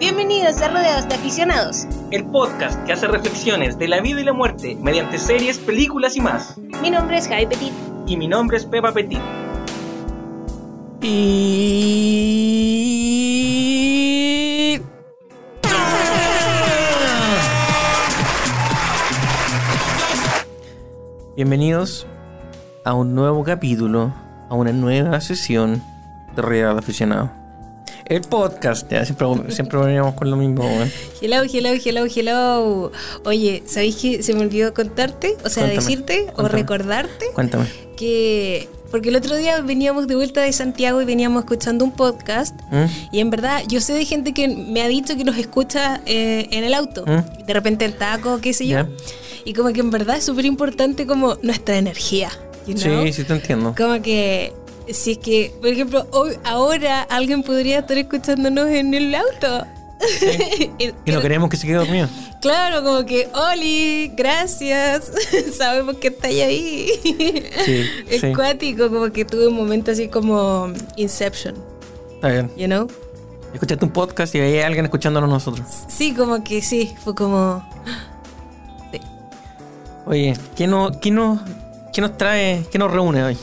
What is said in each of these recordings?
Bienvenidos a Rodeados de Aficionados. El podcast que hace reflexiones de la vida y la muerte mediante series, películas y más. Mi nombre es Javi Petit. Y mi nombre es Pepa Petit. Y... Bienvenidos a un nuevo capítulo, a una nueva sesión de Realidad Aficionado. El podcast, ya siempre, siempre veníamos con lo mismo, weón. Hello, hello, hello, hello. Oye, ¿sabéis que se me olvidó contarte? O sea, Cuéntame, decirte o cuéntame. recordarte Cuéntame. que. Porque el otro día veníamos de vuelta de Santiago y veníamos escuchando un podcast. ¿Mm? Y en verdad, yo sé de gente que me ha dicho que nos escucha eh, en el auto. ¿Mm? De repente el taco, qué sé yo. Y como que en verdad es súper importante como nuestra energía. you know? Sí, sí te entiendo. Como que, si es que, por ejemplo, hoy, ahora alguien podría estar escuchándonos en el auto. Y- Y no queremos que se quede dormido. Claro, como que, Oli, gracias, sabemos que estáis ahí. Sí, es sí. cuático, como que tuve un momento así como Inception, Está bien. you know? Escuchaste un podcast y hay alguien escuchándonos nosotros. Sí, como que sí, fue como... Oye, ¿qué, no, qué, nos, ¿qué nos trae, qué nos reúne hoy?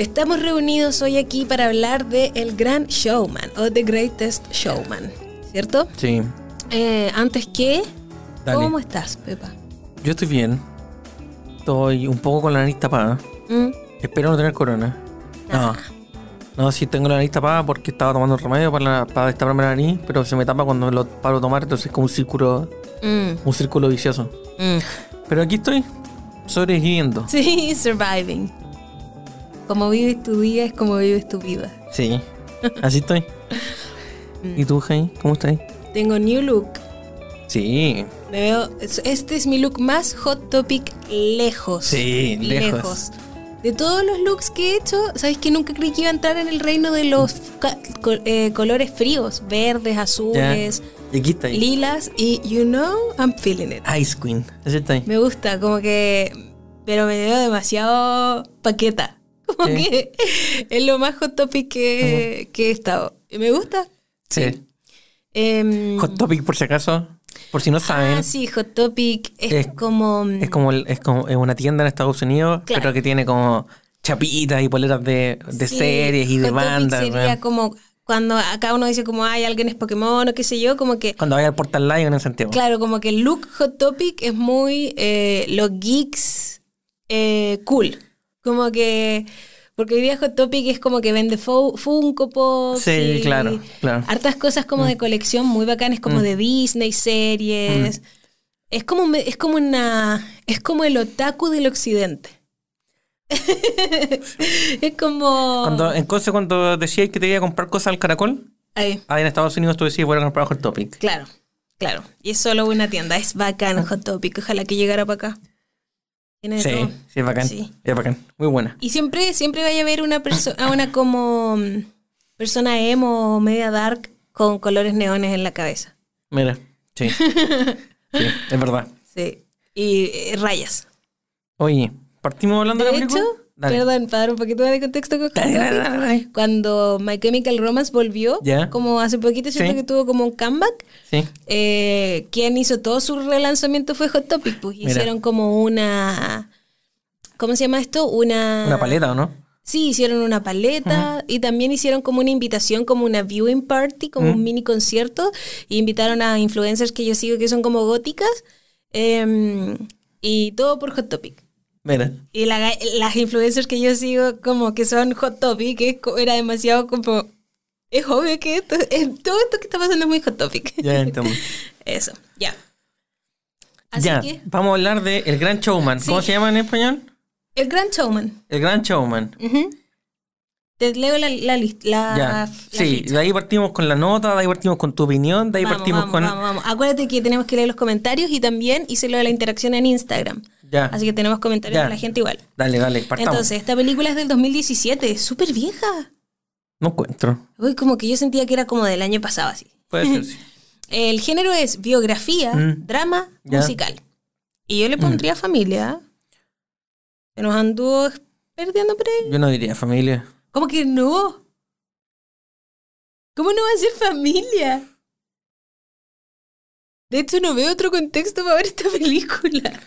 Estamos reunidos hoy aquí para hablar de El Gran Showman o The Greatest Showman, ¿cierto? Sí, Eh, antes que, Dale. ¿cómo estás, Pepa? yo estoy bien. Estoy un poco con la nariz tapada. ¿Mm? Espero no tener corona. No. No, sí tengo la nariz tapada porque estaba tomando remedio para, la- para destaparme la nariz, pero se me tapa cuando lo paro de tomar, entonces es como un círculo, Mm, un círculo vicioso. mm. Pero aquí estoy, sobreviviendo. Sí, surviving. Como vives tu día es como vives tu vida. Sí, así estoy. ¿Y tú, Jai? ¿Cómo estás? Tengo new look. Sí, Me veo, este es mi look más hot topic lejos. Sí, lejos. De todos los looks que he hecho, ¿sabes que nunca creí que iba a entrar en el reino de los eh, colores fríos? Verdes, azules, Y aquí está. lilas. Y, you know, I'm feeling it. Ice Queen, así está. Me gusta, como que. Pero me veo demasiado paqueta. Como que es lo más hot topic que, que he estado. Me gusta. Sí. Em, Hot Topic, por si acaso, por si no saben. Ah, sí, Hot Topic es, Es- como. Es como, el- es como es una tienda en Estados Unidos, Claro. pero que tiene como chapitas y poleras de, de sí, series y de Hot bandas. Sería weón. como cuando acá uno dice como hay alguien es Pokémon o qué sé yo, como que. Cuando vaya al Portal Lion en Santiago. Claro, como que el look Hot Topic es muy eh, los geeks eh, cool. Como que. Porque hoy día Hot Topic es como que vende Funko Pop. Sí, claro, claro. Mm. Hartas cosas como de colección muy bacanas, como de Disney, series. Mm. Es como, es como una. Es como el otaku del occidente. es como. Cuando, en cosas cuando decías que te iba a comprar cosas al caracol, Ahí. ahí en Estados Unidos tú decías voy a comprar Hot Topic. Claro, claro. Y es solo una tienda. Es bacán Hot Topic. Ojalá que llegara para acá. Tiene Sí, todo. sí, es bacán. Sí. Es bacán. Muy buena. Y siempre, siempre vaya a ver una persona, a una como mm, persona emo, media dark, con colores neones en la cabeza. Mira, sí. sí, es verdad. Sí. Y eh, rayas. Oye, ¿partimos hablando de, De la película? hecho, Dale. perdón, para dar un poquito más de contexto Dale, dale. Cuando My Chemical Romance volvió, Ya. como hace poquito, siento Sí. que tuvo como un comeback. Sí. eh, quien hizo todo su relanzamiento fue Hot Topic. Pues Mira. hicieron como una. ¿Cómo se llama esto? Una. Una paleta, ¿o no? Sí, hicieron una paleta y también hicieron como una invitación, como una viewing party, como un mini concierto. Y invitaron a influencers que yo sigo que son como góticas. em, y todo por Hot Topic. Mira. Y la- las influencers que yo sigo como que son Hot Topic, era demasiado como... Es obvio que esto, es- todo esto que está pasando es muy Hot Topic. Ya. Eso, ya. Así ya, que, vamos a hablar de El Gran Showman. ¿Cómo se llama en español? el Gran Showman. El Gran Showman. Ujú. Te leo la, la lista. La, la Sí, de ahí partimos con la nota, de ahí partimos con tu opinión, de ahí Vamos, partimos vamos, con... vamos, vamos. Acuérdate que tenemos que leer los comentarios y también hice lo de la interacción en Instagram. Ya. Así que tenemos comentarios Ya. de la gente igual. Dale, dale, partamos. Entonces, esta película es del 2017, es súper vieja. No encuentro. Uy, como que yo sentía que era como del año pasado así. Puede ser, sí. El género es biografía, Mm. drama, Ya. Mm. musical. Y yo le pondría familia. Se nos anduvo perdiendo por ahí. Yo no diría familia. ¿Cómo que no? ¿Cómo no va a ser familia? De hecho, no veo otro contexto para ver esta película.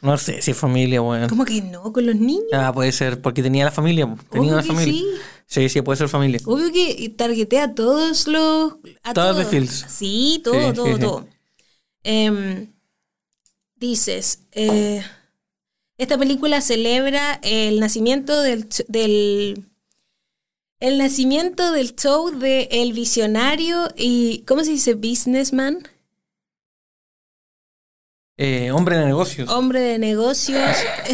No sé si es familia, weón. ¿Cómo que no? ¿Con los niños? Ah, puede ser, porque tenía la familia. Tenía Obvio una que familia. sí. Sí, sí, puede ser familia. Obvio que targetea a todos los. A Todos the fields. Sí, todo, Sí, todo, sí, todo. Em, dices, eh, esta película celebra el nacimiento del, del el nacimiento del show de El Visionario y ¿cómo se dice? Businessman, Eh, hombre de negocios. hombre de negocios.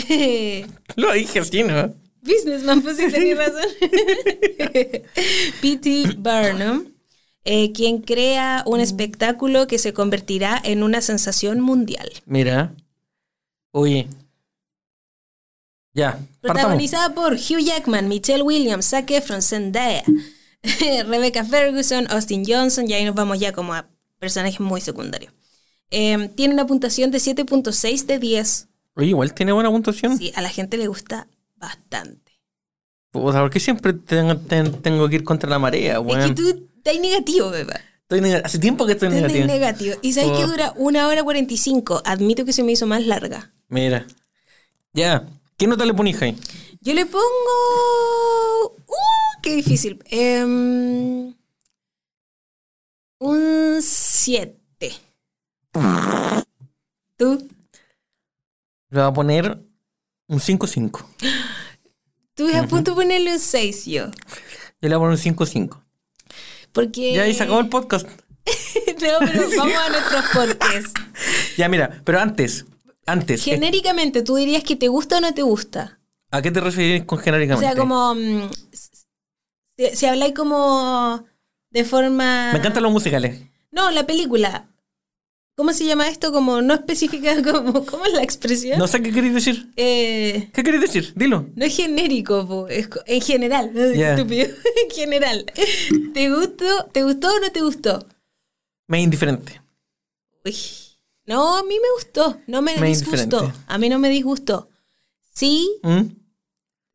Lo dije así, ¿no? Businessman, pues sí tenía razón. P.T. Barnum, eh, quien crea un espectáculo que se convertirá en una sensación mundial. Mira. Oye. Ya. Protagonizada por Hugh Jackman, Michelle Williams, Zac Efron, Zendaya, Rebecca Ferguson, Austin Johnson, y ahí nos vamos ya como a personajes muy secundarios. Eh, tiene una puntuación de 7.6 de 10. Oye, igual tiene buena puntuación. Sí, a la gente le gusta bastante. Puta, ¿por qué siempre tengo, ten- tengo que ir contra la marea, Es que weón? tú estás negativo, bebé. Estoy nega- Hace tiempo que estoy Estás negativo. negativo. Y sabes que Oh. dura una hora 45. Admito que se me hizo más larga. Mira. Ya. ¿Qué nota le ponís ahí? Yo le pongo. ¡Uh! ¡Qué difícil! Em, un 7. ¿Tú? Le voy a poner un 5-5. Tú a punto de ponerle un 6 yo. Yo le voy a poner un 5-5. Porque. Ya ahí se acabó el podcast. no, pero vamos a nuestros podcasts. Ya, mira, pero antes. Antes. eh, Genéricamente, ¿tú dirías que te gusta o no te gusta? ¿A qué te refieres con O genéricamente? sea, como. mm, si, si habláis como. De forma. Me encantan los musicales. No, la película. ¿Cómo se llama esto? Como no específica, como, ¿cómo es la expresión? No sé qué queréis decir. Eh, ¿Qué queréis decir? Dilo. no es genérico, po, es en general. Ya. Estúpido. en general. ¿Te gustó, ¿Te gustó o no te gustó? Me es indiferente. Uy. No, a mí me gustó. No me, Me disgustó. A mí no me disgustó. Sí, ¿Mm?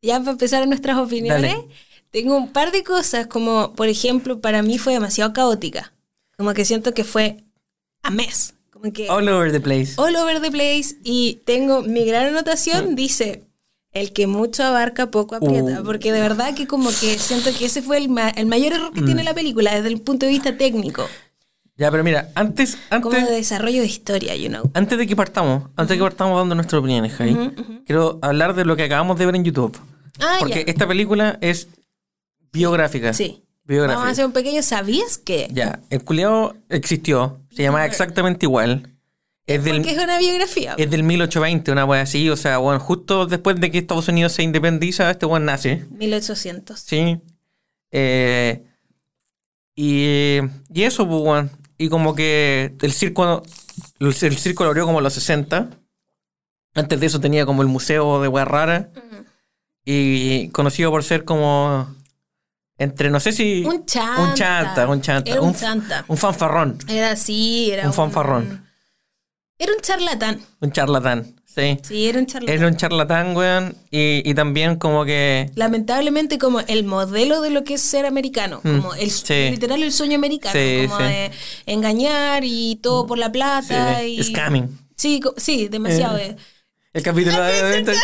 ya para empezar nuestras opiniones, Dale. tengo un par de cosas, como por ejemplo, para mí fue demasiado caótica. Como que siento que fue a mes. Como que All over the place. all over the place. Y tengo mi gran anotación, dice. El que mucho abarca, poco aprieta. Uh. Porque de verdad que como que siento que ese fue el, ma- el mayor error que Mm. tiene la película desde el punto de vista técnico. Ya, pero mira, antes, Como de antes, desarrollo de historia, you know. antes de que partamos, antes de que partamos dando nuestras opiniones, Jai, quiero hablar de lo que acabamos de ver en YouTube. Ah, Porque ya. esta película es biográfica. Sí. Biográfica. Vamos a hacer un pequeño ¿sabías qué? Ya, el culeado existió, se llamaba exactamente igual. Es del, Porque es una biografía. es del 1820, una wea así, o sea, bueno, justo después de que Estados Unidos se independiza, este weón nace, 1800. ¿sí? Eh, y, y eso, pues. Y como que el circo, el, circo lo abrió como a los 60. Antes de eso tenía como el museo de weas raras. Y conocido por ser como entre, no sé si... Un chanta. Un chanta, un chanta. Era un, un, chanta. un fanfarrón. Era así, era Un fanfarrón. Era un charlatán. Un charlatán, sí. Sí, era un charlatán. Era un charlatán, weón. Y, y también como que... Lamentablemente como el modelo de lo que es ser americano, Mm, como el sí. literal el sueño americano, Sí, como de engañar y todo por la plata y Scamming. Sí, sí, demasiado. Eh. eh. El capítulo de...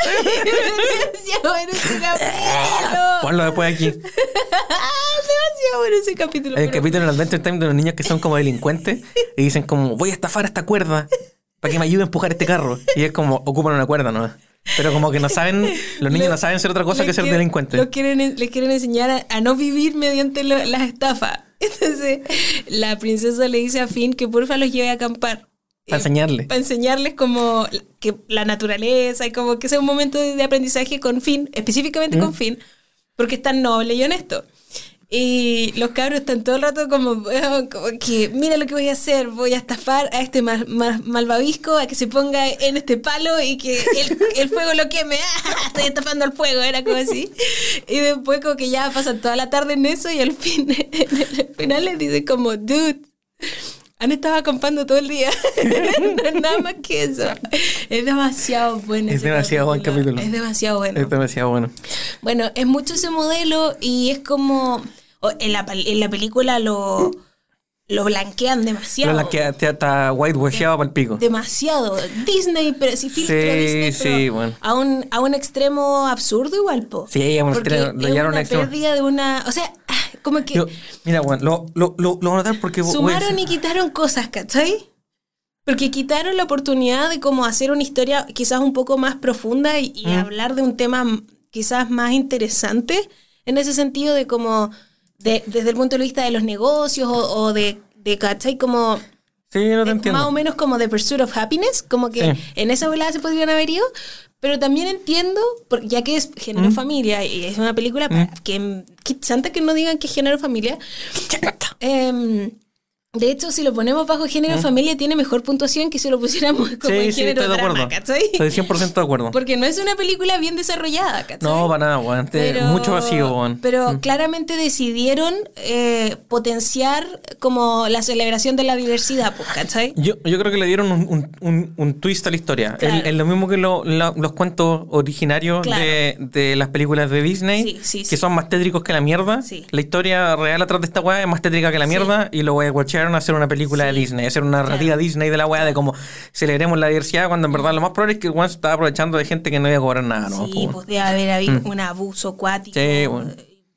Ponlo después aquí. demasiado bueno ese capítulo. Un pero- capítulo en Adventure Time de los niños que son como delincuentes y dicen como, voy a estafar esta cuerda para que me ayude a empujar este carro. Y es como, ocupan una cuerda, ¿no? Pero como que no saben, los niños no saben ser otra cosa que ser delincuentes. lo quieren, les quieren enseñar a, a no vivir mediante lo- las estafas. Entonces, la princesa le dice a Finn que porfa los lleve a acampar. Para enseñarle. Para enseñarles como que la naturaleza y como que sea un momento de, de aprendizaje con Finn, específicamente ¿Mm? con Finn, porque es tan noble y honesto. Y los cabros están todo el rato como, "Ah, como que, mira lo que voy a hacer, voy a estafar a este mal- mal- malvavisco a que se ponga en este palo y que el, el fuego lo queme. ¡Ah! Estoy estafando al fuego, era como así. Y después como que ya pasan toda la tarde en eso y al fin, al final les dice como, dude, han estado acampando todo el día. no es nada más que eso. Es demasiado bueno. Es demasiado buen capítulo. Es demasiado bueno. Es demasiado bueno. Bueno, es mucho ese modelo y es como. En la, en la película lo. lo blanquean demasiado. Lo blanquea, está- whitewasheado para el pico. Demasiado. Disney, pero si filtro Sí, Disney, sí, pero bueno. a, un, a un extremo absurdo igual, po. Sí, a un extremo, lo es a una extremo. pérdida de una... O sea, ah, como que Yo- mira, weón, lo, lo, lo, lo voy a notar porque. voy a sumaron decir- y quitaron cosas, ¿cachai? Porque quitaron la oportunidad de como hacer una historia quizás un poco más profunda y, y Mm. hablar de un tema quizás más interesante en ese sentido de como de- desde el punto de vista de los negocios o, o de, de, ¿cachai? Como Sí, no te eh, entiendo. más o menos como The Pursuit of Happiness, como que Sí. en esa volada se podrían haber ido, pero también entiendo, por- ya que es género Mm. familia y es una película para que, que chanta que no digan que es género familia. Em, de hecho, si lo ponemos bajo género familia, tiene mejor puntuación que si lo pusiéramos como. Sí, en sí, género estoy de drama, acuerdo. ¿cachai? Estoy 100% de acuerdo. Porque no es una película bien desarrollada, ¿cachai? No, para nada, weón. Mucho vacío, weón. Pero Mm. claramente decidieron eh, potenciar como la celebración de la diversidad, pues, ¿cachai? Yo, yo creo que le dieron un, un- un- un twist a la historia. Claro. Es lo mismo que lo- la- los cuentos originarios Claro. de, de las películas de Disney, Sí, que son más tétricos que la mierda. La historia real atrás de esta weá es más tétrica que la mierda y lo watcharon a hacer una película de Disney, hacer una narrativa Disney de la weá de cómo celebremos la diversidad cuando en verdad lo más probable es que weón se estaba aprovechando de gente que no iba a cobrar nada, ¿no? sí, Po, weón. pues debe haber habido un abuso acuático. Sí, bueno.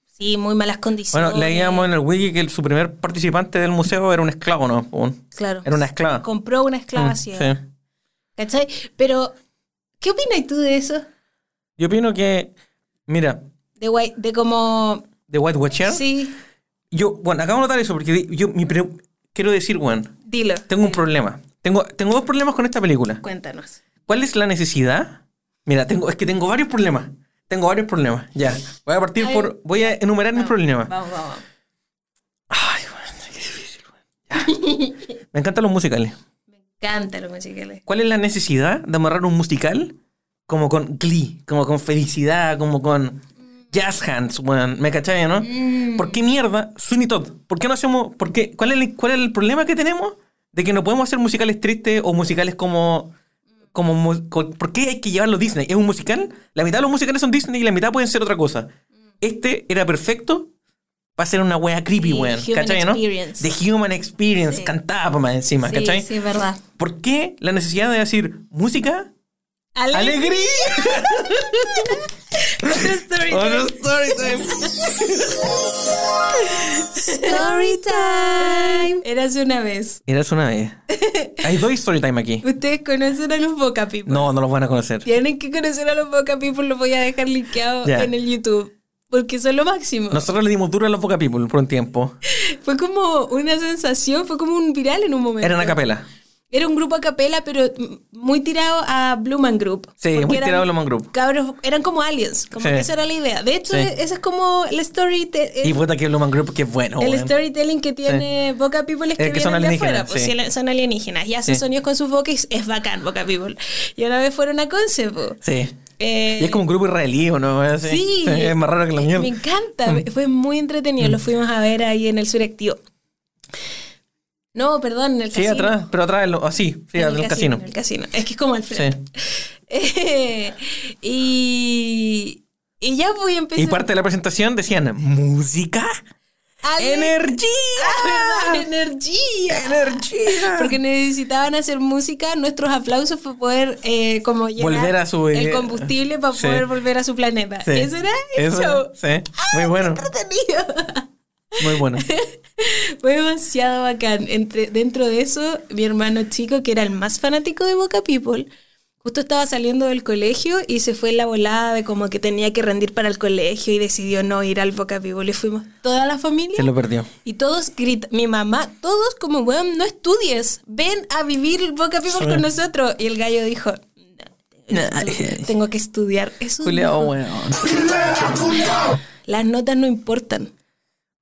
Sí, muy malas condiciones. Bueno, leíamos en el wiki que el- su primer participante del museo era un esclavo, ¿no? Weón. Claro. Era una esclava. Compró una esclava Mm, sí. ¿Cachai? Pero, ¿qué opinas tú de eso? Yo opino que, mira, De, guay- de como... de White Watcher. Sí, Yo, bueno, acabo de notar eso porque yo mi pre- quiero decir, bueno, dilo. tengo un problema. Tengo, tengo dos problemas con esta película. Cuéntanos. ¿Cuál es la necesidad? Mira, tengo, es que tengo varios problemas. Tengo varios problemas. Ya. Voy a partir Ay. por. Voy a enumerar mis problemas. Vamos, vamos. Ay, bueno, qué difícil. Ya. Me encantan los musicales. Canta los musicales. ¿Cuál es la necesidad de amarrar un musical como con glee, como con felicidad, como con jazz hands, weón? ¿Me cachai, no? ¿Por qué mierda? Sweeney Todd. ¿Por qué no hacemos.? ¿Por qué? ¿Cuál, es el, ¿Cuál es el problema que tenemos? De que no podemos hacer musicales tristes o musicales como. como ¿Por qué hay que llevarlo a Disney? ¿Es un musical? La mitad de los musicales son Disney y la mitad pueden ser otra cosa. Este era perfecto para ser una wea creepy, Sí, weón. ¿Cachai, no? The Human Experience. Sí. Cantaba por más encima, Sí, ¿cachai? sí, verdad. ¿Por qué la necesidad de decir música? ¡Alegría! ¡Alegría! Otro story Otro time. story time. Story time. Érase una vez. Eras una vez. Hay dos story time aquí. Ustedes conocen a los Boca People. No, no los van a conocer. Tienen que conocer a los Boca People, los voy a dejar linkeado Ya. en el YouTube. Porque son lo máximo. Nosotros le dimos duro a los Boca People por un tiempo. Fue como una sensación, fue como un viral en un momento. Era una capela. Era un grupo a capela, pero muy tirado a Blue Man Group. Sí, muy eran tirado a Blue Man Group. Cabros, eran como aliens, como Sí. que esa era la idea. De hecho, Sí. esa es como la story. te- Y puta que Luman Group, que bueno. el storytelling que tiene Boca People es que, Es que vienen de alienígenas, afuera, pues sí. sí, son alienígenas y hacen Sí. sonidos con sus bocas es bacán Boca People. Y una vez fueron a Conce, po. Sí. Eh, Y es como un grupo israelí, ¿o no? Sí. Es más raro que la mierda. Me encanta, fue muy entretenido. Lo fuimos a ver ahí en el suractivo. No, perdón, en el Sí, casino. atrás, pero atrás, lo- así, sí, En el casino. En el casino. Es que es como al frente. Eh, y, y ya voy a empezar. Y parte de la presentación decían, ¿música? Ale- ¡Energía! Ah, ¡Energía! ¡Energía! Porque necesitaban hacer música, nuestros aplausos para poder eh, como llenar Volver a su, eh, el combustible para sí. poder volver a su planeta. Sí. Eso era el Eso, show. Sí, muy bueno, Entretenido. Muy bueno. Fue demasiado bacán. Entre, dentro de eso, mi hermano chico, que era el más fanático de Boca People, justo estaba saliendo del colegio y se fue en la volada de como que tenía que rendir para el colegio y decidió no ir al Boca People. Y fuimos toda la familia. Se lo perdió. Y todos gritan, mi mamá, todos como, weón, no estudies, ven a vivir el Boca People Sí. con nosotros. Y el gallo dijo, "No, tengo, que estudiar. Eso Julio, weón. Las notas no importan.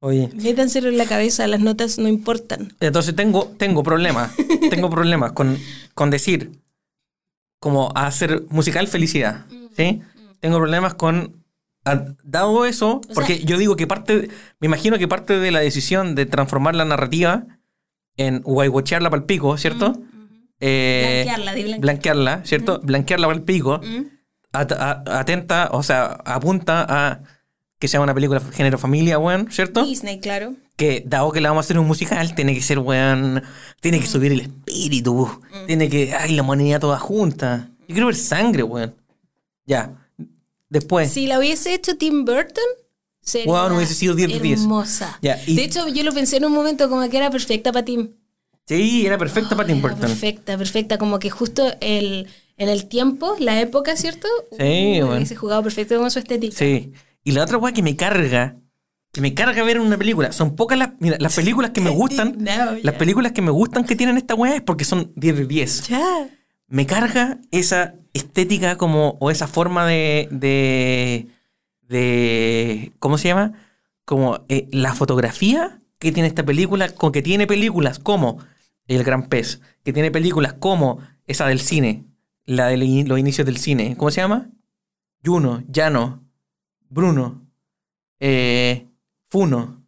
Oye, Métanselo en la cabeza, las notas no importan. entonces tengo, tengo problemas. tengo problemas con, con decir, como hacer musical felicidad. ¿Sí? Tengo problemas con. Dado eso, porque yo digo que parte. Me imagino que parte de la decisión de transformar la narrativa en guayguachearla para el pico, ¿cierto? Eh, Blanquearla, blanquearla, ¿cierto? Blanquearla para el pico. Mm. at- a- atenta, o sea, apunta a que sea una película género familia, weón, ¿cierto? Disney, claro. que dado que la vamos a hacer un musical, tiene que ser, weón, tiene que subir el espíritu, tiene que, ay, la humanidad toda junta. Yo quiero ver sangre, weón. Ya. Después. Si la hubiese hecho Tim Burton, sería Wow, hubiese sido 10 de 10. hermosa. Ya, y- De hecho, yo lo pensé en un momento como que era perfecta para Tim. Sí, era perfecta para Tim Burton. Perfecta, perfecta. Como que justo el, en el tiempo, la época, ¿cierto? Sí, Uh, bueno. Jugado perfecto con su estética. Sí. Y la otra weá que me carga, que me carga ver una película, son pocas las, mira, las películas que me gustan, las películas que me gustan que tienen esta weá es porque son 10 de 10. Ya. me carga esa estética como, o esa forma de, de, de ¿cómo se llama? Como eh, la fotografía que tiene esta película, con que tiene películas como El Gran Pez, que tiene películas como esa del cine, la de los inicios del cine, ¿cómo se llama? Juno, Llano, Bruno, eh, Funo,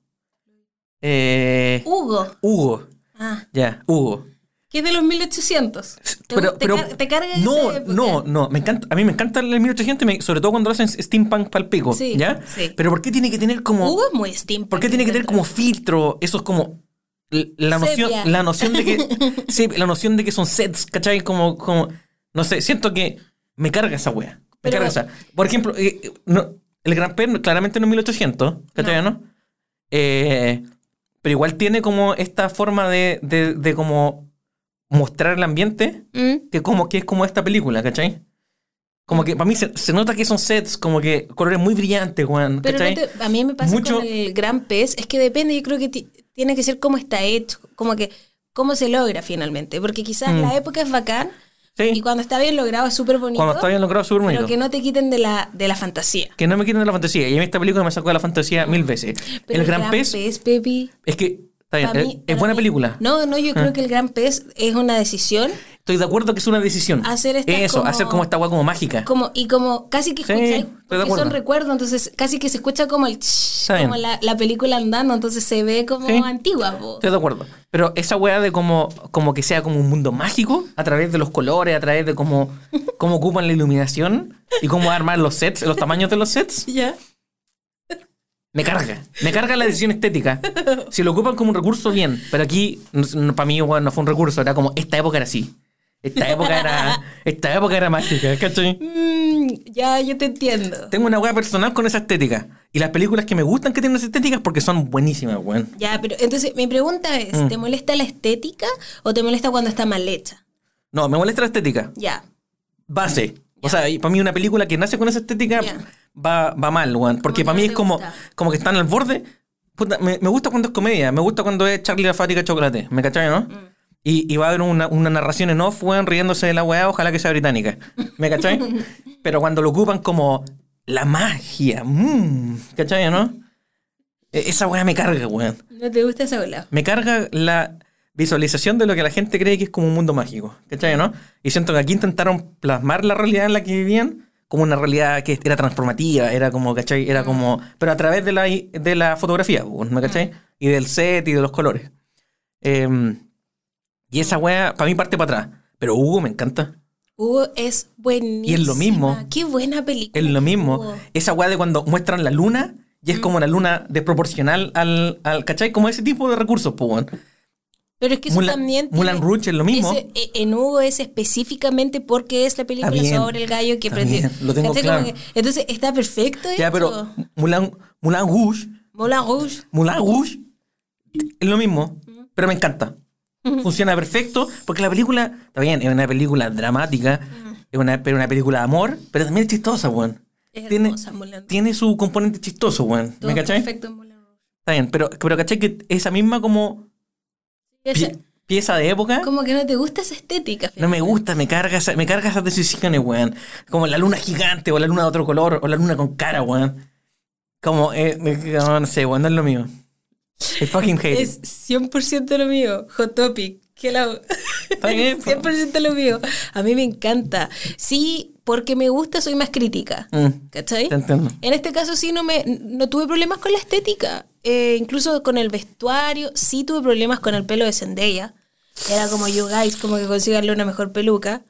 eh, Hugo. Hugo, Ah, ya, Hugo. que es de los 1800. ¿Te, Pero, te pero car- te carga no, no, no, me encanta, a mí me encanta el 1800, me- sobre todo cuando lo hacen steampunk pal pico, Sí, ¿ya? sí. Pero ¿por qué tiene que tener como, Hugo es muy steampunk. por qué tiene que tener como filtro, eso es como la noción, Sepia. la noción de que, sí, la noción de que son sets, ¿cachai? Como, como, no sé, siento que me carga esa wea, me Pero- carga esa. Por ejemplo, eh, no, el Gran Prix claramente no es 1800, ¿cachai? ¿no? Eh, pero igual tiene como esta forma de, de, de como mostrar el ambiente Mm. que como que es como esta película, ¿cachai? Como que para mí se, se nota que son sets, como que colores muy brillantes, weón, Pero no te- a mí me pasa Mucho- con el gran pez, es que depende, yo creo que ti- tiene que ser cómo está hecho, como que cómo se logra finalmente, porque quizás Mm. la época es bacán Sí, y cuando está bien logrado es súper bonito, cuando está bien logrado, súper bonito. pero que no te quiten de la, de la fantasía. Que no me quiten de la fantasía. Y a mí esta película me sacó de la fantasía mil veces. Pero el Gran, Pez, Pepi, es que, está bien, es- mí- es buena mí- película. No, no, yo Ah. creo que el gran pez es una decisión Estoy de acuerdo que es una decisión. Hacer Eso, como- hacer como esta weá como mágica. como y como casi que Sí, escucháis, de porque son recuerdos, entonces casi que se escucha como el bien. como la, la película andando, entonces se ve como Sí. antigua. po. Estoy de acuerdo. Pero esa weá de como, como que sea como un mundo mágico, a través de los colores, a través de cómo, cómo ocupan la iluminación y cómo armar los sets, los tamaños de los sets, Ya. me carga. Me carga la decisión estética. Si lo ocupan como un recurso, bien. Pero aquí, para mí, weón, no fue un recurso. Era como, esta época era así. Esta época era, esta época era mágica, ¿cachai? Mm, ya, yo te entiendo. Tengo una weá personal con esa estética. Y las películas que me gustan que tienen esa estética es porque son buenísimas, weón. Ya, pero entonces mi pregunta es, Mm. ¿te molesta la estética o te molesta cuando está mal hecha? No, me molesta la estética. Ya. Base. O sea, para mí una película que nace con esa estética va, va mal, weón. Porque para mí es como, gusta. como que están al borde. Puta, me, me gusta cuando es comedia. Me gusta cuando es Charlie la fábrica de chocolate. ¿Me cachai, no? Mm. Y, y va a haber una, una narración en off, weón, riéndose de la weá, ojalá que sea británica. ¿Me cachai? Pero cuando lo ocupan como la magia, mmm, ¿cachai, no? E- Esa weá me carga, weón. ¿No te gusta esa ola? Me carga la visualización de lo que la gente cree que es como un mundo mágico, ¿cachai, no? Y siento que aquí intentaron plasmar la realidad en la que vivían como una realidad que era transformativa, era como, ¿cachai? Era como... Pero a través de la, de la fotografía, ¿me cachai? Y del set y de los colores. Em, y esa weá, para mí parte para atrás. Pero Hugo me encanta. Hugo es buenísimo. Y es lo mismo. Qué buena película. Es lo mismo. Hugo. Esa weá de cuando muestran la luna y es como una luna desproporcional al, al ¿cachai? Como ese tipo de recursos, pues. Pero es que eso Mulan- también. Tiene- Rouge es lo mismo. ese- e- en Hugo es específicamente porque es la película bien, sobre el gallo que bien, lo tengo claro. Que- entonces está perfecto. Ya, hecho. pero Moulin, Moulin Rouge, Moulin Rouge. Moulin Rouge es lo mismo, pero me encanta. Funciona perfecto porque la película, está bien, es una película dramática, es una, pero una película de amor, pero también es chistosa, weón. Es Tiene, hermosa tiene su componente chistoso, weón. ¿Me cachai? perfecto. Está bien, pero, pero cachai que esa misma como Esa- pie- pieza de época como que no te gusta esa estética. no me gusta, me carga, esa- me carga esas decisiones, weón. Como la luna gigante o la luna de otro color o la luna con cara, weón. Como, eh, no sé, weón, no es lo mío. I fucking hate. Es 100% lo mío. Hot Topic. Que la... Está bien, 100% lo mío. A mí me encanta. Sí, porque me gusta, soy más crítica. Mm, ¿Cachai? te entiendo. En este caso sí no me no tuve problemas con la estética. Eh, incluso con el vestuario, sí tuve problemas con el pelo de Zendaya. Era como you guys, como que consiganle una mejor peluca.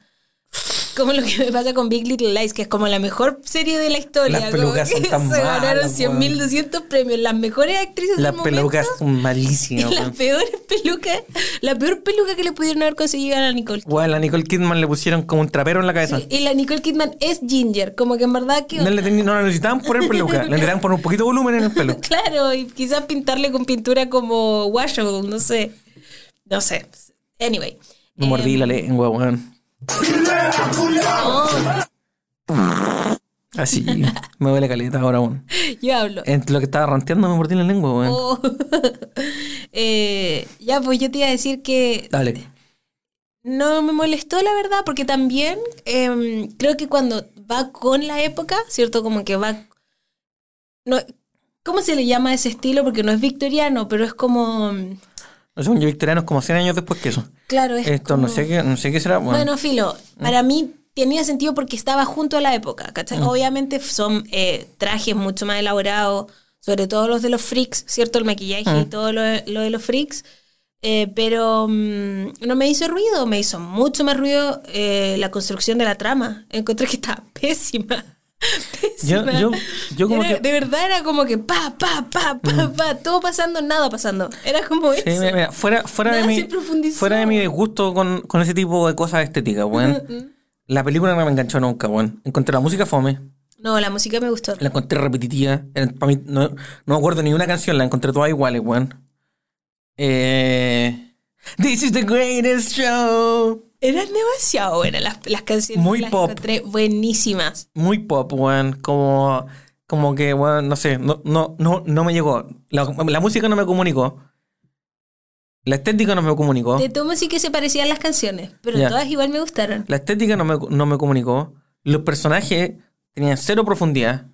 Como lo que me pasa con Big Little Lies, que es como la mejor serie de la historia. Las pelucas son tan Se ganaron malas, 100 mil, 200 premios. Las mejores actrices Las del pelucas momento. son Y malísimas, las peores pelucas, la peor peluca que le pudieron haber conseguido a la Nicole Kidman. Weón, a Nicole Kidman le pusieron como un trapero en la cabeza. Y la Nicole Kidman es ginger, como que en verdad que... No le, teni- no le necesitaban poner peluca, le necesitaban poner un poquito de volumen en el pelo. Claro, y quizás pintarle con pintura como washable, no sé. No sé. Anyway. Me mordí Em, la lengua, weón. Así, me duele caleta ahora, weón. Yo hablo. Entre lo que estaba ranteando me mordí la lengua, weón. Oh. Eh, ya, pues yo te iba a decir que Dale. no me molestó, la verdad, porque también em, creo que cuando va con la época, ¿cierto? Como que va... No, ¿Cómo se le llama ese estilo? Porque no es victoriano, pero es como... No sé, yo victoriano es como 100 años después que eso. Claro, es Esto no sé qué, no sé qué será. Bueno, Bueno, Filo, para mí tenía sentido porque estaba junto a la época, ¿cachai? Obviamente son eh, trajes mucho más elaborados, sobre todo los de los freaks, ¿cierto? El maquillaje y todo lo, de- lo de los freaks. Eh, pero mm, no me hizo ruido, me hizo mucho más ruido eh, la construcción de la trama. Encontré que estaba pésima. Yo- Pésima. yo- yo como Era- que- De verdad era como que pa, pa, pa, pa, pa, todo pasando, nada pasando. Era como Sí, eso. mira, mira, fuera, fuera, de mi, fuera de mi disgusto con, con ese tipo de cosas estéticas, weón. la película no me enganchó nunca, weón. Encontré la música fome, No, la música me gustó. la encontré repetitiva. Era- pa' mí, no, no me acuerdo ni una canción, la encontré todas iguales, weón. Eh, This is the greatest show. Eran demasiado buenas las, las canciones. Muy las pop. encontré buenísimas. Muy pop, weón. Como, como que, weón, no sé, no, no, no, no me llegó. La, la música no me comunicó. La estética no me comunicó. De todo sí que se parecían las canciones, pero todas igual me gustaron. La estética no me, no me comunicó. Los personajes tenían cero profundidad.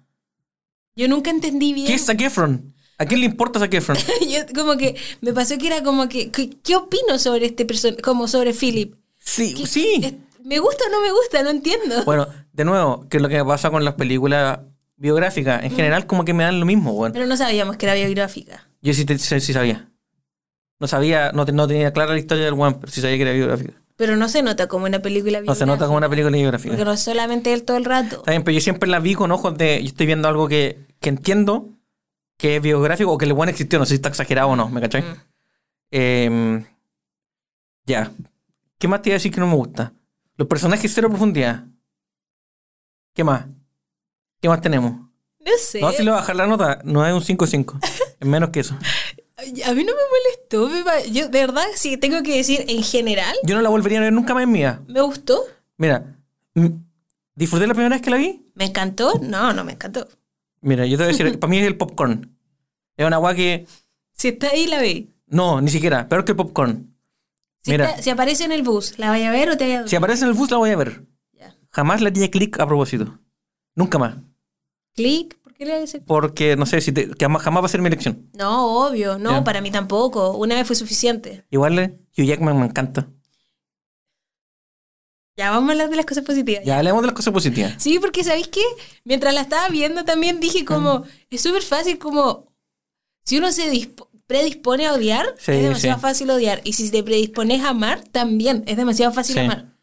Yo nunca entendí bien. ¿Qué es Zac Efron? ¿A quién le importa Zac Efron? Yo como que me pasó que era como que, ¿qué, qué opino sobre este personaje? Como sobre Philip. Sí, ¿Qué- sí. es- ¿Me gusta o no me gusta? No entiendo. Bueno, de nuevo, que es lo que pasa con las películas biográficas. En general, como que me dan lo mismo, weón. Pero no sabíamos que era biográfica. Yo sí, te- sí, sí sabía. No sabía, no, te- no tenía clara la historia del weón, pero sí sabía que era biográfica. Pero no se nota como una película No biográfica. se nota como una película biográfica. Porque no es solamente él todo el rato. Está bien, pero yo siempre la vi con ojos de. Yo estoy viendo algo que, que entiendo que es biográfico o que el buen existió. No sé si está exagerado o no, ¿me cachai? Mm. Eh, ya. ¿Qué más te iba a decir que no me gusta? Los personajes cero profundidad. ¿Qué más? ¿Qué más tenemos? No sé. No, si le voy a bajar la nota, no es un 5-5. es menos que eso. A mí no me molestó. me Yo, de verdad, sí, tengo que decir, en general, Yo no la volvería a ver nunca más en vida. me gustó. Mira, disfruté la primera vez que la vi. ¿Me encantó? No, no me encantó. Mira, yo te voy a decir, para mí es el popcorn. Es una agua que. Si está ahí, la vi. No, ni siquiera. Peor que el popcorn. Si, Mira. está- si aparece en el bus, ¿la vaya a ver o te vaya a Si aparece en el bus, la voy a ver. Ya. Jamás le haría clic a propósito. Nunca más. Clic, ¿por qué le haces Porque, no sé, si te- que jamás, jamás va a ser mi elección. No, obvio, no, Ya. para mí tampoco. Una vez fue suficiente. Igual eh, Hugh Jackman me encanta. Ya, vamos a hablar de las cosas positivas. Ya hablemos de las cosas positivas. Sí, porque ¿sabéis qué? Mientras la estaba viendo también dije como, es súper fácil como, si uno se dispo- predispone a odiar, Sí, es demasiado sí. fácil odiar. Y si te predispones a amar, también es demasiado fácil Sí. amar.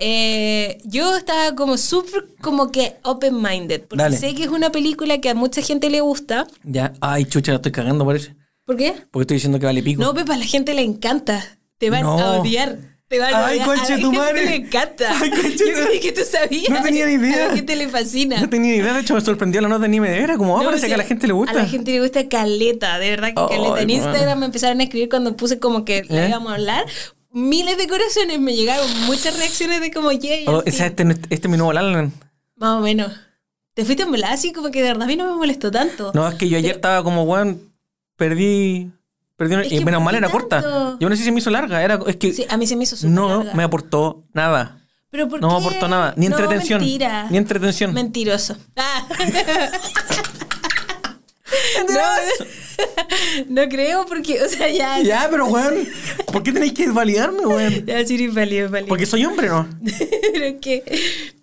Eh, yo estaba como súper como que open-minded, porque Dale. sé que es una película que a mucha gente le gusta. Ya. Ay, chucha, la estoy cagando, parece. ¿Por qué? Porque estoy diciendo que vale pico. No, Pepa, a la gente le encanta. Te van No. a odiar. Te van a Ay, conche tu madre. le encanta. Ay, conche Yo tu- creí que tú sabías. No tenía ni idea. A la gente le fascina. No tenía ni idea, de hecho me sorprendió la nota ni me era. Como, ah, No, parece que a la gente le gusta. A la gente le gusta caleta, de verdad que Ay, caleta. En. Instagram me empezaron a escribir cuando puse como que la ¿Eh? íbamos a hablar. Miles de corazones me llegaron, muchas reacciones de como, yay, Oh, este, este es mi nuevo Lalan. Más o menos. Te fuiste en volada así como que de verdad a mí no me molestó tanto. No, es que yo ayer estaba como, weón, perdí. Perdí una- Es y menos ¿por mal era tanto? corta. Yo no sé si se me hizo larga. Era, es que Sí, a mí se me hizo súper no larga. me aportó nada. ¿Pero por No me aportó nada. Ni No, entretención. mentira. Ni entretención. Mentiroso. Ah. no, no creo porque, o sea, ya. Ya, pero weón, ¿por qué tenéis que validarme, weón? Ya, sí, válido, válido. Porque soy hombre, ¿no? Pero es que,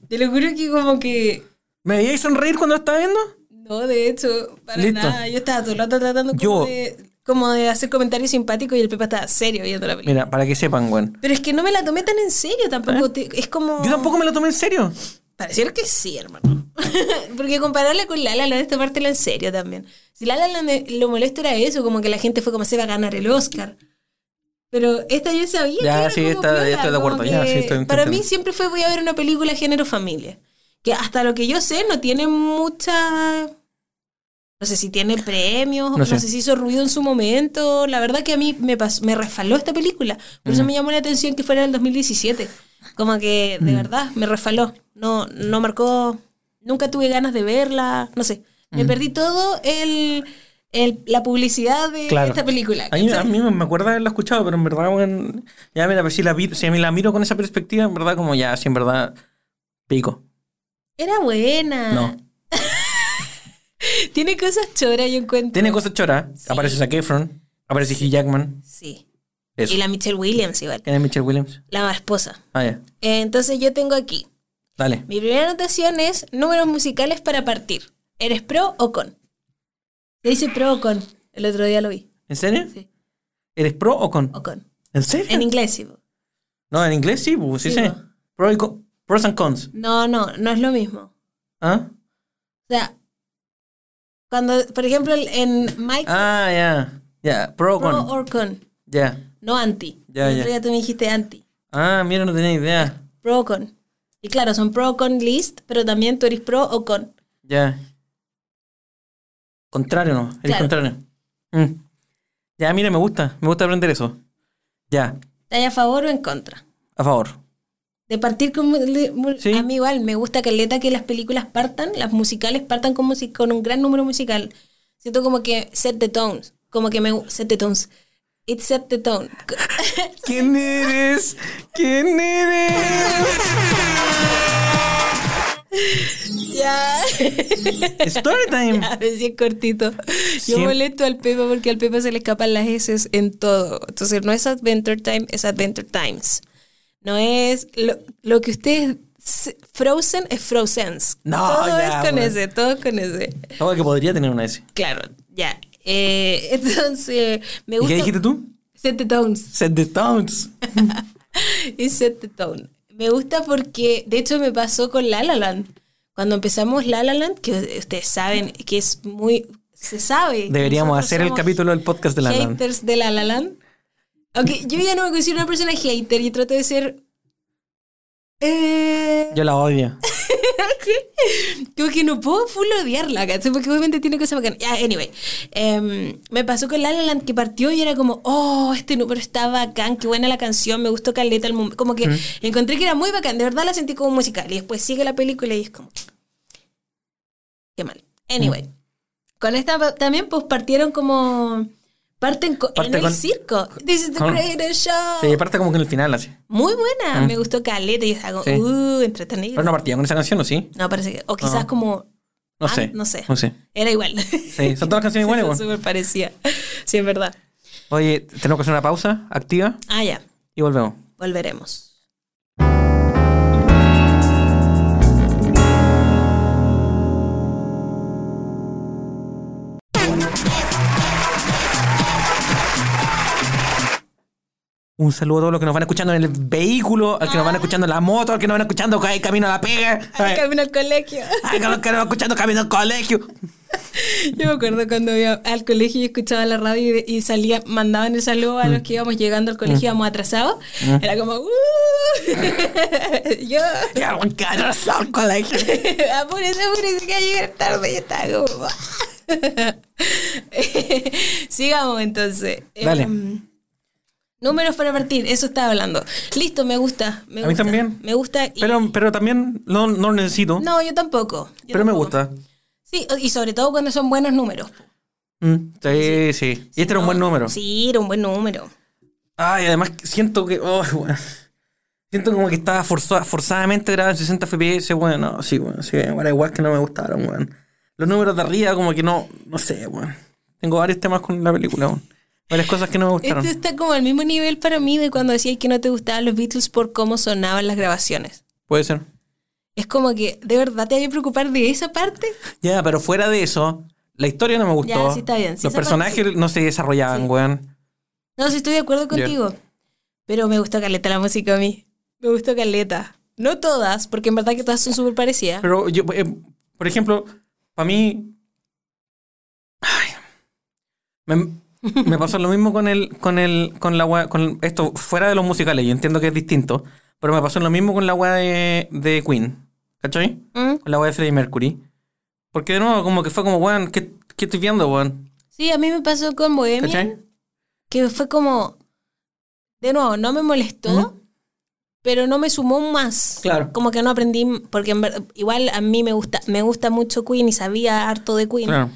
te lo juro que como que, ¿Me veíais sonreír cuando lo estaba viendo? no, de hecho, para Listo. nada. Yo estaba todo el rato tratando como Yo, de... como de hacer comentarios simpáticos y el Pepa estaba serio viendo la película. Mira, para que sepan, weón. Pero es que no me la tomé tan en serio tampoco. te- Es como. ¿Eh? Yo tampoco me lo tomé en serio. Pareciera que sí, hermano. Porque compararla con La La Land, esta parte en serio también. Si La La Land eh, lo molesto era eso, como que la gente fue como se va a ganar el Oscar. Pero esta yo sabía Ya, que era sí, como esta- ya estoy de acuerdo, ya, que sí, estoy Para mí siempre fue voy a ver una película género familia. Que hasta lo que yo sé no tiene mucha... No sé si tiene premios, No no, sé. si hizo ruido en su momento. La verdad que a mí me, pas- me refaló esta película. Por Mm. eso me llamó la atención que fuera del 2017. Como que, Mm. de verdad, me refaló. No, no marcó... Nunca tuve ganas de verla. No sé. Mm. Me perdí todo el, el- la publicidad de Claro. esta película. A mí, a mí me acuerdo haberla escuchado, pero en verdad, weón, ya mira, pues si, la, vi- si a mí la miro con esa perspectiva, en verdad, como ya, sí, en verdad, pico. Era buena. No. Tiene cosas choras, yo encuentro. Tiene cosas choras. Sí. Aparece Zac Efron, aparece Hugh Jackman. Sí. Eso. Y la Michelle Williams igual. ¿Quién es Michelle Williams? La esposa. Ah, ya. Eh, Entonces yo tengo aquí. Dale. Mi primera anotación es números musicales para partir. ¿Eres pro o con? Se dice pro o con. El otro día lo vi. ¿En serio? Sí. ¿Eres pro o con? O con. ¿En serio? En inglés, sí. po. No, en inglés sí, sí, Sí, sé. Pro y con- pros and cons. No, no, no es lo mismo. ¿Ah? O sea, cuando, por ejemplo, en Mike, Ah, ya. Ya, pro o pro con. or con. Ya. No anti. Ya, el ya. otro día tú me dijiste anti. Ah, mira, no tenía idea. Pro o con. Y claro, son pro o con list, pero también tú eres pro o con. Ya. Contrario, ¿no? Eres Claro. contrario. Mm. Ya, mira, me gusta. Me gusta aprender eso. Ya, ¿Estás a favor o en contra? a favor. De partir con... Sí. A mí igual me gusta caleta que las películas partan, las musicales partan con, music- con un gran número musical. Siento como que set the tones. Como que me... Set the tones. It set the tone. ¿Quién eres? ¿Quién eres? ya. Story time. A ver si es cortito. Yo Siempre- molesto al Pepa porque al Pepa se le escapan las S en todo. Entonces no es Adventure Time, es Adventure Times. No es lo, lo que ustedes... Frozen es Frozens. No, todo ya, es con bueno. ese, todo con ese. Todo que podría tener una S. Claro, ya. Eh, entonces, me ¿Y gusta... qué dijiste tú? Set the tones. Set the tones. y set the tone. Me gusta porque, de hecho, me pasó con La La Land. Cuando empezamos La La Land, que ustedes saben que es muy... Se sabe. Deberíamos hacer el capítulo del podcast de la LAN. haters de La La Land. Aunque yo ya no me considero una persona hater, yo trato de ser... Eh, Yo la odio. como que no puedo full odiarla, ¿cachai? Porque obviamente tiene cosas bacanas. Ya, anyway. Em, me pasó con La La Land que partió y era como, oh, este número está bacán, qué buena la canción, me gustó Caleta. El mom-". como que encontré que era muy bacán, de verdad la sentí como musical. Y después sigue la película y es como, qué mal. Anyway. Con esta también pues partieron como... Parten co- Parte en el con- circo. This is the con- greatest show. Se parte como que en el final, así. Muy buena. Me gustó Caleta y estaba como, Sí. uh, entretenido. Pero no partía con esa canción, ¿o sí? No, parece que. O quizás como. No ah, sé. No sé. No sé. Era igual. Sí, son todas canciones iguales, bueno. súper parecía. Sí, es verdad. Oye, tenemos que hacer una pausa activa Ah, ya. y volvemos. Volveremos. Un saludo a todos los que nos van escuchando en el vehículo, al que nos van escuchando en la moto, al que nos van escuchando ca- camino a la pega, Ay, ay, camino al colegio. ay, a los que nos van escuchando camino al colegio. Yo me acuerdo cuando iba al colegio y escuchaba la radio y, y salía, mandaban el saludo a Mm. los que íbamos llegando al colegio, íbamos atrasados. Era como, ¡uh! Yo, Ya, buen caro, al colegio. apúrese, apúrese, que va a llegar tarde y está como. Sigamos entonces. Dale. Em, números para partir, eso estaba hablando. Listo, me gusta. Me A mí gusta, también. Me gusta. y- Pero, pero también no, no lo necesito. no, yo tampoco. yo pero me gusta. Sí, y sobre todo cuando son buenos números. Mm, sí, sí. Y este era un buen número. Sí, era un buen número. Ay, además siento que. oh, bueno. Siento como que estaba forza- forzadamente grabado en 60 FPS, bueno, no, sí, bueno, sí, bueno, igual que no me gustaron, weón. Los números de arriba, como que no, no sé, weón. Tengo varios temas con la película, weón. Varias cosas que no me gustaron. Este está como al mismo nivel para mí de cuando decías que no te gustaban los Beatles por cómo sonaban las grabaciones. Puede ser. Es como que, ¿de verdad te hay que preocupar de esa parte? Ya, pero fuera de eso, La historia no me gustó. Ya, sí está bien. Sí, Los personajes no se desarrollaban, weón. No, sí estoy de acuerdo contigo. Pero me gustó Caleta la música a mí. Me gustó Caleta. No todas, porque en verdad que todas son súper parecidas. Pero yo, eh, por ejemplo, para mí. Ay, me, me pasó lo mismo con el, con el, con la wea- con esto, fuera de los musicales, yo entiendo que es distinto, pero me pasó lo mismo con la weá de, de Queen. ¿Cachai? ¿Mm? Con la weá de Freddie Mercury. Porque de nuevo, como que fue como, weón, ¿qué, qué estoy viendo, weón? Sí, a mí me pasó con Bohemian, ¿Cachai? que fue como... De nuevo, no me molestó, pero no me sumó más. Claro. Como que no aprendí, porque en ver- igual a mí me gusta, me gusta mucho Queen y sabía harto de Queen. Claro.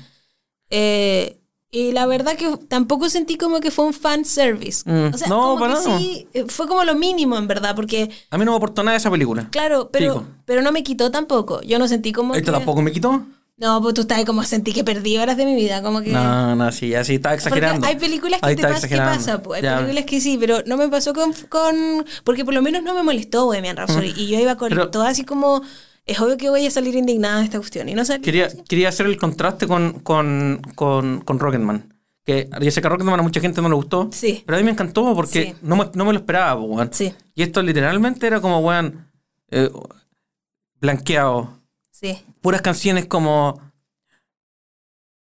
Eh, y la verdad que tampoco sentí como que fue un fan service. Mm. O sea, No, como para que nada. sí, eh, fue como lo mínimo en verdad, porque A mí no me aportó nada esa película. claro, pero, pero no me quitó tampoco. Yo no sentí como ¿Esto que- tampoco me quitó? No, pues tú estás como sentí que perdí horas de mi vida, como que... No, no, sí, así Porque exagerando. hay películas que Ahí te está pasa, ¿qué exagerando. pasa? Pues, hay Ya. películas que sí, pero no me pasó con, con... Porque por lo menos no me molestó Bohemian Rhapsody. Y yo iba con Pero- todo así como... Es obvio que voy a salir indignada de esta cuestión. Y no salí. Quería, quería hacer el contraste con, con, con, con Rocketman. Que yo sé que a Rocketman a mucha gente no le gustó. Sí. Pero a mí me encantó porque Sí. no, me, no me lo esperaba, weón. Sí, Y esto literalmente era como, weón, eh, blanqueado. sí. Puras canciones como.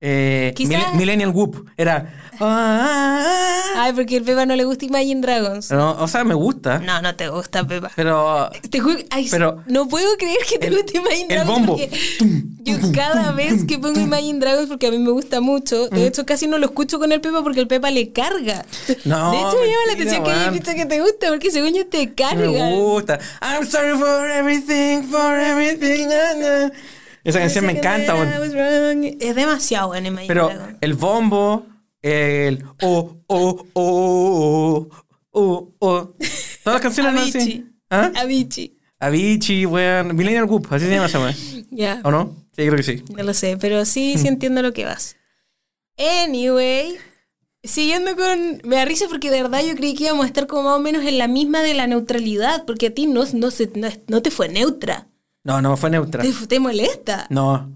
Eh, Millennial Whoop. Era. ah, Ay, porque el Pepa no le gusta Imagine Dragons. no, o sea, me gusta. No, no te gusta, Pepa. Pero. Te juro, ay, Pero- no puedo creer que te El- guste Imagine el Dragons. bombo. porque Yo cada vez que pongo Imagine Dragons, porque a mí me gusta mucho, Mm. de hecho casi no lo escucho con el Pepa porque el Pepa le carga. No, de hecho me llama la atención que hayas dicho que te gusta, porque según yo te Me carga. gusta. I'm sorry for everything, for everything. Esa canción me encanta, wrong. Es demasiado bueno Imagine Pero el bombo, el oh, oh, oh, oh, oh. Todas las canciones no así. ¿Ah? Avicii. Avicii, weón. Millennial Whoop, así se llama esa weón. Ya. ¿O no? Sí, creo que sí. No lo sé, pero sí, sí entiendo lo que vas. Anyway, siguiendo con... Me da risa porque de verdad yo creí que íbamos a estar como más o menos en la misma de la neutralidad, porque a ti no, no, se, no, no te fue neutra, No, no, fue neutra. te, te molesta. No,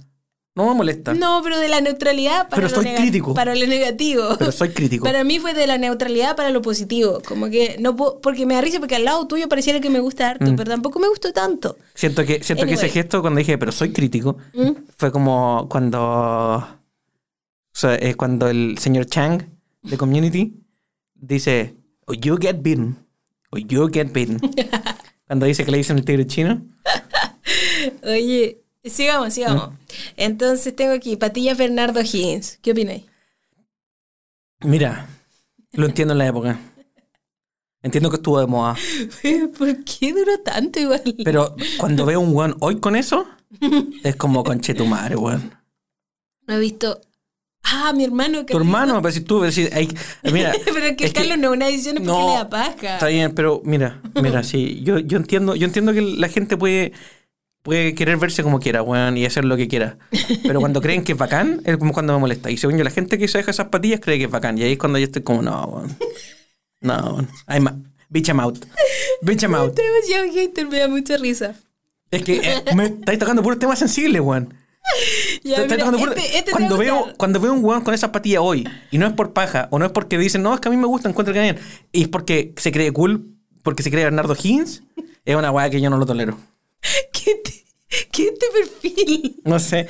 no me molesta. No, pero de la neutralidad para, Pero lo, soy nega- crítico. para lo negativo. Pero soy crítico. Para mí fue de la neutralidad para lo positivo. Como que no puedo, porque me da risa porque al lado tuyo pareciera que me gusta harto, pero tampoco me gustó tanto. Siento que, siento que ese gesto cuando dije, pero soy crítico, ¿Mm? fue como cuando. O sea, eh, cuando el señor Chang de Community dice, "Oh, you get beaten. O you get beaten. cuando dice que le dicen el tigre chino. Oye, sigamos, sigamos. Mm. Entonces tengo aquí Patillas Bernardo Higgins. ¿Qué opináis? Mira, lo entiendo en la época. Entiendo que estuvo de moda. ¿Por qué duró tanto igual? Pero cuando veo un weón hoy con eso, es como conche tu madre, weón. No he visto. Ah, mi hermano. Tu hermano, pero si tú, pero si, hay- mira. Pero es que es que- Carlos no es una edición porque No, le da paja. Está bien, pero mira, mira, sí, yo, yo entiendo, yo entiendo que la gente puede, puede querer verse como quiera, weón, y hacer lo que quiera. Pero cuando creen que es bacán, es como cuando me molesta. Y según yo, la gente que se deja esas patillas cree que es bacán. Y ahí es cuando yo estoy como, no, weón. No, weón. I'm a- bitch I'm out. Bitch I'm out. Demasiado hater, me da mucha risa. Es que eh, me estáis tocando puros temas sensibles, weón. Ya, mira, este- este te cuando, veo, cuando veo un weón con esa patilla hoy, y no es por paja, o no es porque dicen, no, es que a mí me gusta, encuentro que bien, y es porque se cree cool, porque se cree Bernardo Higgins, es una weá que yo no lo tolero. ¿Qué, qué este perfil? No sé.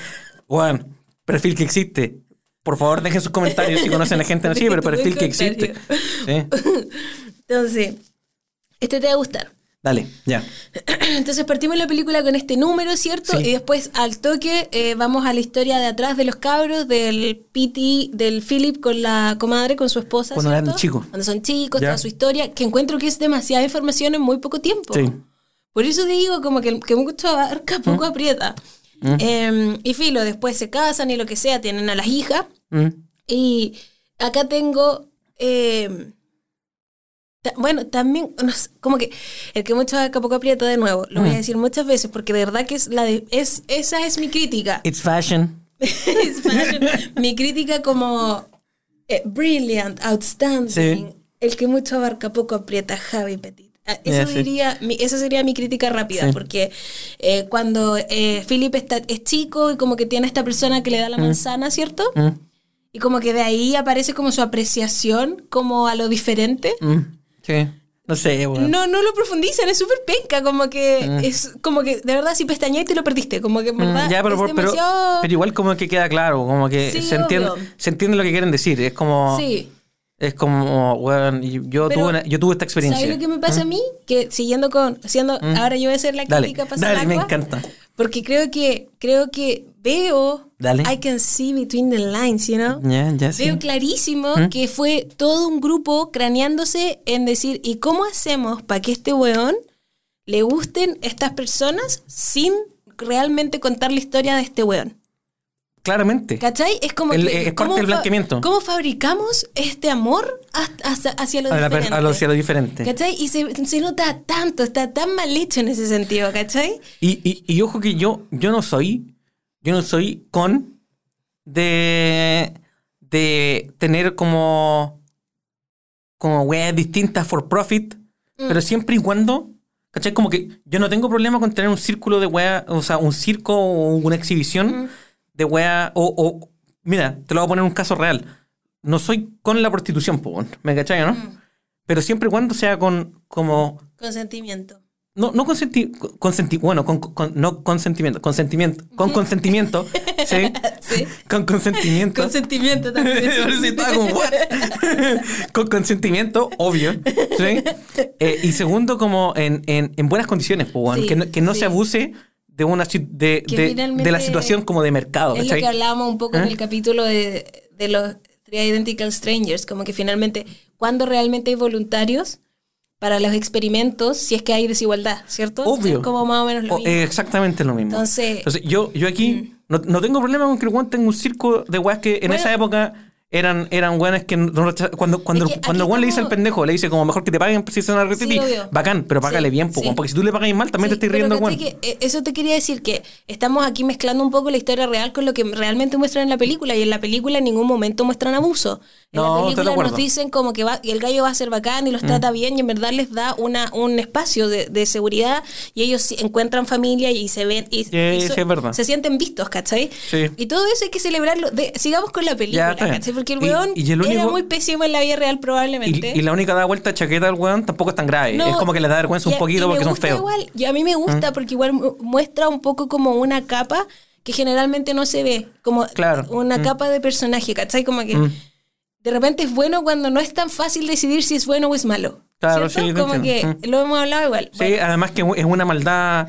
Weón, perfil que existe. Por favor, dejen sus comentarios si conocen a gente así, pero perfil que existe. Sí. Entonces, este te va a gustar. Dale, ya. Entonces partimos la película con este número, ¿cierto? Sí. Y después al toque eh, vamos a la historia de atrás de los cabros, del Piti, del Philip con la comadre, con su esposa. Cuando ¿cierto? eran chicos. Cuando son chicos, Ya. toda su historia, que encuentro que es demasiada información en muy poco tiempo. Sí. Por eso te digo como que, que mucho abarca, poco aprieta. Eh, y filo, después se casan y lo que sea, tienen a las hijas. Mm. Y acá tengo. eh, ta- bueno, también, no sé, como que el que mucho acá poco aprieta de nuevo, lo voy a decir muchas veces porque de verdad que es la de, es, esa es mi crítica. It's fashion. Es fashion. mi crítica como eh, brilliant, outstanding. Sí. El que mucho abarca poco aprieta, Javi Petit. Ah, Eso diría, mi- esa sería mi crítica rápida, Sí. porque eh, cuando eh, Philip está, es chico y como que tiene a esta persona que le da la manzana, ¿cierto? Mm, Y como que de ahí aparece como su apreciación como a lo diferente. mm, sí. No sé, weón. No, no lo profundizan, es súper penca, como que Mm. es como que de verdad si pestañas te lo perdiste, como que en Mm, verdad ya, pero, es pero, pero, demasiado... pero igual como que queda claro, como que Sí, se, entiende, se entiende lo que quieren decir. Es como, sí. Es como, weón, y yo, Pero, tuve, una- yo tuve esta experiencia. ¿Sabes lo que me pasa a mí? Que siguiendo con, haciendo, ahora yo voy a hacer la Mm. Dale, crítica pasar dale, me encanta. Porque creo que, creo que veo, Dale. I can see between the lines, you know? Ya, sí. Veo clarísimo ¿Mm? que fue todo un grupo craneándose en decir, ¿y cómo hacemos para que este weón le gusten estas personas sin realmente contar la historia de este weón? Claramente. ¿Cachai? Es como El- que, es parte ¿cómo del fa- blanqueamiento. ¿Cómo fabricamos este amor hacia, hacia lo A, la diferente? a lo, hacia lo diferente. ¿Cachai? Y se, se nota tanto, está tan mal hecho en ese sentido, ¿cachai? Y, y, y ojo que yo, yo no soy, yo no soy con de, de tener como, como weas distintas for profit, Mm. pero siempre y cuando, ¿cachai? Como que yo no tengo problema con tener un círculo de weas, o sea, un circo o una exhibición Mm. De weas, o, o, mira, te lo voy a poner un caso real. No soy con la prostitución, po, ¿me cachai, no? Mm. Pero siempre y cuando sea con, como, Consentimiento. no, no consenti, consenti- bueno, con, con- no consentimiento, consentimiento, con consentimiento, ¿sí? Sí. Con consentimiento. Consentimiento también. Con consentimiento, obvio, ¿sí? Eh, y segundo, como en, en, en buenas condiciones, Sí, que no, que no sí. se abuse de una de, de, de la situación como de mercado, Es lo ¿cachai? que hablábamos un poco en ¿Eh? el capítulo de, de los Three Identical Strangers, como que finalmente, cuando realmente hay voluntarios para los experimentos, si es que hay desigualdad, ¿cierto? Obvio. Es como más o menos lo mismo. exactamente lo mismo. Entonces- mm. yo, yo aquí no, no tengo problema con que el weón tenga un circo de weas que en Bueno. esa época eran, eran weones que no cuando, cuando, Es que cuando el weón le dice al pendejo, le dice como mejor que te paguen si Sí, obvio. bacán, pero págale Sí, bien, po, sí. porque si tú le pagas mal también te estás pero riendo al ¿cachai weón. que, eh, eso te quería decir que estamos aquí mezclando un poco la historia real con lo que realmente muestran en la película y en la película en ningún momento muestran abuso. En No, la estoy película nos dicen como que va, el gallo va a ser bacán y los trata bien y en verdad les da una, un espacio de, de seguridad y ellos encuentran familia y se ven y, es se sienten vistos, ¿cachai? Y todo eso hay que celebrarlo. De- sigamos con la película. ¿cachai? Porque el Y- weón y el era muy pésimo en la vida real probablemente. Y, y la única da vuelta chaqueta al weón tampoco es tan grave. No, es como que le da vergüenza y un poquito y porque son feos. ¿Mm? Igual, y a mí me gusta porque igual mu- muestra un poco como una capa que generalmente no se ve, como Claro. una Mm. capa de personaje, ¿cachai? Como que Mm. de repente es bueno cuando no es tan fácil decidir si es bueno o es malo. Claro, ¿cierto? sí, Como entiendo. que Mm. lo hemos hablado igual. Sí, Bueno, además que es una maldad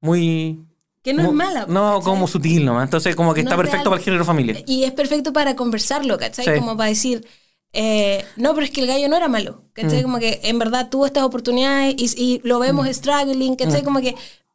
muy... que no es mu- mala. No, ¿cachai? como sutil nomás. Entonces como que No está es perfecto para el género familia. Y es perfecto para conversarlo, ¿cachai? Sí. Como para decir, eh, no, pero es que el gallo no era malo, ¿cachai? Mm. Como que en verdad tuvo estas oportunidades y, y lo vemos struggling, ¿cachai? Mm. Como que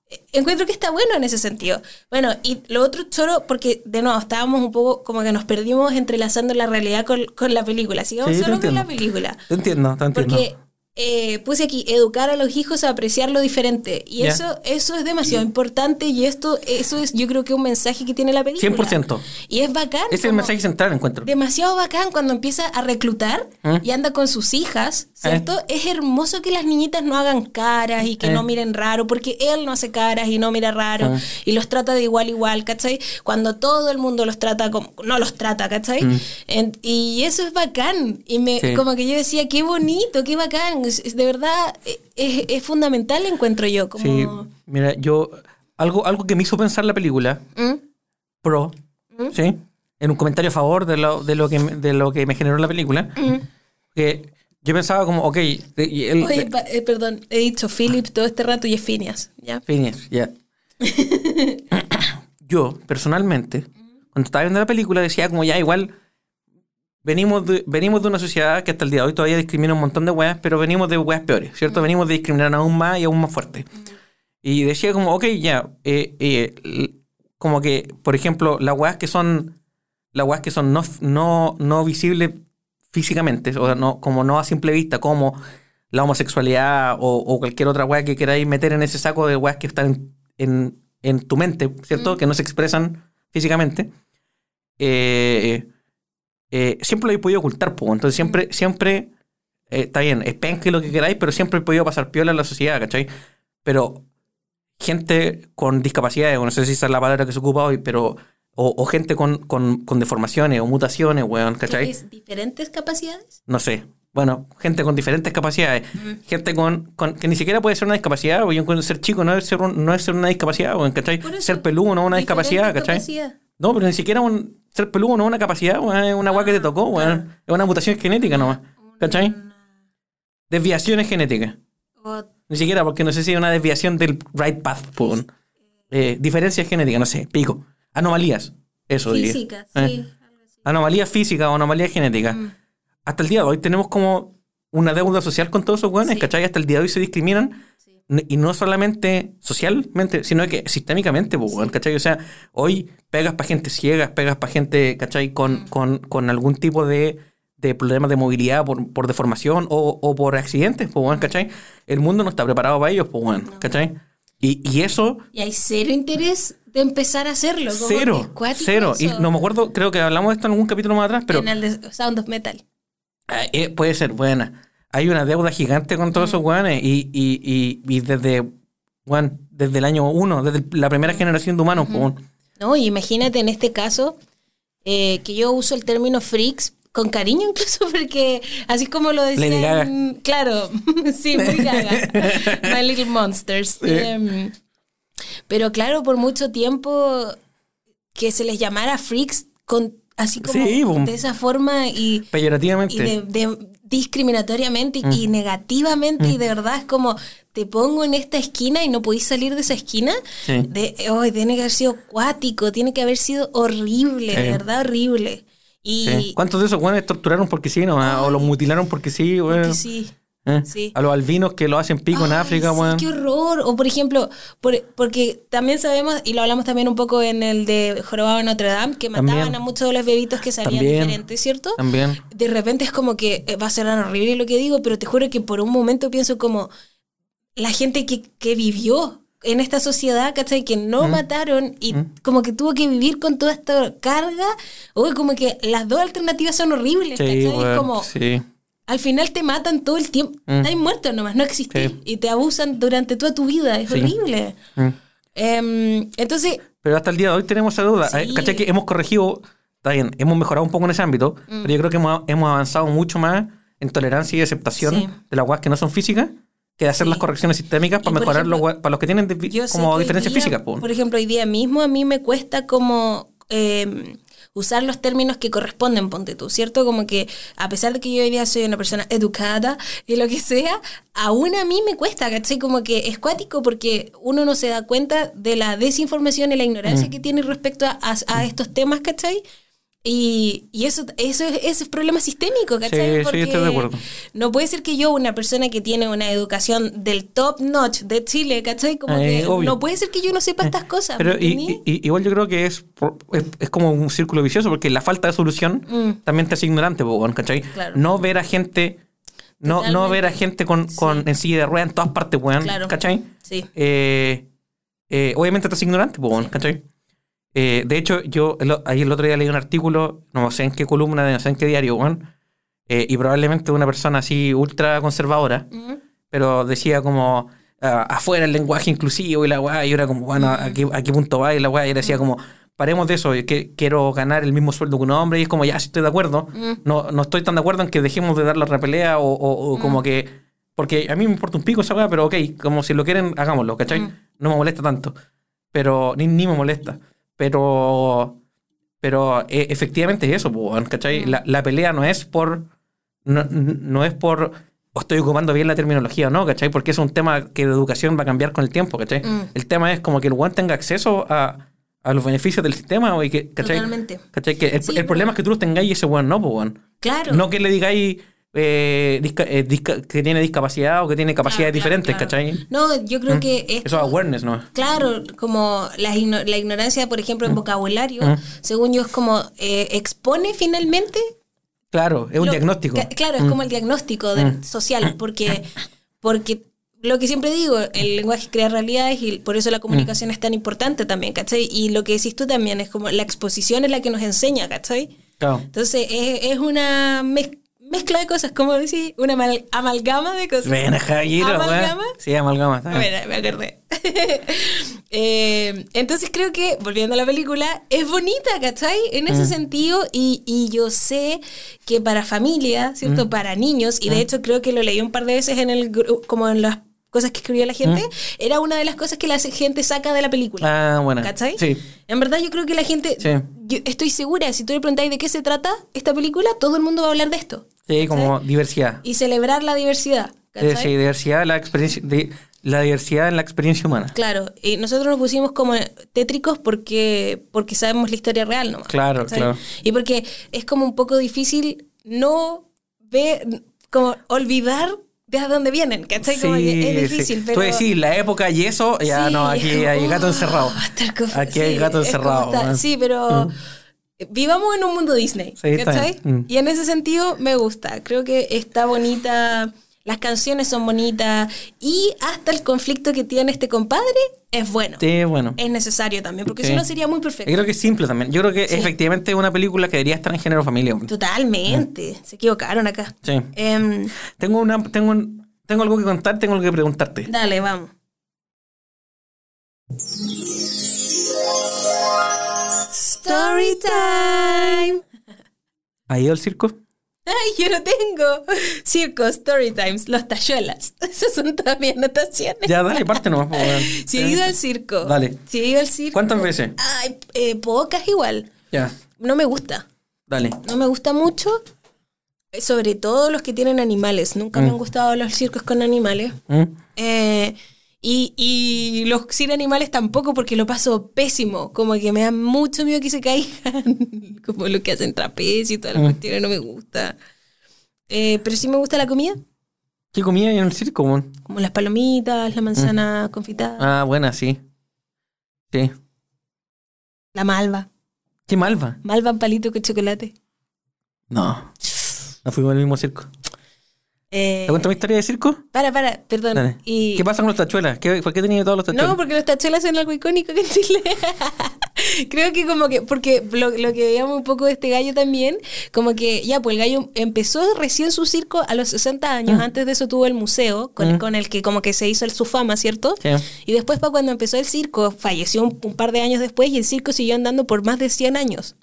eh, encuentro que está bueno en ese sentido. Bueno, y lo otro solo porque, de nuevo, estábamos un poco como que nos perdimos entrelazando la realidad con, con la película. Sigamos Sí, solo con la película. Te entiendo, te entiendo. Porque eh, puse aquí, educar a los hijos a apreciar lo diferente. Y Ya. eso, eso es demasiado importante y esto, eso es yo creo que un mensaje que tiene la película. 100%. Y es bacán. Ese es el mensaje central, encuentro. demasiado bacán cuando empieza a reclutar ¿Mm? y anda con sus hijas, ¿cierto? Es hermoso que las niñitas no hagan caras y que Eh. no miren raro, porque él no hace caras y no mira raro Ah. y los trata de igual igual, ¿cachai? Cuando todo el mundo los trata como, no los trata, ¿cachai? En- y eso es bacán. Y me, Mm. Sí. como que yo decía, qué bonito, qué bacán. Es- es de verdad, eh, es, es fundamental, encuentro yo. Como, Sí, mira, yo... Algo, algo que me hizo pensar la película, ¿Mm? pro, ¿sí? En un comentario a favor de lo, de lo, que, de lo que me generó la película, que yo pensaba como, ok, él- Oye, pa- eh, perdón, he dicho Philip todo este rato y es Phineas, ¿ya? Phineas, ya. Yo, personalmente, cuando estaba viendo la película, decía como ya igual venimos de, venimos de una sociedad que hasta el día de hoy todavía discrimina un montón de weas, pero venimos de weas peores, ¿cierto? Venimos de discriminar aún más y aún más fuerte. Y decía como, ok, ya, eh, eh, como que, por ejemplo, las weas que son, las weas que son no, no, no visibles físicamente, o sea, no, como no a simple vista, como la homosexualidad o, o cualquier otra wea que queráis meter en ese saco de weas que están en, en tu mente, ¿cierto? Que no se expresan físicamente. Eh, eh, siempre lo he podido ocultar, po. entonces siempre, siempre eh, está bien, es penca y lo que queráis, pero siempre he podido pasar piola en la sociedad, ¿cachai? Pero gente con discapacidades, o no sé si esa es la palabra que se ocupa hoy, pero. O, o gente con, con, con deformaciones o mutaciones, weón, ¿cachai? ¿Tienes diferentes capacidades? No sé. Bueno, gente con diferentes capacidades. Gente con, con- que ni siquiera puede ser una discapacidad, encuentro ser chico no es ser, un- no es ser una discapacidad, weón, ¿cachai? Ser peludo no es una discapacidad, ¿cachai? capacidad. No, pero ni siquiera un, ser peludo no es una capacidad, es una weá que te tocó, weón. Es una mutación genética nomás, ¿cachai? Desviaciones genéticas. Ni siquiera, porque no sé si es una desviación del right path, weón. Eh, diferencias genéticas, no sé, pico. Anomalías, eso diría. física, Eh. sí. así. Anomalías físicas o anomalías genéticas. Mm. Hasta el día de hoy tenemos como una deuda social con todos esos weones, Sí. ¿cachai? Hasta el día de hoy se discriminan. Sí. Y no solamente socialmente, sino que sistémicamente, weón, ¿cachai? O sea, hoy pegas para gente ciega, pegas para gente, ¿cachai? Con, Mm. con, con algún tipo de, de problemas de movilidad por, por deformación o, o por accidentes, pues, ¿cachai? El mundo no está preparado para ellos, pues, ¿cachai? Y, y eso, Y hay cero interés de empezar a hacerlo. como cero, cero. Y eso. no me acuerdo, creo que hablamos de esto en algún capítulo más atrás, pero En el de Sound of Metal. Ah, eh, puede ser buena. Hay una deuda gigante con todos esos weones y, y, y, y desde, weón, desde el año uno, desde la primera generación de humanos. No, y imagínate en este caso eh, que yo uso el término freaks con cariño incluso porque así como lo decían, claro, sí, muy gaga, My Little Monsters. Em, pero claro, por mucho tiempo que se les llamara freaks con así como Sí, de esa forma y, peyorativamente. y de, de- discriminatoriamente Mm. y negativamente y de verdad es como te pongo en esta esquina y no podéis salir de esa esquina Sí. de hoy tiene que haber sido cuático tiene que haber sido horrible Sí. de verdad horrible y Sí. ¿Cuántos de esos weones torturaron porque sí, no? O los mutilaron porque sí, weón. que sí Eh, sí. A los albinos que lo hacen pico en África, sí, weón. qué horror. O por ejemplo, por- porque también sabemos, y lo hablamos también un poco en el de Jorobado Notre Dame, que mataban También. a muchos de los bebitos que salían También. diferentes, ¿cierto? También. De repente es como que eh, va a ser horrible lo que digo, pero te juro que por un momento pienso como la gente que, que vivió en esta sociedad, ¿cachai? Que Mm. no mataron y como que tuvo que vivir con toda esta carga. Uy, como que las dos alternativas son horribles, Sí, ¿cachai? Es como, Sí. Al final te matan todo el tiempo. Mm. Estás muerto nomás, no existís. Sí. Y te abusan durante toda tu vida. Es Sí. horrible. Mm. Em, entonces, Pero hasta el día de hoy tenemos esa duda. Sí. ¿Cachai? Que hemos corregido, está bien, hemos mejorado un poco en ese ámbito, Mm. pero yo creo que hemos, hemos avanzado mucho más en tolerancia y aceptación de las weas que no son físicas que de hacer Sí. las correcciones sistémicas para mejorar ejemplo, los para los que tienen como diferencias día, físicas. po. Por ejemplo, hoy día mismo a mí me cuesta como em, usar los términos que corresponden, ponte tú, ¿cierto? Como que a pesar de que yo hoy día soy una persona educada y lo que sea, aún a mí me cuesta, ¿cachai? Como que es cuático porque uno no se da cuenta de la desinformación y la ignorancia Mm. que tiene respecto a, a- a estos temas, ¿cachai? Y, y eso, eso es, ese es problema sistémico, ¿cachai? Sí, sí, estoy de acuerdo. No puede ser que yo, una persona que tiene una educación del top notch de Chile, ¿cachai? Como Eh, que obvio. no puede ser que yo no sepa estas cosas. Pero igual yo creo que es, es, es como un círculo vicioso porque la falta de solución Mm. también te hace ignorante, ¿cachai? Claro. No ver a gente, no, no ver a gente con, con Sí. en silla de ruedas en todas partes, weón, Claro. ¿cachai? Sí. eh, eh, obviamente estás ignorante, weón, ¿cachai? Eh, de hecho, yo el, ahí el otro día leí un artículo, no sé en qué columna, de no sé en qué diario, eh, y probablemente una persona así ultra conservadora, pero decía como ah, afuera el lenguaje inclusivo y la weá, y era como, bueno, ¿a qué, a qué punto va? Y la weá, y decía como, paremos de eso, yo que, quiero ganar el mismo sueldo que un hombre, y es como, ya, sí estoy de acuerdo, no, no estoy tan de acuerdo en que dejemos de dar la repelea o, o- o como que, porque a mí me importa un pico esa weá, pero ok, como si lo quieren, hagámoslo, ¿cachai? No me molesta tanto, pero ni, ni me molesta, pero... Pero eh, efectivamente es eso, ¿cachai? La, la pelea no es por. No, no es por. O estoy ocupando bien la terminología o no, ¿cachai? Porque es un tema que de educación va a cambiar con el tiempo, ¿cachai? Mm. El tema es como que el one tenga acceso a, a los beneficios del sistema, y que, ¿cachai? Totalmente. ¿Cachai? Que el, Sí, el problema es que tú los tengáis y ese one no, pues. Claro. No que le digáis eh, disca- eh, disca- que tiene discapacidad o que tiene capacidades Claro, diferentes, claro. ¿cachai? No, yo creo que esto- Mm. Eso es awareness, ¿no? Claro, como la, la ignorancia, por ejemplo, en vocabulario, Mm. según yo, es como eh, expone finalmente. Claro, es un lo- diagnóstico. Claro, es Mm. como el diagnóstico del- social, porque, porque lo que siempre digo, el lenguaje crea realidades y por eso la comunicación es tan importante también, ¿cachai? Y lo que decís tú también es como la exposición es la que nos enseña, ¿cachai? Claro. Entonces es, es una mez- mezcla de cosas, como decir, una amal- amalgama de cosas. Weón. ¿Amalgama? Sí, amalgama. está bien. me acordé. Eh, entonces creo que, volviendo a la película, es bonita, ¿cachai? En ese sentido, y, y yo sé que para familia, ¿cierto? Para niños, y de hecho creo que lo leí un par de veces en el como en las cosas que escribió la gente, era una de las cosas que la gente saca de la película. Ah, bueno. ¿Cachai? Sí. En verdad yo creo que la gente, Sí. yo estoy segura, si tú le preguntáis de qué se trata esta película, todo el mundo va a hablar de esto. Sí, como diversidad. Y celebrar la diversidad. ¿cachai? Sí, diversidad, la experiencia, de, la diversidad en la experiencia humana. Claro, y nosotros nos pusimos como tétricos porque, porque sabemos la historia real, ¿no? Claro, claro. Y porque es como un poco difícil no ver, como olvidar de a dónde vienen, ¿cachai? Como que es difícil, sí. pero... Tú decís la época y eso, ya Sí, no, aquí es como, hay gato oh, encerrado. Aquí hay sí, gato encerrado. sí, pero vivamos en un mundo Disney, Sí, ¿cachai? Mm. Y en ese sentido me gusta. Creo que está bonita, las canciones son bonitas y hasta el conflicto que tiene este compadre es bueno. Sí, bueno. Es necesario también, porque Sí. si no sería muy Yo perfecto. creo que es simple también. Yo creo que Sí. efectivamente es una película que debería estar en género familia. Totalmente. Se equivocaron acá. Sí. Em, Tengo una, tengo un- tengo algo que contar, tengo algo que preguntarte. dale, vamos. Story time. ¿Ha ido al circo? Ay, yo no tengo. Circo, story times, los tayuelas. Esas son todas mis anotaciones. Ya, dale, parte nomás. Si he ido al circo. Dale. Si he ido al circo. ¿Cuántas veces? Ay, eh, pocas igual. Ya, No me gusta. dale. No me gusta mucho. eh, Sobre todo los que tienen animales. Nunca me Mm. han gustado los circos con animales. ¿Mm? Eh, y, y los sin animales tampoco porque lo paso pésimo. Como que me da mucho miedo que se caigan. como lo que hacen trapecio y todas las Mm. cuestiones. No me gusta. Eh, pero sí me gusta la comida. ¿Qué comía en el circo? weón? Como las palomitas, la manzana Mm. confitada, Ah, buena, sí. Sí. la malva. ¿Qué malva? Malva en palito con chocolate. No. No fuimos al mismo circo. Eh, ¿Te cuento mi historia de circo? para, para, perdón. Y, ¿Qué pasa con los tachuelas? ¿Qué, ¿Por qué tenía todos los tachuelas? No, porque los tachuelas son algo icónico que en Chile. Creo que como que, porque lo, lo que veíamos un poco de este gallo también, como que ya, pues el gallo empezó recién su circo a los 60 años, antes de eso tuvo el museo, con, Mm. con el que como que se hizo su fama, ¿cierto? Sí. Y después para cuando empezó el circo, falleció un, un par de años después y el circo siguió andando por más de 100 años.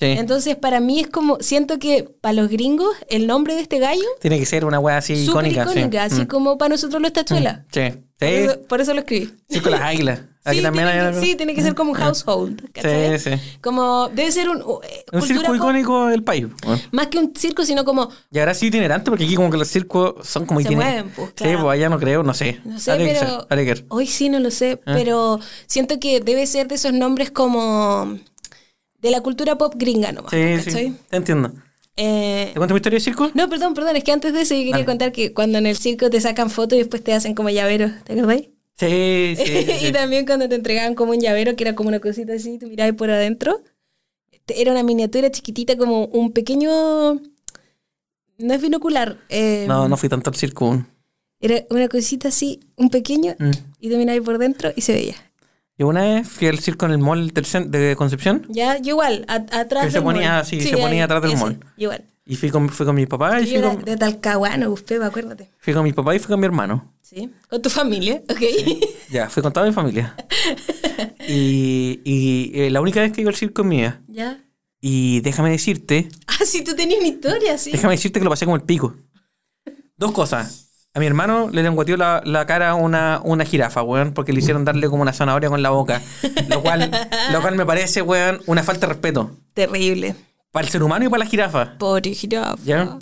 Sí. Entonces para mí es como, siento que para los gringos el nombre de este gallo, Tiene que ser una wea así icónica. icónica, sí. así Mm. como para nosotros los tachuelas. Sí. Por, Sí. eso, por eso lo escribí. Circo de las águilas. Aquí Sí, también tiene hay que, algo. sí, tiene que ser como un household. ¿cachai? Sí, sí. Como debe ser un, eh, Un circo icónico del país. Bueno. Más que un circo, sino como, Y ahora sí itinerante, porque aquí como que los circos son como Se itinerantes. mueven, pues, Sí, claro. pues allá no creo, no sé. no sé, que pero hoy sí no lo sé, Ah. pero siento que debe ser de esos nombres como de la cultura pop gringa nomás. Sí, sí. Te entiendo. Eh, ¿Te cuento mi historia de circo? no, perdón, perdón, es que antes de eso yo quería contar que cuando en el circo te sacan fotos y después te hacen como llaveros, ¿te acordáis? Sí, sí. sí, sí. y también cuando te entregaban como un llavero, que era como una cosita así, tú mirabas por adentro. Era una miniatura chiquitita, como un pequeño. No es binocular. eh, No, no fui tanto al circo. aún. Era una cosita así, un pequeño, Mm. y tú mirabas por dentro y se veía. Yo una vez fui al circo en el mall de Concepción Ya, yo igual, a- atrás Que se del ponía mall. así, se ponía atrás del ese, mall. Igual. y fui con, fui con mi papá y fui con, de Talcahuano, usted, acuérdate. fui con mi papá y fui con mi hermano. ¿Sí? Con tu familia, ¿ok? Ya, fui con toda mi familia. y y eh, la única vez que iba al circo es mía. ya. Y déjame decirte, Ah, sí, tú tenías una historia, sí. déjame decirte que lo pasé como el pico. Dos cosas. A mi hermano le lenguateó la, la cara a una, una jirafa, weón, porque le hicieron darle como una zanahoria con la boca. Lo cual, lo cual me parece, weón, una falta de respeto. Terrible. Para el ser humano y para la jirafa. Pobre jirafa. ¿Ya?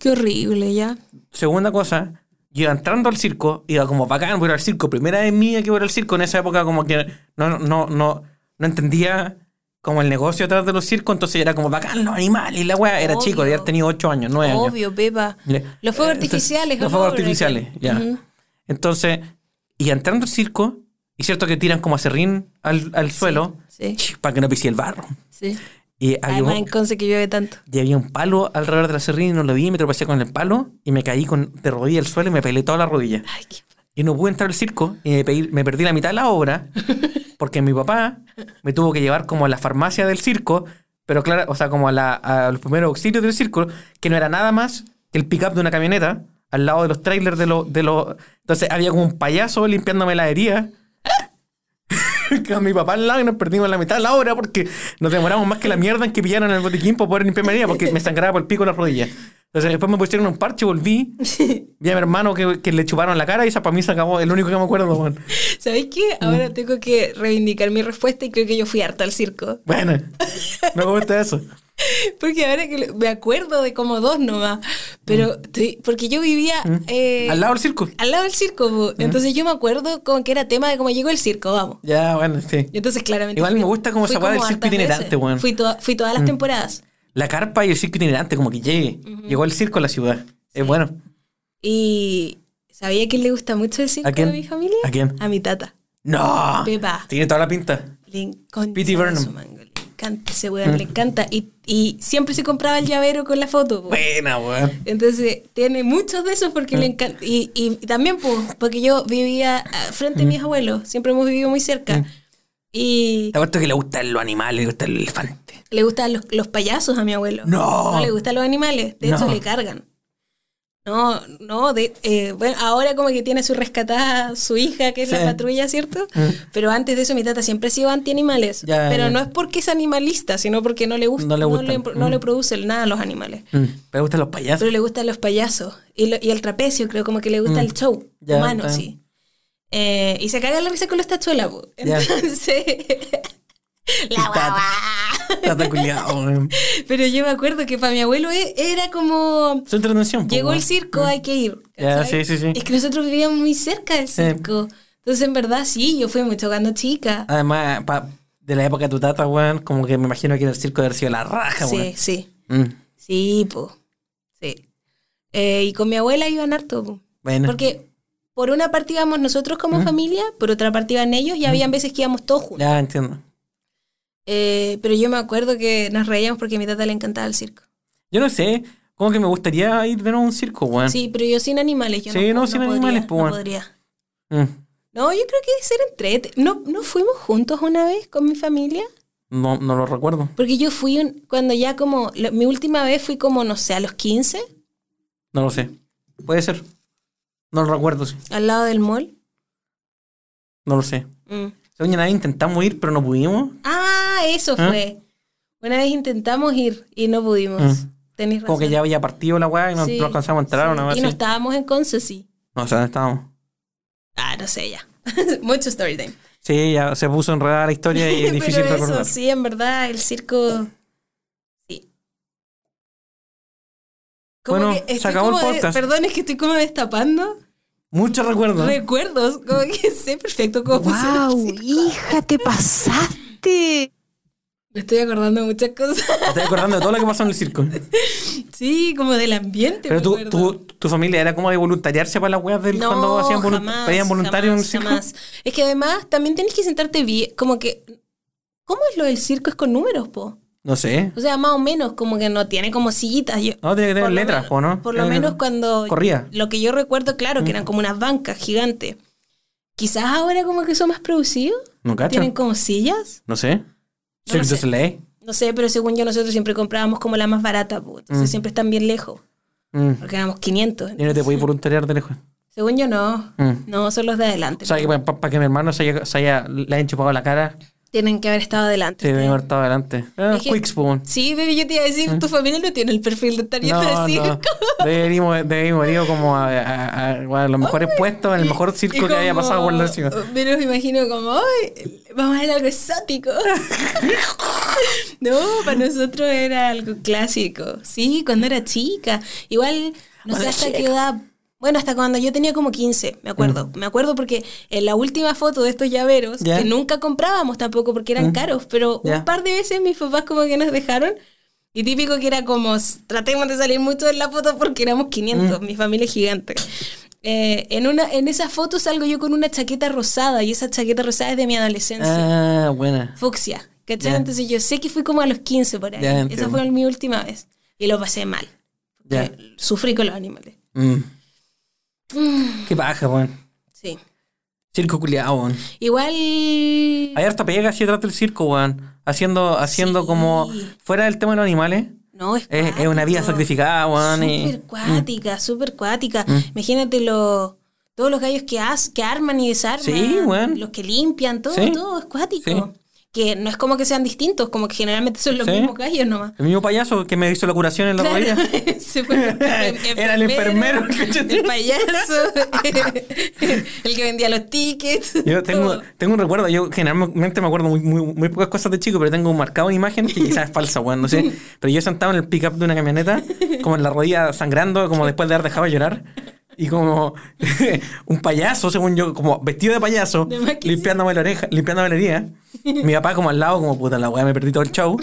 Qué horrible, ya. Segunda cosa, yo iba entrando al circo, iba como bacán, voy al circo. Primera vez mía que voy al circo en esa época, como que no, no, no, no entendía como el negocio atrás de los circos, entonces era como bacán los animales y la weá. Era Obvio. chico, de haber tenido 8 años, 9 años. Obvio, Pepa. Le- Los fuegos eh, artificiales, Los amor, fuegos artificiales, ya. Ujú. Entonces, y entrando al circo, y cierto que tiran como acerrín al, al suelo, Sí, para que no pise el barro. sí. Y había, Además, un, en Conce que llueve tanto. y había un palo alrededor del acerrín y no lo vi, me tropecé con el palo y me caí con, de rodilla al suelo y me pelé toda la rodilla. Ay, qué... Y no pude entrar al circo y me, pedí- me perdí la mitad de la obra porque mi papá me tuvo que llevar como a la farmacia del circo pero claro, o sea, como a, la- a los primeros auxilios del circo, que no era nada más que el pick-up de una camioneta al lado de los trailers de los... De los entonces había como un payaso limpiándome la herida. Con mi papá al lado y nos perdimos la mitad de la hora porque nos demoramos más que la mierda en que pillaron el botiquín para poder limpiarme la herida porque me sangraba por el pico la rodilla. Entonces después me pusieron un parche, volví, vi a mi hermano que, que le chuparon la cara y esa para mí se acabó, el único que me acuerdo, weón. ¿Sabéis qué? Ahora tengo que reivindicar mi respuesta y creo que yo fui harta al circo. Bueno, me gusta eso. Porque ahora que me acuerdo de como dos nomás. Pero, estoy- porque yo vivía eh, Al lado del circo. al lado del circo. po. Entonces yo me acuerdo como que era tema de cómo llegó el circo, vamos. Ya, bueno, sí. Entonces claramente... Igual fui- me gusta esa weá del como circo itinerante, weón. Fui, toda- fui todas las temporadas. La carpa y el circo itinerante, como que llegue. Llegó el circo a la ciudad. Es bueno. Y ¿sabía quién le gusta mucho el circo ¿A quién? de mi familia? ¿A quién? A mi tata. ¡No! Pepa. Tiene toda la pinta. Le. P.T. Burnham. su mango, Le encanta ese weón, le encanta. Y, y siempre se compraba el llavero con la foto. po. Buena, weón. Entonces, tiene muchos de esos porque le encanta. Y, y también, pues, porque yo vivía ah, frente a mis abuelos. Siempre hemos vivido muy cerca. Y Te que le gustan los animales, le gusta el elefante. le gustan los, los payasos a mi abuelo. No. No le gustan los animales. De hecho, No. le cargan. No, no, de, eh, bueno, ahora como que tiene su rescatada, su hija, que es Sí. la patrulla, ¿cierto? Pero antes de eso mi tata siempre ha sido anti-animales. Ya, Pero ya. no es porque es animalista, sino porque no le gusta, No le no no le Mm. producen nada a los animales. Mm, Pero le gustan los payasos. Pero le gustan los payasos. Y, lo- y el trapecio, creo, como que le gusta Mm. el show Ya, humano, sí. Eh, y se caga la risa con los tachuelas, po. Entonces. la Tata. guagua. Culiado, weón. Pero yo me acuerdo que para mi abuelo e- era como. Su Llegó el circo, hay que ir. Sí, sí, sí. Es que nosotros vivíamos muy cerca del Sí. circo. Entonces, en verdad, sí, yo fui mucho cuando chica. Además, pa- de la época de tu tata, weón, como que me imagino que el circo debe haber sido la raja, sí, weón. sí. Mm, Sí, po. Sí. Eh, y con mi abuela iban harto, po. Bueno. Porque por una parte íbamos nosotros como familia, por otra parte iban ellos y habían veces que íbamos todos juntos. Ya entiendo. Eh, pero yo me acuerdo que nos reíamos porque a mi tata le encantaba el circo. Yo no sé, como que me gustaría ir de nuevo a un circo, weón. Sí, pero yo sin animales. Yo Sí, no, no, sin podría, animales, po, no podría. Mm, No, yo creo que ser entrete. ¿No, ¿No fuimos juntos una vez con mi familia? No, no lo recuerdo. Porque yo fui un- cuando ya como... la- mi última vez fui como, no sé, a los 15, No lo sé. Puede ser. No lo recuerdo, sí. al lado del mall. No lo sé. Mm. Según yo, nada, intentamos ir, pero no pudimos. Ah, eso ¿Ah? fue. Una vez intentamos ir y no pudimos. Mm. Tenés razón. Como que ya había partido la weá y no, Sí, alcanzamos a entrar sí. o nada Y no estábamos en Conce, sí. No sé dónde estábamos. Ah, no sé, ya. Mucho story time. Sí, ya se puso enredada la historia y es difícil Pero eso, recordar. sí, en verdad, el circo... Sí. Como Bueno, que se acabó el de- podcast. perdón, es que estoy como destapando Muchos recuerdos. recuerdos. Como que sé perfecto cómo funciona el ¡Wow! ¡Hija, te pasaste! Me estoy acordando de muchas cosas. Me estoy acordando de todo lo que pasó en el circo. Sí, como del ambiente. Pero tú, tú- tu familia era como de voluntariarse para las weas del No, cuando hacían jamás, pedían voluntarios en el circo. jamás. Es que además también tenés que sentarte bien, como que... ¿Cómo es lo del circo? Es con números, po. No sé. O sea, más o menos, como que no tiene como sillitas. Yo- No, tiene que tener letras, po, ¿no? Por lo que- menos cuando... Corría. Lo que yo recuerdo, claro, que eran como unas bancas gigantes. Quizás ahora como que son más producidos. ¿No cacho? Tienen como sillas. No sé. No du sé. No sé, pero según yo nosotros siempre comprábamos como la más barata. po. Entonces Mm. siempre están bien lejos. Mm. Porque éramos 500. Y no te podías voluntariar de lejos. Según yo no. Mm. No, son los de adelante. O sea, que para que mi hermano se haya, se haya- le hayan chupado la cara, Tienen que haber estado adelante. se debe ustedes. haber estado adelante. Ah, Es que- Quicks, po. Sí, baby, yo te iba a decir, tu familia no tiene el perfil de estar yendo No, al circo. no. Haber ido como a, a- a- a los mejores puestos, en el mejor circo Y que haya como- pasado por la ciudad. Pero me imagino como, ay, vamos a ver algo exótico. no, para nosotros era algo clásico. Sí, cuando era chica. Igual, no sé hasta qué edad. Bueno, hasta cuando yo tenía como 15, me acuerdo. Me acuerdo porque en la última foto de estos llaveros, Mm. Ya. que nunca comprábamos tampoco porque eran Mm. caros, pero Ya. un par de veces mis papás como que nos dejaron. Y típico que era como, tratemos de salir mucho en la foto porque éramos 500, Mm. mi familia es gigante. Eh, en, una, en esa foto salgo yo con una chaqueta rosada y esa chaqueta rosada es de mi adolescencia. Ah, buena. Fucsia. ¿Cachai? Ya. Entonces yo sé que fui como a los 15 por ahí. Esa fue mi última vez. Y lo pasé mal. Sufrí con los animales. Mm. Mm, Qué paja, weón. sí. Circo culiado, weón. Igual... Hay harta pega así detrás del circo, weón. haciendo, haciendo Sí. como fuera del tema de los animales. No, es, Es, es una vida sacrificada, weón. y- Súper cuática, súper cuática. Mm. Imagínate lo- todos los gallos que, as- que arman y desarman. Sí, weón. Los que limpian, todo, Sí. todo es cuático. Sí. Que no es como que sean distintos, como que generalmente son los mismos gallos nomás. El mismo payaso que me hizo la curación en la Claro. rodilla. Se fue Era el enfermero, el payaso, el que vendía los tickets. Yo tengo, tengo un recuerdo, yo generalmente me acuerdo muy, muy, muy pocas cosas de chico, pero tengo marcado una imagen que quizás es falsa, weón, no sé. Pero yo sentado en el pick-up de una camioneta, como en la rodilla sangrando, como después de haber dejado de llorar. Y como un payaso, según yo, como vestido de payaso, De limpiándome la oreja, limpiándome la herida. Mi papá como al lado, como puta la weá, me perdí todo el show.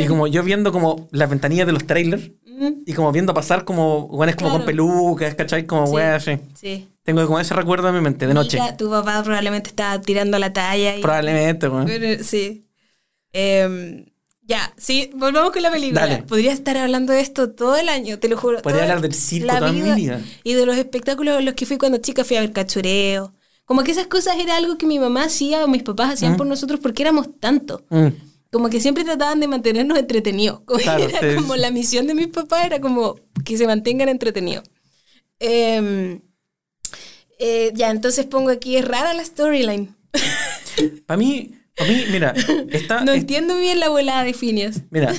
Y como yo viendo como las ventanillas de los trailers. Y como viendo pasar como weones como con Claro. pelucas, ¿cachai? Como Sí, weá así. Sí. Tengo como ese recuerdo en mi mente, de noche. Tu papá probablemente estaba tirando la talla. Y, Probablemente, weón. Sí. Em, ya, sí, volvamos con la película. Dale. Podría estar hablando de esto todo el año, te lo juro. Podría hablar del circo la toda mi vida. Y de los espectáculos a los que fui cuando chica, fui a ver cachureo. Como que esas cosas era algo que mi mamá hacía o mis papás hacían por nosotros porque éramos tanto. Mm. Como que siempre trataban de mantenernos entretenidos. Como, Claro, era como la misión de mis papás era como que se mantengan entretenidos. Em, eh, ya, entonces pongo aquí, es rara la storyline. Para mí, para mí, mira, está, No es- entiendo bien la volada de Phineas. mira,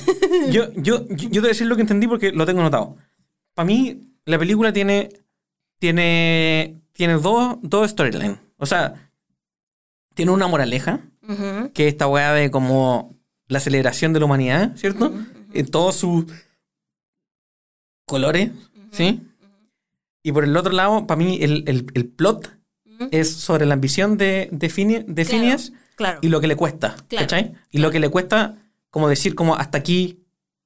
yo, yo, yo yo te voy a decir lo que entendí porque lo tengo notado. Para mí, la película tiene, tiene, tiene dos, dos storylines. O sea, tiene una moraleja, que es esta weá de como la celebración de la humanidad, ¿cierto? En todos sus colores, ¿sí? Y por el otro lado, para mí, el, el- el plot es sobre la ambición de, de, de Phineas Claro. Y lo que le cuesta, Claro, ¿cachai? Y lo que le cuesta, como decir, como hasta aquí,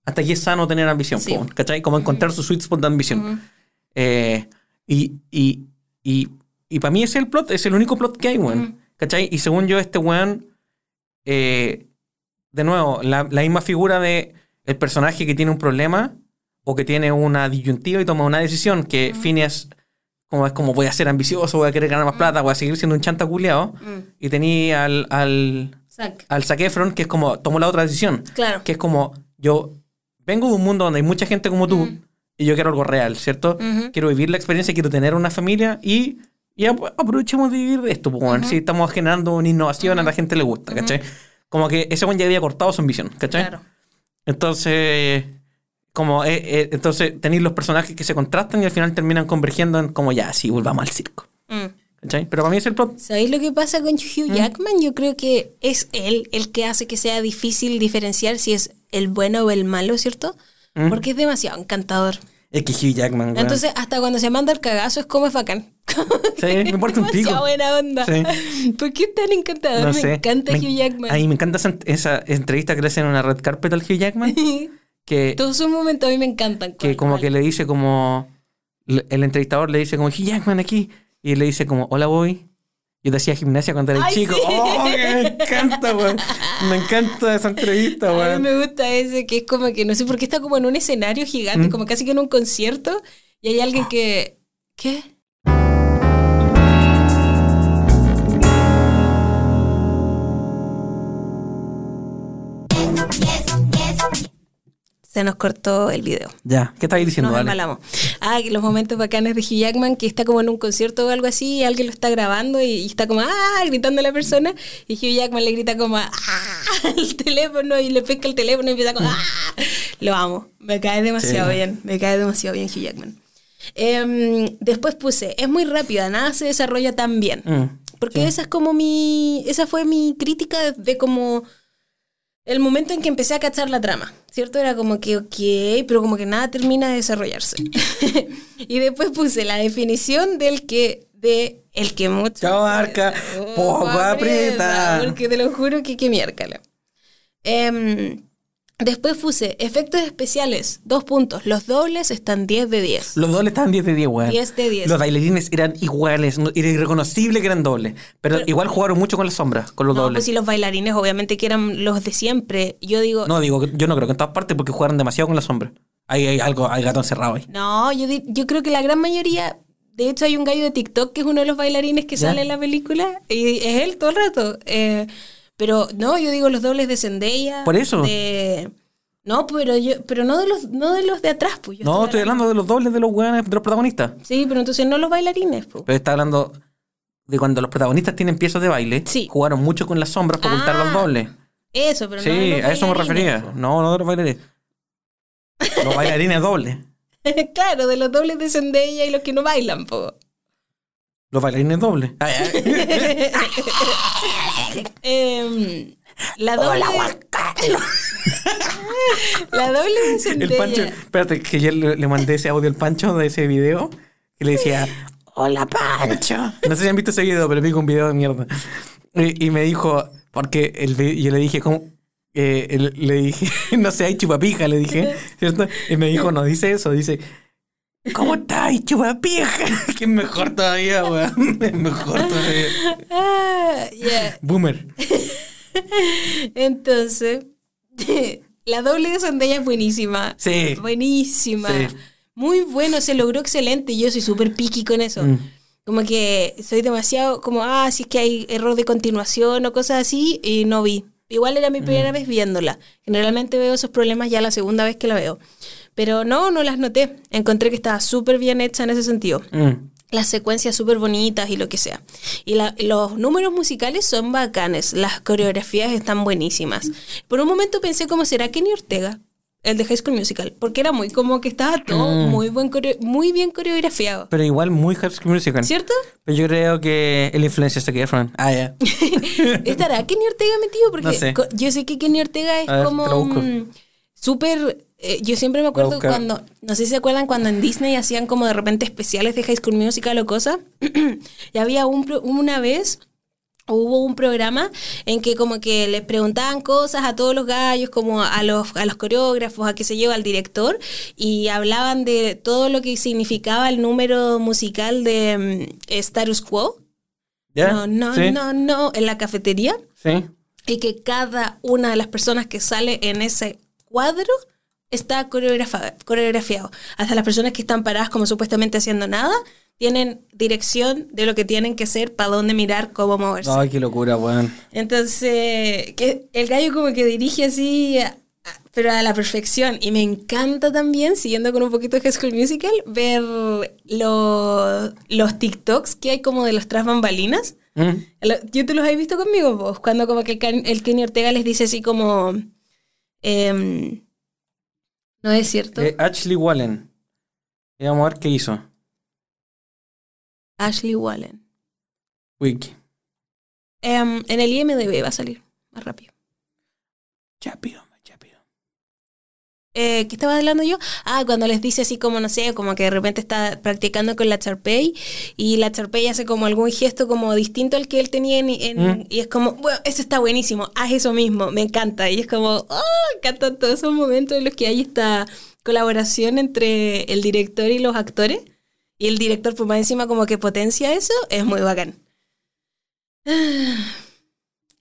hasta aquí es sano tener ambición, Sí. ¿cachai? Como encontrar su sweet spot de ambición. Eh, y y, y, y para mí ese es el plot, es el único plot que hay, weón. ¿Cachai? Y según yo, este weón, eh, de nuevo, la, la misma figura de el personaje que tiene un problema o que tiene una disyuntiva y toma una decisión que Phineas como es como voy a ser ambicioso, voy a querer ganar más plata, voy a seguir siendo un chanta culiao. Mm. Y tenía al, al, Zac. al Zac Efron, que es como, tomó la otra decisión. Claro. Que es como, yo vengo de un mundo donde hay mucha gente como tú y yo quiero algo real, ¿cierto? Quiero vivir la experiencia, quiero tener una familia y, y ap- aprovechemos de vivir de esto, pues. Si estamos generando una innovación, a la gente le gusta, ¿cachai? Como que ese buen ya había cortado su ambición, ¿cachai? Claro. Entonces, como, eh, eh, entonces tenéis los personajes que se contrastan y al final terminan convergiendo en como ya, sí, volvamos al circo. Mm. ¿Cachai? Pero para mí es el plot. ¿Sabéis lo que pasa con Mm. Hugh Jackman? Yo creo que es él el que hace que sea difícil diferenciar si es el bueno o el malo, ¿cierto? Mm. Porque es demasiado encantador. Es que Hugh Jackman, weón. Entonces, hasta cuando se manda el cagazo es como es bacán. Sí, me importa un pico. Buena onda. Sí. ¿Por qué tan encantador? No me sé. encanta Me- Hugh Jackman. A mí me encanta esa, esa entrevista que le hacen en una red carpet al Hugh Jackman. que, Todos sus momentos a mí me encantan. que como que le dice como... El entrevistador le dice como, Jackman aquí. Y le dice como, hola, boy. Yo te hacía gimnasia cuando era Ay, chico. sí. ¡Oh, me encanta, weón! Me encanta esa entrevista, A mí weón. me gusta ese que es como que no sé por qué está como en un escenario gigante, Mm. como casi que en un concierto, y hay alguien que. ¿Qué? Se nos cortó el video. Ya, ¿qué estáis diciendo? Nos embalamos. Ah, que los momentos bacanes de Hugh Jackman, que está como en un concierto o algo así, y alguien lo está grabando y, y está como, ah, gritando a la persona, y Hugh Jackman le grita como, ah, al teléfono, y le pesca el teléfono y empieza como, ah. Lo amo, me cae demasiado Sí. bien, me cae demasiado bien Hugh Jackman. Em, después puse, es muy rápida, nada se desarrolla tan bien. Mm, Porque esa es como mi. Esa fue mi crítica de, de como. El momento en que empecé a cachar la trama, ¿cierto? Era como que, ok, pero como que nada termina de desarrollarse. y después puse la definición del que. de el que mucho. Chao, Arca. Oh, Poco aprieta. Porque te lo juro que que miércale. Em, después puse efectos especiales, dos puntos. Los dobles están 10 de 10. Los dobles estaban 10 de 10, weón. 10 de 10. Los bailarines eran iguales, no- era irreconocible que eran dobles. Pero, igual jugaron mucho con las sombras, con los No, dobles. pues si los bailarines obviamente que eran los de siempre. Yo digo, No, digo, que- yo no creo que en todas partes porque jugaron demasiado con las sombras. Hay, hay algo, hay gato encerrado ahí. No, yo, di- yo creo que la gran mayoría. De hecho, hay un gallo de TikTok que es uno de los bailarines que ¿Ya? sale en la película y es él todo el rato. Eh, Pero no, yo digo los dobles de Zendaya. Por eso. de- No, pero yo, pero no de los, no de los de atrás, pues. yo No, estoy hablando de los dobles de los weones, de los protagonistas. Sí, pero entonces no los bailarines, pues. Pero está hablando de cuando los protagonistas tienen piezas de baile. Sí. Jugaron mucho con las sombras para ocultar Ah, los dobles. Eso, pero Sí, no los a eso me refería. po. No, no de los bailarines. Los bailarines dobles. claro, de los dobles de Zendaya y los que no bailan, po. Los bailarines dobles. Em, la doble. la doble de El. Pancho, espérate, que yo le, le mandé ese audio al Pancho de ese video que le decía, hola Pancho. No sé si han visto ese video, pero vi un video de mierda. Y, y me dijo, porque el, yo le dije, ¿cómo? Eh, el- le dije, no sé, hay chupapija, le dije, ¿cierto? Y me dijo, no dice eso, dice, ¿cómo estás, chupapija? Que es mejor todavía, weón. Es mejor todavía. Ah. Boomer. Entonces, la doble de Zendaya es buenísima. Sí. Buenísima. Sí. Muy bueno, se logró excelente. Yo soy súper picky con eso. Mm. Como que soy demasiado como, ah, si es que hay error de continuación o cosas así, y no vi. Igual era mi Mm. primera vez viéndola. Generalmente veo esos problemas ya la segunda vez que la veo. Pero no, no las noté. Encontré que estaba súper bien hecha en ese sentido. Mm. Las secuencias súper bonitas y lo que sea. Y la- los números musicales son bacanes. Las coreografías están buenísimas. Por un momento pensé como será Kenny Ortega, el de High School Musical, porque era muy como que estaba todo Mm. muy, buen coreo- muy bien coreografiado. Pero igual muy High School Musical. ¿Cierto? Pero yo creo que el influencia es Zac Efron. Ah, ya. ¿Estará Kenny Ortega metido? Porque No sé. co- yo sé que Kenny Ortega es ver, como súper... eh, yo siempre me acuerdo cuando, no sé si se acuerdan cuando en Disney hacían como de repente especiales de High School Musical o cosas. y había un, una vez, hubo un programa en que como que les preguntaban cosas a todos los gallos, como a los, a los coreógrafos, a qué se lleva al director, y hablaban de todo lo que significaba el número musical de mm, Status Quo. No, no, ¿Sí? no, no, en la cafetería Sí. y que cada una de las personas que sale en ese cuadro está coreografa- coreografiado. Hasta las personas que están paradas como supuestamente haciendo nada, tienen dirección de lo que tienen que hacer, para dónde mirar, cómo moverse. Ay, qué locura, weón. Entonces, que el gallo como que dirige así, pero a la perfección. Y me encanta también, siguiendo con un poquito de High School Musical, ver lo- los TikToks que hay como de los tras bambalinas. Mm. ¿Yo te los has visto conmigo vos? Cuando como que el, el Kenny Ortega les dice así como... em, no es cierto. Eh, Ashley Wallen. Y vamos a ver qué hizo. Ashley Wallen. Wiki. Em, en el IMDB va a salir más rápido. Rápido, rápido. Eh, ¿Qué estaba hablando yo? Ah, cuando les dice así como, no sé, como que de repente está practicando con la Charpey y la Charpey hace como algún gesto como distinto al que él tenía en, en- Mm. y es como, bueno, eso está buenísimo, haz eso mismo, me encanta. Y es como, ah, me encantan todos esos momentos en los que hay esta colaboración entre el director y los actores. Y el director, por más encima, como que potencia eso, es muy bacán.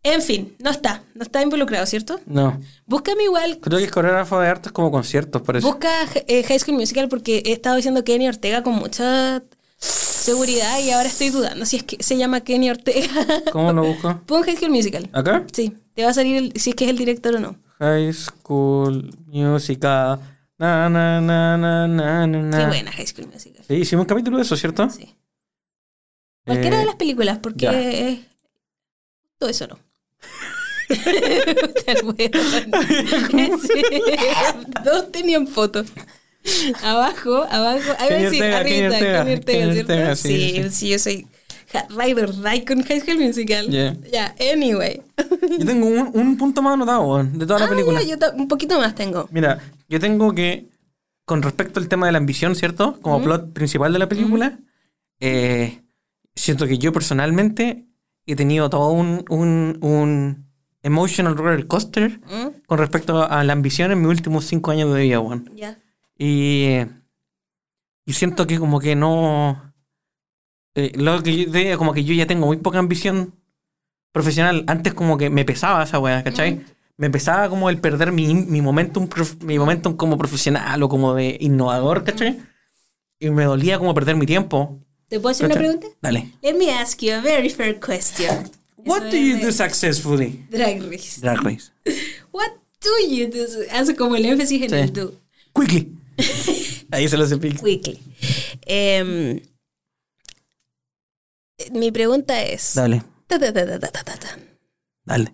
En fin, no está, no está involucrado, ¿cierto? No. Búscame igual Creo que es coreógrafo de artes como conciertos, parece. Busca eh, High School Musical porque he estado diciendo Kenny Ortega con mucha seguridad y ahora estoy dudando si es que se llama Kenny Ortega. ¿Cómo lo busco? Pon High School Musical. ¿Acá? Sí, te va a salir el- si es que es el director o no. High School Musical. Na, na, na, na, na, na. Qué buena High School Musical. Sí, hicimos un capítulo de eso, ¿cierto? Sí. Cualquiera Eh, de las películas, porque eh, todo eso no. Todos tenían fotos. Abajo, abajo. A Kenny ¿cierto? Ortega, sí, sí, yo soy ja- ride con High School Musical. Yeah. Ya, anyway. Yo tengo un, un punto más anotado de toda la Ah, película. yo un poquito más tengo. Mira, yo tengo que, con respecto al tema de la ambición, ¿cierto? Como plot principal de la película, eh, siento que yo personalmente he tenido todo un, un, un emotional roller coaster ¿Mm? con respecto a la ambición en mis últimos cinco años de vida, weón. Ya. Y, y siento que como que no... eh, lo que yo diría, como que yo ya tengo muy poca ambición profesional. Antes como que me pesaba esa weá, ¿cachai? Me pesaba como el perder mi, mi momentum, mi momentum como profesional o como de innovador, ¿cachai? Y me dolía como perder mi tiempo. ¿Te puedo hacer una pregunta? Dale. Let me ask you a very fair question. What Eso do you do successfully? Drag Race. Drag race. What do you do? Hace como el énfasis en Sí. el do. Quickly. Ahí se lo hace pic. Quickly. Em, mi pregunta es... Dale, ta, ta, ta. dale.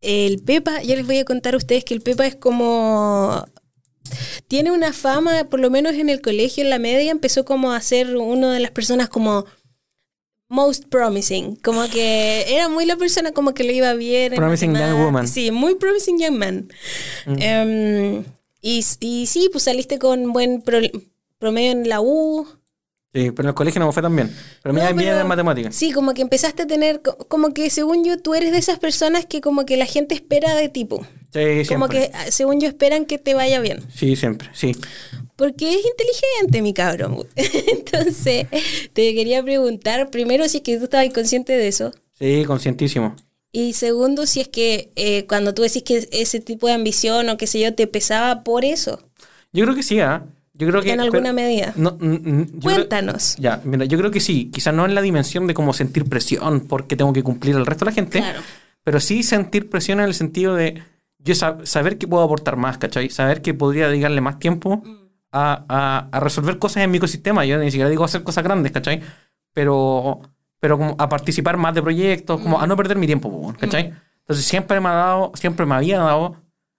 El Pepa, yo les voy a contar a ustedes que el Pepa es como... Tiene una fama, por lo menos en el colegio, en la media, empezó como a ser una de las personas como most promising, como que era muy la persona como que le iba bien. en Promising young woman. Sí, muy promising young man. Em, y, y sí, pues saliste con buen pro- promedio en la U. Sí, pero en el colegio no me fue tan bien. Pero me No, bien en matemáticas. Sí, como que empezaste a tener, co- como que según yo, tú eres de esas personas que como que la gente espera de tipo. Sí, Como siempre. que, ah, según yo, esperan que te vaya bien. Sí, siempre, sí. Porque es inteligente, mi cabrón. Entonces, te quería preguntar, primero, si es que tú estabas consciente de eso. Sí, conscientísimo. Y segundo, si es que eh, cuando tú decís que ese tipo de ambición o qué sé yo, te pesaba por eso. Yo creo que sí, ¿ah? Yo creo que... En alguna pero- medida. No, mm, mm, yo creo- Cuéntanos. Ya, mira, yo creo que sí. Quizás no en la dimensión de como sentir presión porque tengo que cumplir al resto de la gente. Claro. Pero sí sentir presión en el sentido de yo sab- saber que puedo aportar más, ¿cachai? Saber que podría dedicarle más tiempo a, a- a resolver cosas en mi ecosistema. Yo ni siquiera digo hacer cosas grandes, ¿cachai? Pero, pero como a participar más de proyectos, como a no perder mi tiempo, po, ¿cachai? Entonces siempre me ha dado, siempre me había dado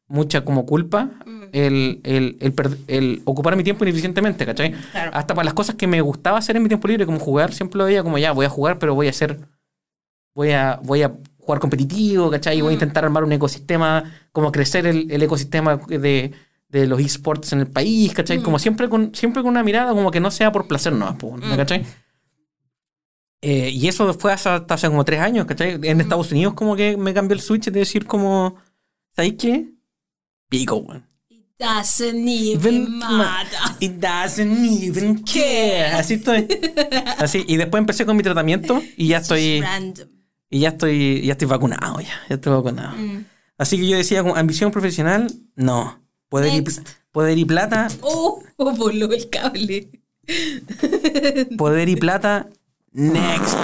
mucha como culpa el, el, el el ocupar mi tiempo ineficientemente, ¿cachai? Claro. Hasta para las cosas que me gustaba hacer en mi tiempo libre, como jugar, siempre lo veía como ya, voy a jugar, pero voy a hacer voy a, voy a jugar competitivo, ¿cachai? Y voy a intentar armar un ecosistema, como crecer el, el ecosistema de, de los esports en el país, ¿cachai? Como siempre con, siempre con una mirada como que no sea por placer nomás, ¿no? ¿cachai? Eh, y eso fue hasta, hasta hace como tres años, ¿cachai? En Estados Unidos como que me cambió el switch de decir como, ¿sabes qué? Pico, weón. Doesn't Even matter. It doesn't even care. Así estoy. Así. Y después empecé con mi tratamiento y ya estoy. Y ya estoy, ya estoy vacunado, ya, ya estoy vacunado. Así que yo decía, ambición profesional, no. Poder, y, poder y plata, Oh, voló el cable. poder y plata, next.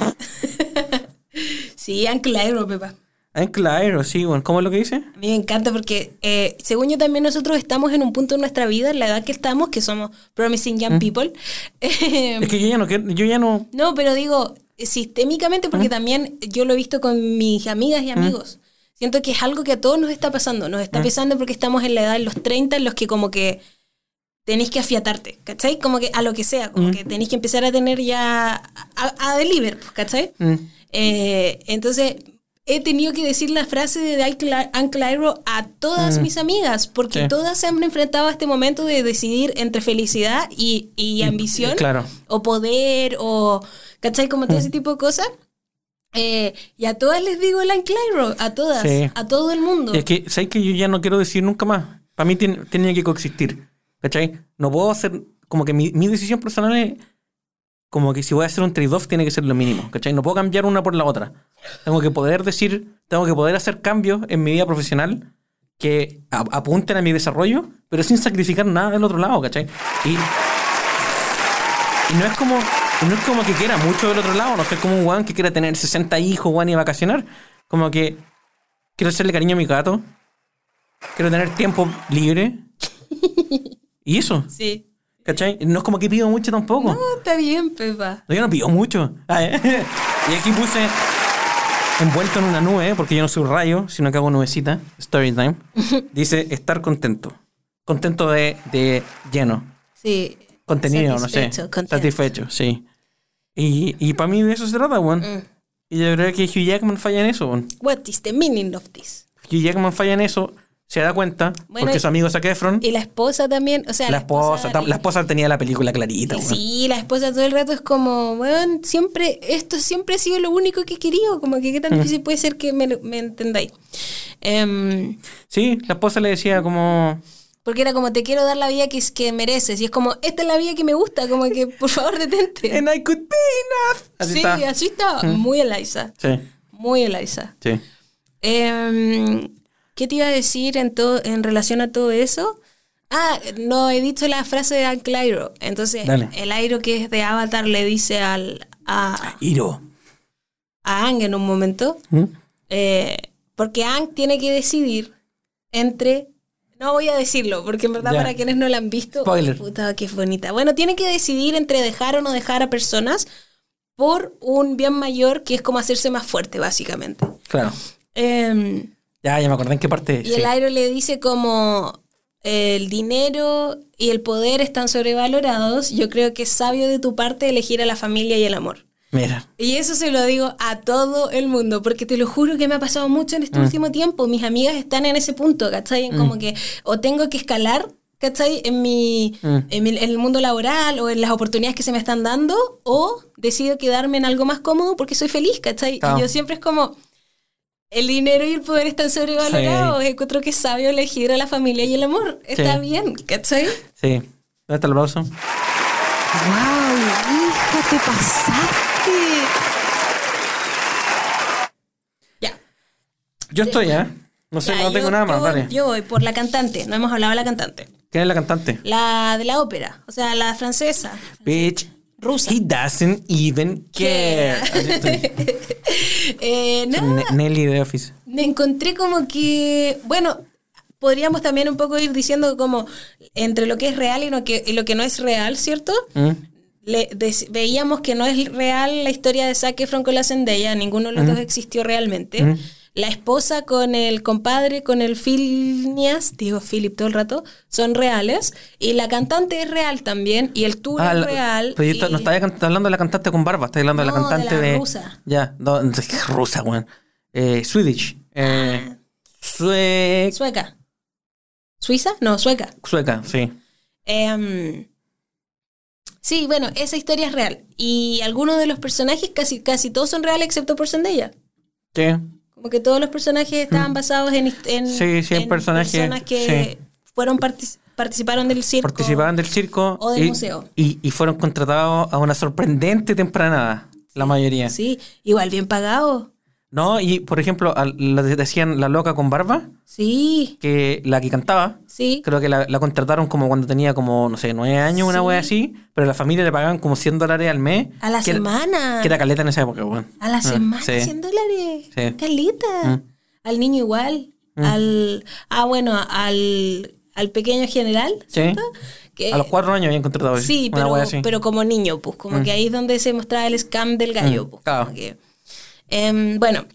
Sí, anclaero, Pepa. Ah, claro, sí, bueno, ¿cómo es lo que dice? A mí me encanta porque, eh, según yo, también nosotros estamos en un punto en nuestra vida, en la edad que estamos, que somos promising young people. Eh, Es que yo ya no yo ya no. no, pero digo, sistémicamente, porque también yo lo he visto con mis amigas y amigos. Siento que es algo que a todos nos está pasando. Nos está pasando porque estamos en la edad de los 30 en los que como que tenéis que afiatarte, ¿cachai? Como que a lo que sea, como que tenéis que empezar a tener ya a, a deliver, ¿cachai? Mm. Eh, entonces, he tenido que decir la frase de Ancla- Anclairo a todas mis amigas, porque Sí. todas se han enfrentado a este momento de decidir entre felicidad y, y ambición, claro. o poder, o, ¿cachai? Como todo ese tipo de cosas. Eh, y a todas les digo el Anclairo, a todas, Sí. a todo el mundo. Es que, ¿sabes que yo ya no quiero decir nunca más? Para mí tien- tenía que coexistir. ¿Cachai? No puedo hacer. Como que mi, mi decisión personal es. Como que si voy a hacer un trade-off, tiene que ser lo mínimo. ¿Cachai? No puedo cambiar una por la otra. Tengo que poder decir. Tengo que poder hacer cambios en mi vida profesional que apunten a mi desarrollo, pero sin sacrificar nada del otro lado, ¿cachai? Y. Y no es como. no es como que quiera mucho del otro lado. No soy como un weón que quiera tener 60 hijos, weón, y vacacionar. Como que. Quiero hacerle cariño a mi gato. Quiero tener tiempo libre. Y eso, Sí. ¿cachai? No es como que pido mucho tampoco. No, está bien, Pepa. No, yo no pido mucho. Ah, eh. y aquí puse envuelto en una nube, porque yo no soy un rayo, sino que hago nubecita. Story time. Dice estar contento. Contento de, de lleno. Sí. Contenido, no sé. Satisfecho, contento. Satisfecho, sí. Y, y para mí de eso se trata, weón. Mm. Y yo creo que Hugh Jackman falla en eso, weón. What is the meaning of this? Hugh Jackman falla en eso, se da cuenta, Bueno, porque su amigo Zac Efron, Y la esposa también, o sea, la esposa, la esposa tenía la película clarita. Sí, la esposa todo el rato es como, weón, siempre, esto siempre ha sido lo único que he querido, como que qué Mm. tan difícil puede ser que me, me entendáis. Em, Sí, la esposa le decía como... porque era como, te quiero dar la vida que, que mereces, y es como, esta es la vida que me gusta, como que, por favor, detente. And I could be enough. Así sí, está. así está, muy Eliza, Sí, muy Eliza. sí. Em, ¿Qué te iba a decir en, todo, en relación a todo eso? Ah, no he dicho la frase de Anclairo. Entonces, Dale. el Airo que es de Avatar le dice al, a, Hiro. a Ang en un momento, ¿Mm? eh, porque Ang tiene que decidir entre... No voy a decirlo, porque en verdad Ya. para quienes no la han visto... Spoiler. Puta, qué bonita. Bueno, tiene que decidir entre dejar o no dejar a personas por un bien mayor que es como hacerse más fuerte, básicamente. Claro. Em, Ya, ya me acordé en qué parte. y sí. el aire le dice como el dinero y el poder están sobrevalorados. Yo creo que es sabio de tu parte elegir a la familia y el amor. Mira. Y eso se lo digo a todo el mundo, porque te lo juro que me ha pasado mucho en Mm. este último tiempo. Mis amigas están en ese punto, ¿cachai? En como que o tengo que escalar, ¿cachai? En, mi, Mm. en, mi- en el mundo laboral o en las oportunidades que se me están dando, o decido quedarme en algo más cómodo porque soy feliz, ¿cachai? Claro. Y yo siempre es como... El dinero y el poder están sobrevalorados. Encuentro que es sabio elegir a la familia y el amor. Está Sí. bien, ¿cachai? Sí. ¿Dónde está el aplauso? ¡Wow! ¡Hija, te pasaste! Ya. Yo estoy, ¿eh? No sé, Ya, no tengo yo- nada más, yo dale. Yo voy por la cantante. No hemos hablado de la cantante. ¿Quién es la cantante? La de la ópera, o sea, la francesa. Bitch. Rusa. He doesn't even care. Eh, nada, Ne- Nelly de Office. me encontré como que, bueno, podríamos también un poco ir diciendo como entre lo que es real y lo que, y lo que no es real, ¿cierto? ¿Mm? Le- des- veíamos que no es real la historia de Zac Efron con la Zendaya, ninguno de los dos existió realmente. Mm. La esposa con el compadre, con el Phineas, digo Philip todo el rato, son reales. Y la cantante es real también, y el tour Ah, es real. pero y- no estaba cant- hablando de la cantante con barba, estaba hablando de la de cantante la de. rusa. Ya, no, rusa, weón. Eh, Swedish. Eh, sue- Sueca. ¿Suiza? No, sueca. Sueca, sí. Em, sí, bueno, esa historia es real. Y algunos de los personajes, casi, casi todos son reales excepto por Zendaya. ¿Qué? Como que todos los personajes estaban basados en, en, Mm. Sí, sí, en personajes, personas que fueron partic- participaron del circo. Participaban del circo O del y, museo. Y, y fueron contratados a una sorprendente tempranada, la mayoría. Sí, igual bien pagado. No, y por ejemplo, al- la de- decían la loca con barba, Sí, que la que cantaba, sí. creo que la, la contrataron como cuando tenía como, no sé, nueve años, una Sí. wea así, pero la familia le pagaban como 100 dólares al mes. A la que era- semana. que era caleta en esa época, weón. A la Ah, semana, sí. 100 dólares. Sí. Caleta. Mm. Al niño igual. Al. Ah, bueno, al, al pequeño general. Sí. ¿cierto? Que- A los cuatro años habían contratado Sí, pero, pero como niño, pues, como que ahí es donde se mostraba el scam del gallo, Mm, pues. claro. como que- Em, bueno.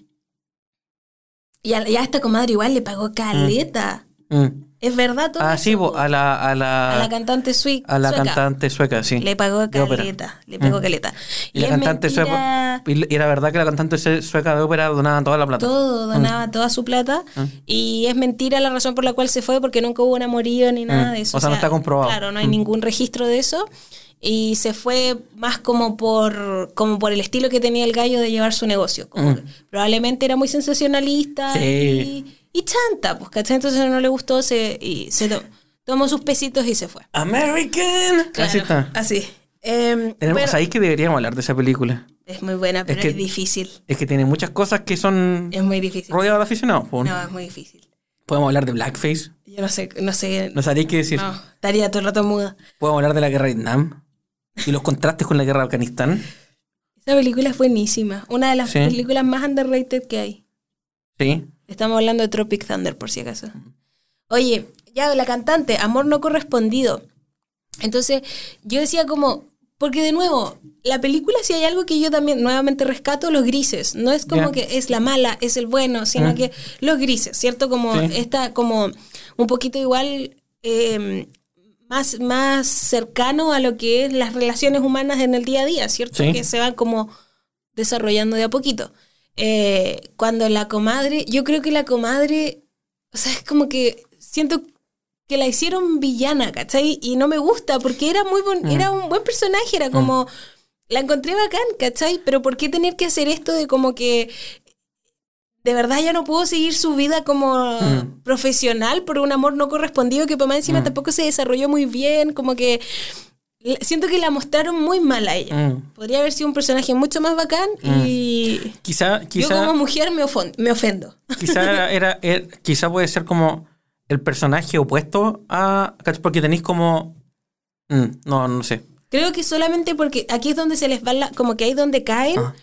Y a, y a esta comadre igual le pagó caleta. Mm. ¿Es verdad todo Ah, eso, sí, bo, a la, a la, A la cantante sui- a la sueca. cantante sueca, sí. Le pagó caleta. Le pagó Mm. caleta. Y, la cantante mentira- sueca. Y, la verdad que la cantante sueca de ópera donaba toda la plata. Todo, donaba toda su plata. Y es mentira la razón por la cual se fue, porque nunca hubo un amorío ni nada Mm. de eso. O sea, no está comprobado. Claro, no hay Mm. ningún registro de eso. Y se fue más como por, como por el estilo que tenía el gallo de llevar su negocio. Como Mm. que probablemente era muy sensacionalista Sí. y, y chanta, pues, ¿cachai? Entonces no le gustó se, y se to- tomó sus pesitos y se fue. American. Claro, Así está. Así. Em, Tenemos, pero- ¿Sabéis que deberíamos hablar de esa película? es muy buena, pero que- es difícil. Es que tiene muchas cosas que son Es muy difícil. rodeadas de aficionados. No, es muy difícil. Podemos hablar de Blackface. Yo no sé, no sé. No sabréis qué decir. No, estaría todo el rato muda. Podemos hablar de la guerra de Vietnam. Y los contrastes con la guerra de Afganistán. Esa película es buenísima. Una de las Sí. películas más underrated que hay. Sí. Estamos hablando de Tropic Thunder, por si acaso. Oye, ya la cantante, Amor no correspondido. Entonces, yo decía como, porque de nuevo, la película si hay algo que yo también nuevamente rescato, los grises. No es como que es la mala, es el bueno, sino que los grises, ¿cierto? Como Sí. esta, como un poquito igual... eh, más, más cercano a lo que es las relaciones humanas en el día a día, ¿cierto? Sí. Que se van como desarrollando de a poquito. Eh, cuando la comadre, yo creo que la comadre, o sea, es como que siento que la hicieron villana, ¿cachai? Y no me gusta porque era muy bon- era un buen personaje, era como, la encontré bacán, ¿cachai? Pero ¿por qué tener que hacer esto de como que de verdad ya no puedo seguir su vida como Mm. profesional por un amor no correspondido que para más encima Mm. tampoco se desarrolló muy bien, como que siento que la mostraron muy mal a ella. Mm. Podría haber sido un personaje mucho más bacán y Quizá, yo quizá, como mujer me, me ofendo. quizá era, era- era- quizá puede ser como el personaje opuesto a. Porque tenéis como. Mm, no, no sé. Creo que solamente porque aquí es donde se les va la, como que ahí donde caen Ah.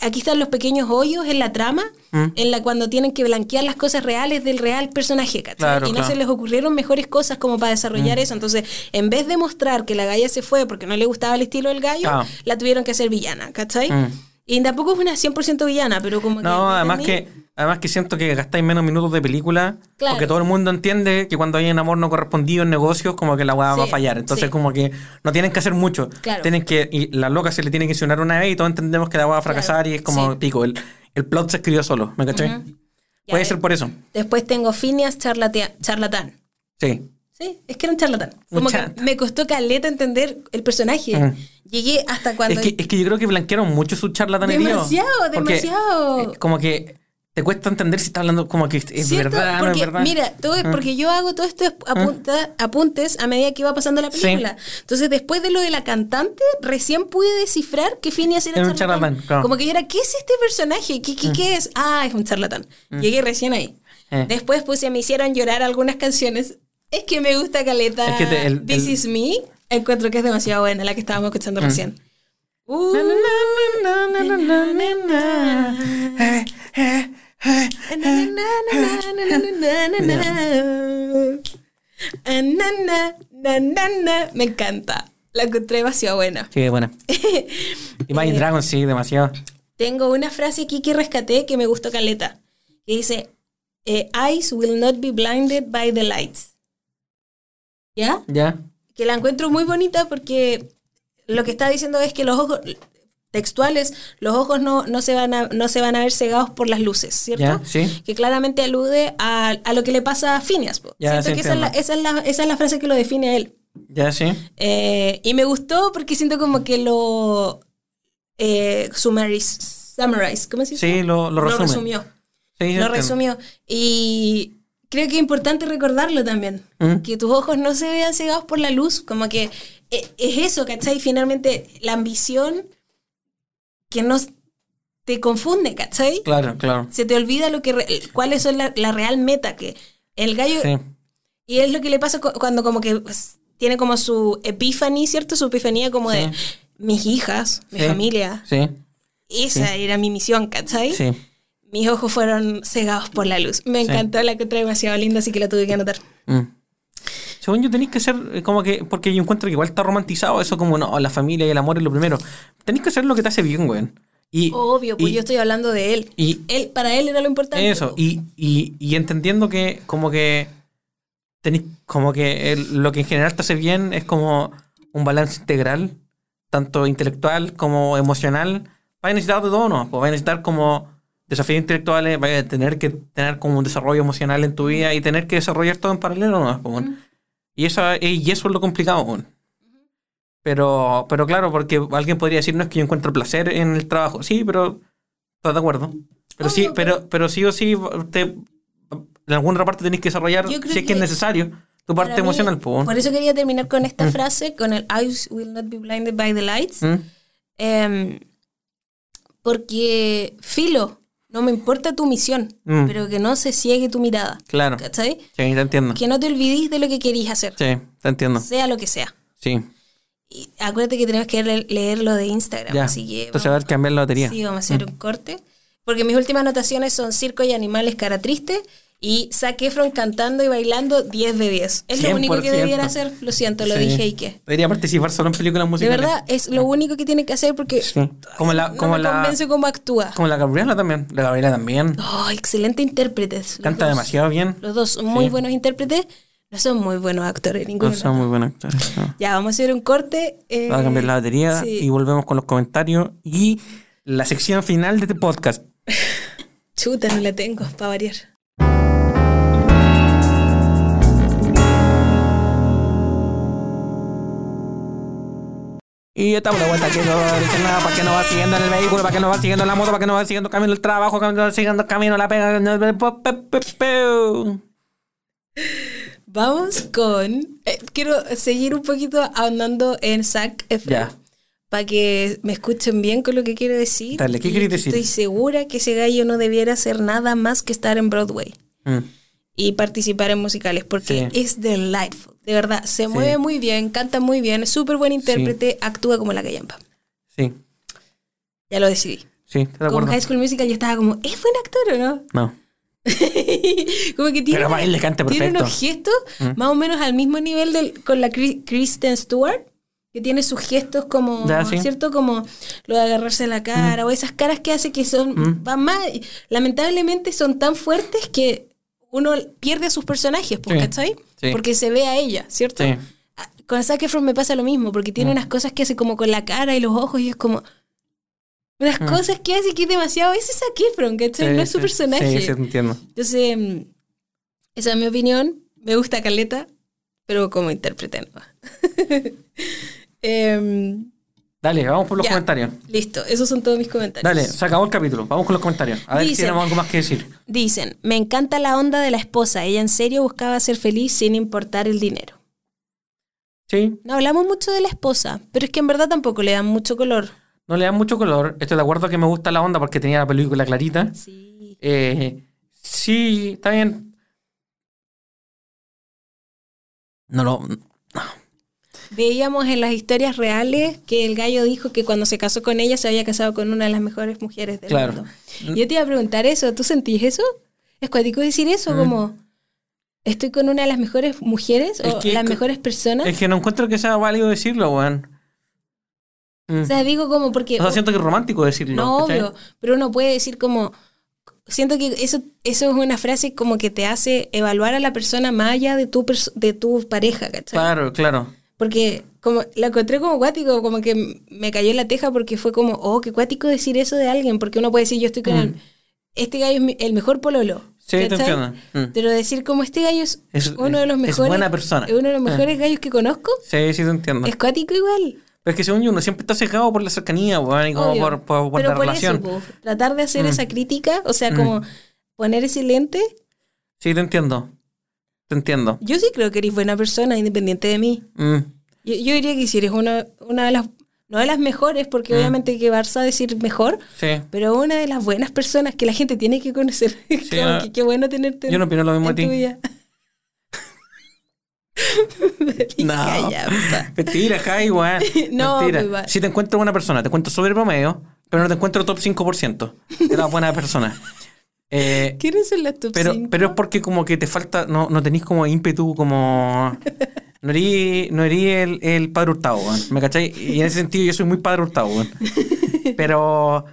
Aquí están los pequeños hoyos en la trama, Mm. en la cuando tienen que blanquear las cosas reales del real personaje, ¿cachai? Claro, y no claro. se les ocurrieron mejores cosas como para desarrollar eso. Entonces, en vez de mostrar que la galla se fue porque no le gustaba el estilo del gallo, Ah. la tuvieron que hacer villana, ¿cachai? Mm. Y tampoco es una 100% villana, pero como que... No, además que, además que siento que gastáis menos minutos de película. Claro. Porque todo el mundo entiende que cuando hay un amor no correspondido en negocios, como que la weá va a fallar. Entonces, sí. como que no tienen que hacer mucho. Claro. Tienen que, y la loca se le tiene que insinuar una vez y todos entendemos que la va a fracasar y es como sí. pico. El, el plot se escribió solo, ¿me caché? Puede ser por eso. Después tengo Phineas charlatán. Sí. Sí, es que era un charlatán. Como que me costó caleta entender el personaje. Mm. Llegué hasta cuando... Es que, es que yo creo que blanquearon mucho su charlatanería. Demasiado, demasiado. como que te cuesta entender si está hablando como que es ¿Cierto? verdad, no porque, es verdad. Mira, todo Mm. porque yo hago todos estos apunta- apuntes a medida que iba pasando la Sí. película. Entonces, después de lo de la cantante, recién pude descifrar que Phineas era, Era un charlatán, claro. Como que yo era, ¿qué es este personaje? ¿Qué, qué, qué es? Ah, es un charlatán. Llegué recién ahí. Eh. Después puse, me hicieron llorar algunas canciones. Es que me gusta Caleta. This is me. Encuentro que es demasiado buena la que estábamos escuchando recién. Me encanta. La encontré demasiado buena. Sí, buena. Imagine Dragons, sí, demasiado. Tengo una frase aquí que rescaté que me gustó caleta. Que dice: Eyes will not be blinded by the lights. ¿Ya? ¿Ya? Que la encuentro muy bonita porque lo que está diciendo es que los ojos textuales, los ojos no, no, se, van a, no se van a ver cegados por las luces, ¿cierto? Sí. Que claramente alude a, a lo que le pasa a Phineas. Ya, Siento sí, que esa es, la, esa, es la, esa es la frase que lo define a él. ¿Ya? Sí. Eh, y me gustó porque siento como que lo eh, summariz- summarize, ¿cómo se dice? Sí, lo, lo resume. resumió. Sí, Lo resumió. Y creo que es importante recordarlo también. Mm. Que tus ojos no se vean cegados por la luz. Como que eh, es eso, ¿cachai? Finalmente, la ambición que nos te confunde, ¿cachai? Claro, claro. Se te olvida lo que re- cuáles son la, la real meta que el gallo Sí. y es lo que le pasa cu- cuando como que tiene como su epiphany, ¿cierto? Su epifanía como de mis hijas, mi Sí. familia. Sí. Esa era mi misión, ¿cachai? Sí. Mis ojos fueron cegados por la luz. Me Sí. encantó la que trae demasiado linda, así que la tuve que anotar. Mm. Según yo tenéis que ser eh, como que, porque yo encuentro que igual está romantizado eso como, no, la familia y el amor es lo primero. Tenéis que hacer lo que te hace bien, güey. Y, Obvio, pues y- yo estoy hablando de él. y- él para él era lo importante. Eso, y, y, y entendiendo que como que tenéis como que el- lo que en general te hace bien es como un balance integral, tanto intelectual como emocional. Vais a necesitar de todo, ¿no? Pues vais a necesitar como desafíos intelectuales, vais a tener que tener como un desarrollo emocional en tu vida y tener que desarrollar todo en paralelo, ¿no? Pues, bueno. y, eso, y eso es lo complicado, bueno. Pero, pero claro, porque alguien podría decir, no es que yo encuentro placer en el trabajo. Sí, pero estás de acuerdo. Pero sí, Obvio, pero, pero sí o sí, te, en alguna parte tenés que desarrollar, si es que es necesario, tu parte mí, emocional. Por eso quería terminar con esta frase, con el eyes will not be blinded by the lights. ¿Mm? Em, porque, filo, no me importa tu misión, Mm. pero que no se ciegue tu mirada. Claro. ¿Cachai? Sí, te entiendo. Que no te olvides de lo que querías hacer, Sí, te entiendo. sea lo que sea. Sí, Y acuérdate que tenemos que le- leer lo de Instagram, ya. así que Entonces, a ver, cambiar la batería. Sí, vamos a hacer un corte. Porque mis últimas anotaciones son circo y animales cara triste y Zac Efron cantando y bailando 10 de 10. Es lo único que 100%. debiera hacer. Lo siento, lo Sí. dije y qué. Debería participar solo en películas De musicales. verdad, es lo único que tiene que hacer porque Sí. Como la, no como me la, convence cómo actúa. como la Gabriela también. La Gabriela también. Oh, excelente intérpretes. Canta dos. demasiado bien. Los dos son muy Sí. buenos intérpretes. No son muy buenos actores, ninguno. No son muy buenos actores. no. Ya, vamos a hacer un corte. eh, Vamos a cambiar la batería sí. y volvemos con los comentarios y la sección final de este podcast. Chuta, no la tengo, para variar. Y estamos de vuelta aquí, no dicen nada, para que nos va siguiendo en el vehículo, para que nos va siguiendo en la moto, para que nos va siguiendo camino al trabajo, para que nos va siguiendo camino la pega. Vamos con. eh, quiero seguir un poquito ahondando en Zac Efron. Ya. Para que me escuchen bien con lo que quiero decir. Dale, ¿qué que decir? Estoy segura que ese gallo no debiera hacer nada más que estar en Broadway Mm, y participar en musicales porque Sí. es delightful. De verdad, se mueve muy bien, canta muy bien, es súper buen intérprete, actúa como la callampa. Sí, Ya lo decidí. Sí, de Con. High School Musical yo estaba como, ¿es buen actor o no? No. como que tiene, Pero él le canta tiene unos gestos más o menos al mismo nivel del, con la Kristen Stewart, que tiene sus gestos como, Ya, sí. ¿cierto? Como lo de agarrarse la cara o esas caras que hace que son, van más, lamentablemente son tan fuertes que uno pierde a sus personajes, pues, Sí. ¿cachai? Sí. Porque se ve a ella, ¿cierto? Sí. Ah, Con Zac Efron me pasa lo mismo, porque tiene unas cosas que hace como con la cara y los ojos y es como... Unas cosas que hace que es demasiado... Ese es Zac Efron, ¿cachai? Sí, no es su sí. personaje. Sí, sí, te entiendo. Entonces, mm, esa es mi opinión. Me gusta Caleta, pero como intérprete no. Em, Dale, vamos por los ya. comentarios. Listo, esos son todos mis comentarios. Dale, se acabó el capítulo. Vamos con los comentarios. A ver si tenemos algo más que decir. Dicen, me encanta la onda de la esposa. Ella en serio buscaba ser feliz sin importar el dinero. Sí, No hablamos mucho de la esposa, pero es que en verdad tampoco le dan mucho color. no le dan mucho color. Estoy de acuerdo que me gusta la onda porque tenía la película clarita. Sí. Eh, sí, está bien. No lo. Veíamos en las historias reales que el gallo dijo que cuando se casó con ella se había casado con una de las mejores mujeres del Claro. mundo. Yo te iba a preguntar eso, ¿tú sentís eso? ¿Es cuático decir eso? Como, ¿estoy con una de las mejores mujeres Mm. Es o que- las mejores personas? Es que no encuentro que sea válido decirlo, weón. Mm. O sea, digo como porque... O sea, siento que es romántico decirlo. no, obvio, pero uno puede decir como... Siento que eso, eso es una frase como que te hace evaluar a la persona más allá de tu, de tu pareja, ¿cachai? Claro, claro. Porque como la encontré como cuático, como que me cayó en la teja porque fue como, oh, qué cuático decir eso de alguien, porque uno puede decir, yo estoy con el, este gallo es el mejor pololo. Mm. Sí, te entiendo. Mm. Pero decir como este gallo es, Es- uno de los es mejores, buena persona. es uno de los Ah. mejores gallos que conozco, Sí, sí, te entiendo. es cuático igual. Pero es que según yo, uno siempre está cegado por la cercanía, weón, y como obvio. por, por- por Pero la por relación. eso, po, tratar de hacer Mm. esa crítica, o sea, como poner ese lente, Sí, te entiendo. Te entiendo. yo sí creo que eres buena persona, independiente de mí. Mm. Yo, yo diría que si eres una, una de las, no de las mejores, porque obviamente que Barça decir mejor, Sí. pero una de las buenas personas que la gente tiene que conocer. Como no. que qué bueno tenerte. Yo no opino lo mismo de ti. No. Mentira, Jai, weón. No, Mentira. Si te encuentro buena persona, te encuentro sobre promedio, pero no te encuentro top 5% de las buenas personas. Eh, ¿Quiénes son las top pero, cinco? pero es porque como que te falta, no, no tenés como ímpetu, como... No erí, no erí el, el padre hurtado, weón. ¿Me cachai? Y en ese sentido yo soy muy padre hurtado, weón. Pero,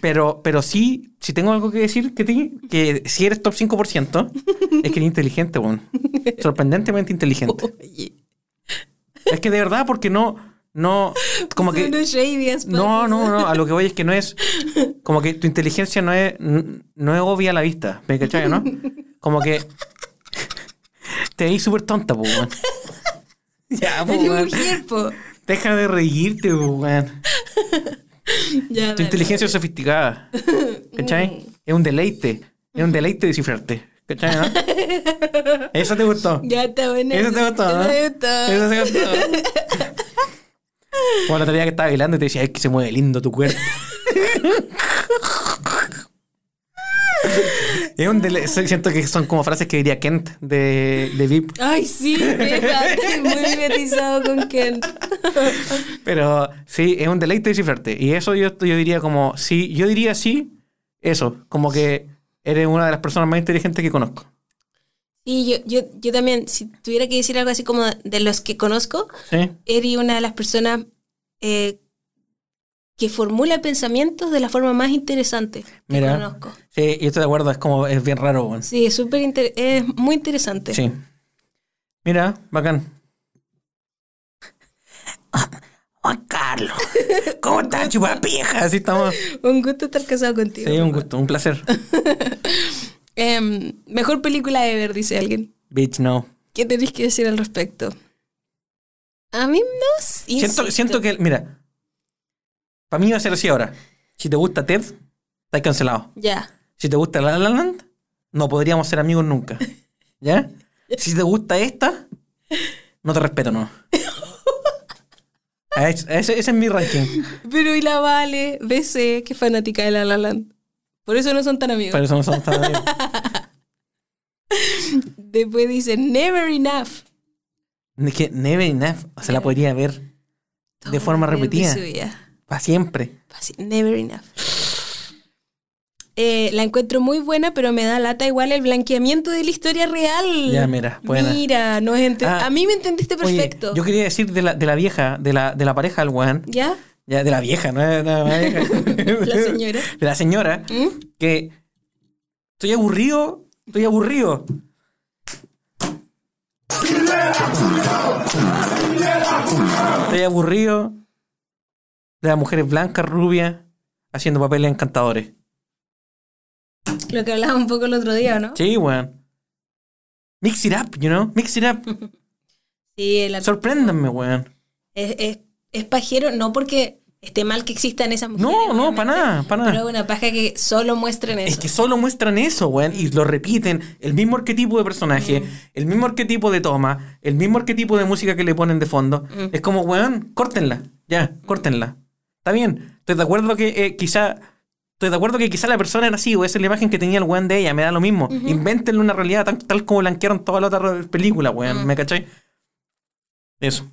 pero, pero sí, si tengo algo que decir que ti, que si eres top 5%, es que eres inteligente, weón. Sorprendentemente inteligente. Oye, Es que de verdad, porque no, no, como que... as No, no, no, a lo que voy es que no es, como que tu inteligencia no es, no es obvia a la vista, ¿me cachai, no? Como que te veis súper tonta, pues, weón. Ya, pues, Eres weón. po. Deja de reírte, pues, weón. Ya, Tu dale. inteligencia es sofisticada, ¿cachai? Es un deleite, es un deleite descifrarte, ¿cachai, no? Eso te gustó. Ya está bueno. Eso te gustó, ¿no? Eso te gustó. Bueno, la otra que estaba bailando y te decía, es que se mueve lindo tu cuerpo. es un dele- siento que son como frases que diría Kent de, de VIP. Ay, sí, estoy muy mimetizado con Kent. Pero sí, es un deleite descifrarte. Y eso yo, yo diría como, sí, yo diría sí, eso, como que eres una de las personas más inteligentes que conozco. Y yo, yo, yo también, si tuviera que decir algo así como de los que conozco, ¿Sí? eres una de las personas eh, que formula pensamientos de la forma más interesante que Mira. conozco. Sí, y estoy de acuerdo, es como, es bien raro. Sí, es súper inter- es muy interesante. Sí. Mira, bacán. Juan Carlos, ¿cómo estás, chupapija? Así estamos. Un gusto estar casado contigo. Sí, un gusto, un placer. Em, mejor película ever, dice alguien. Bitch, no. ¿Qué tenéis que decir al respecto? A mí no. Siento, siento que, mira, para mí va a ser así ahora. Si te gusta Ted, estás cancelado. Ya. Si te gusta La La Land, no podríamos ser amigos nunca. ¿Ya? Si te gusta esta, no te respeto, no. Ah, es- Ese, ese es mi ranking. Pero y la Vale, BC, que fanática de La La Land. Por eso no son tan amigos. Por eso no somos tan amigos. Después dice, never enough. Es que Never Enough se la podría ver de forma repetida. Para siempre. Never enough. eh, la encuentro muy buena, pero me da lata igual el blanqueamiento de la historia real. Ya, mira, buena. Mira, no Ah, a mí me entendiste Oye, perfecto. yo quería decir de la, de la vieja, de la, de la pareja del weón. ¿Ya? Ya, de la vieja, no de la vieja. La señora. De la señora. ¿Mm? Que estoy aburrido, estoy aburrido. Estoy aburrido de las mujeres blancas, rubias, haciendo papeles encantadores. Lo que hablaba un poco el otro día, ¿no? Sí, weón. Mix it up, you know? Mix it up. Sí, el Sorpréndanme, weón. es, es, es pajero, no porque esté mal que existan esas mujeres. No, no, para nada, para nada. Pero es una paja que solo muestren eso. Es que solo muestran eso, weón, y lo repiten, el mismo arquetipo de personaje, Mm. el mismo arquetipo de toma, el mismo arquetipo de música que le ponen de fondo. Mm. Es como, weón, córtenla, ya, córtenla. Está bien, estoy de acuerdo que eh, quizá... Estoy de acuerdo que quizá la persona era así, o esa es la imagen que tenía el weón de ella, me da lo mismo. Invéntenle una realidad tan- tal como blanquearon toda la otra película, weón, Mm. ¿me cachai? Eso.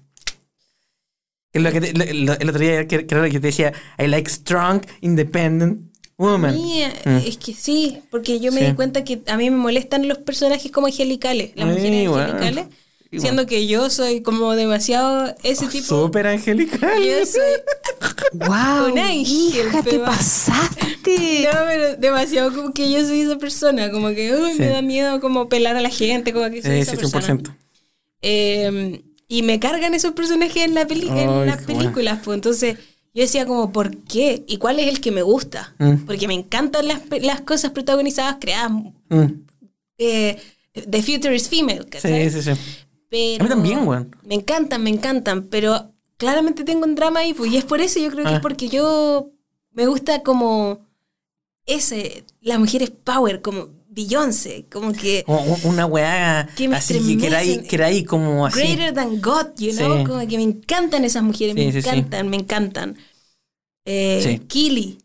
Lo que te- lo- lo- el otro día que, que te decía, I like strong, independent woman. Mía, Mm. Es que sí, porque yo me Sí. di cuenta que a mí me molestan los personajes como angelicales, las Ay, mujeres bueno. angelicales, siendo que yo soy como demasiado ese tipo. Súper angelical. Yo soy ¡Wow! Un ángel, hija, te pasaste. no, pero demasiado como que yo soy esa persona, como que uy, Sí. me da miedo como pelar a la gente, como que soy Sí, esa sí, persona. 100%. Eh, y me cargan esos personajes en, la peli en las películas, pues entonces yo decía como, ¿por qué? ¿Y cuál es el que me gusta? Mm. Porque me encantan las, las cosas protagonizadas creadas Mm. eh, The Future is Female, ¿cachai? Sí, sí, sí. Pero A mí también, weón. Me encantan, me encantan, pero claramente tengo un drama ahí, pues, y es por eso yo creo que Ah. es porque yo me gusta como ese, las mujeres power, como Beyoncé, como que una weá Que me así que era ahí, que era ahí como así. greater than God, you know, Sí. como que me encantan esas mujeres, Sí, me sí, encantan, me encantan. Eh, Sí. Killy.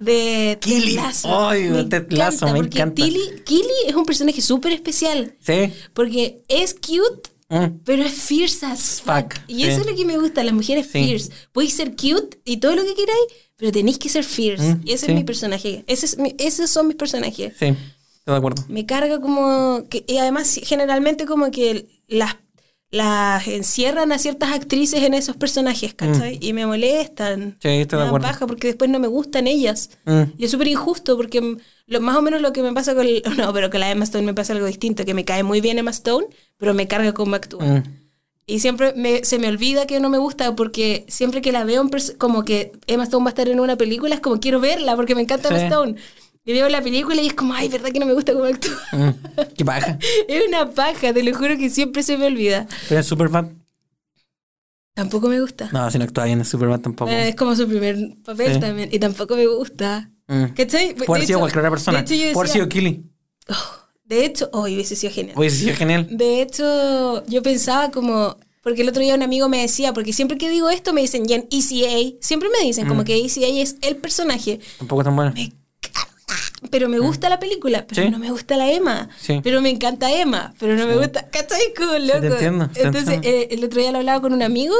De. Lasso. Ay, Ted me porque encanta. Killy es un personaje súper especial. Sí. Porque es cute, Mm. pero es fierce as fuck. Fuck, Y eso es lo que me gusta, las mujeres fierce. Podéis ser cute y todo lo que queráis, pero tenéis que ser fierce. Mm, y ese sí. es mi personaje. Ese es mi- esos son mis personajes. Sí. Estoy de acuerdo. Me carga como... Que, y además, generalmente como que las, las encierran a ciertas actrices en esos personajes, ¿cachai? Y me molestan. Mm. Sí, estoy me de acuerdo. paja porque después no me gustan ellas. Mm. Y es súper injusto porque mm, lo, más o menos lo que me pasa con... el- no, pero con la Emma Stone me pasa algo distinto, que me cae muy bien Emma Stone, pero me carga cómo actúa. Y siempre me- se me olvida que no me gusta porque siempre que la veo como que Emma Stone va a estar en una película, es como quiero verla porque me encanta Sí. Emma Stone. Y veo la película y es como, ay, ¿verdad que no me gusta cómo actúa? Mm. Qué paja. es una paja, te lo juro que siempre se me olvida. Pero en Superbad. Tampoco me gusta. No, si no actúa bien en Superbad tampoco. Es como su primer papel Sí. también. Y tampoco me gusta. Mm. ¿Cachai? Sido hecho- cualquier otra persona. Decía- sido Killy. Oh, de hecho, oh, hubiese sido genial. Hubiese sido genial. De hecho, yo pensaba como. Porque el otro día un amigo me decía, porque siempre que digo esto me dicen, y en ECA, siempre me dicen Mm. como que ECA es el personaje. Tampoco tan bueno. Me. Pero me gusta la película, pero Mm. Sí. no me gusta la Emma. Sí. Pero me encanta Emma, pero no me gusta. ¿Cachai? Como loco. te entiendo, te Entonces, eh, el otro día lo hablaba con un amigo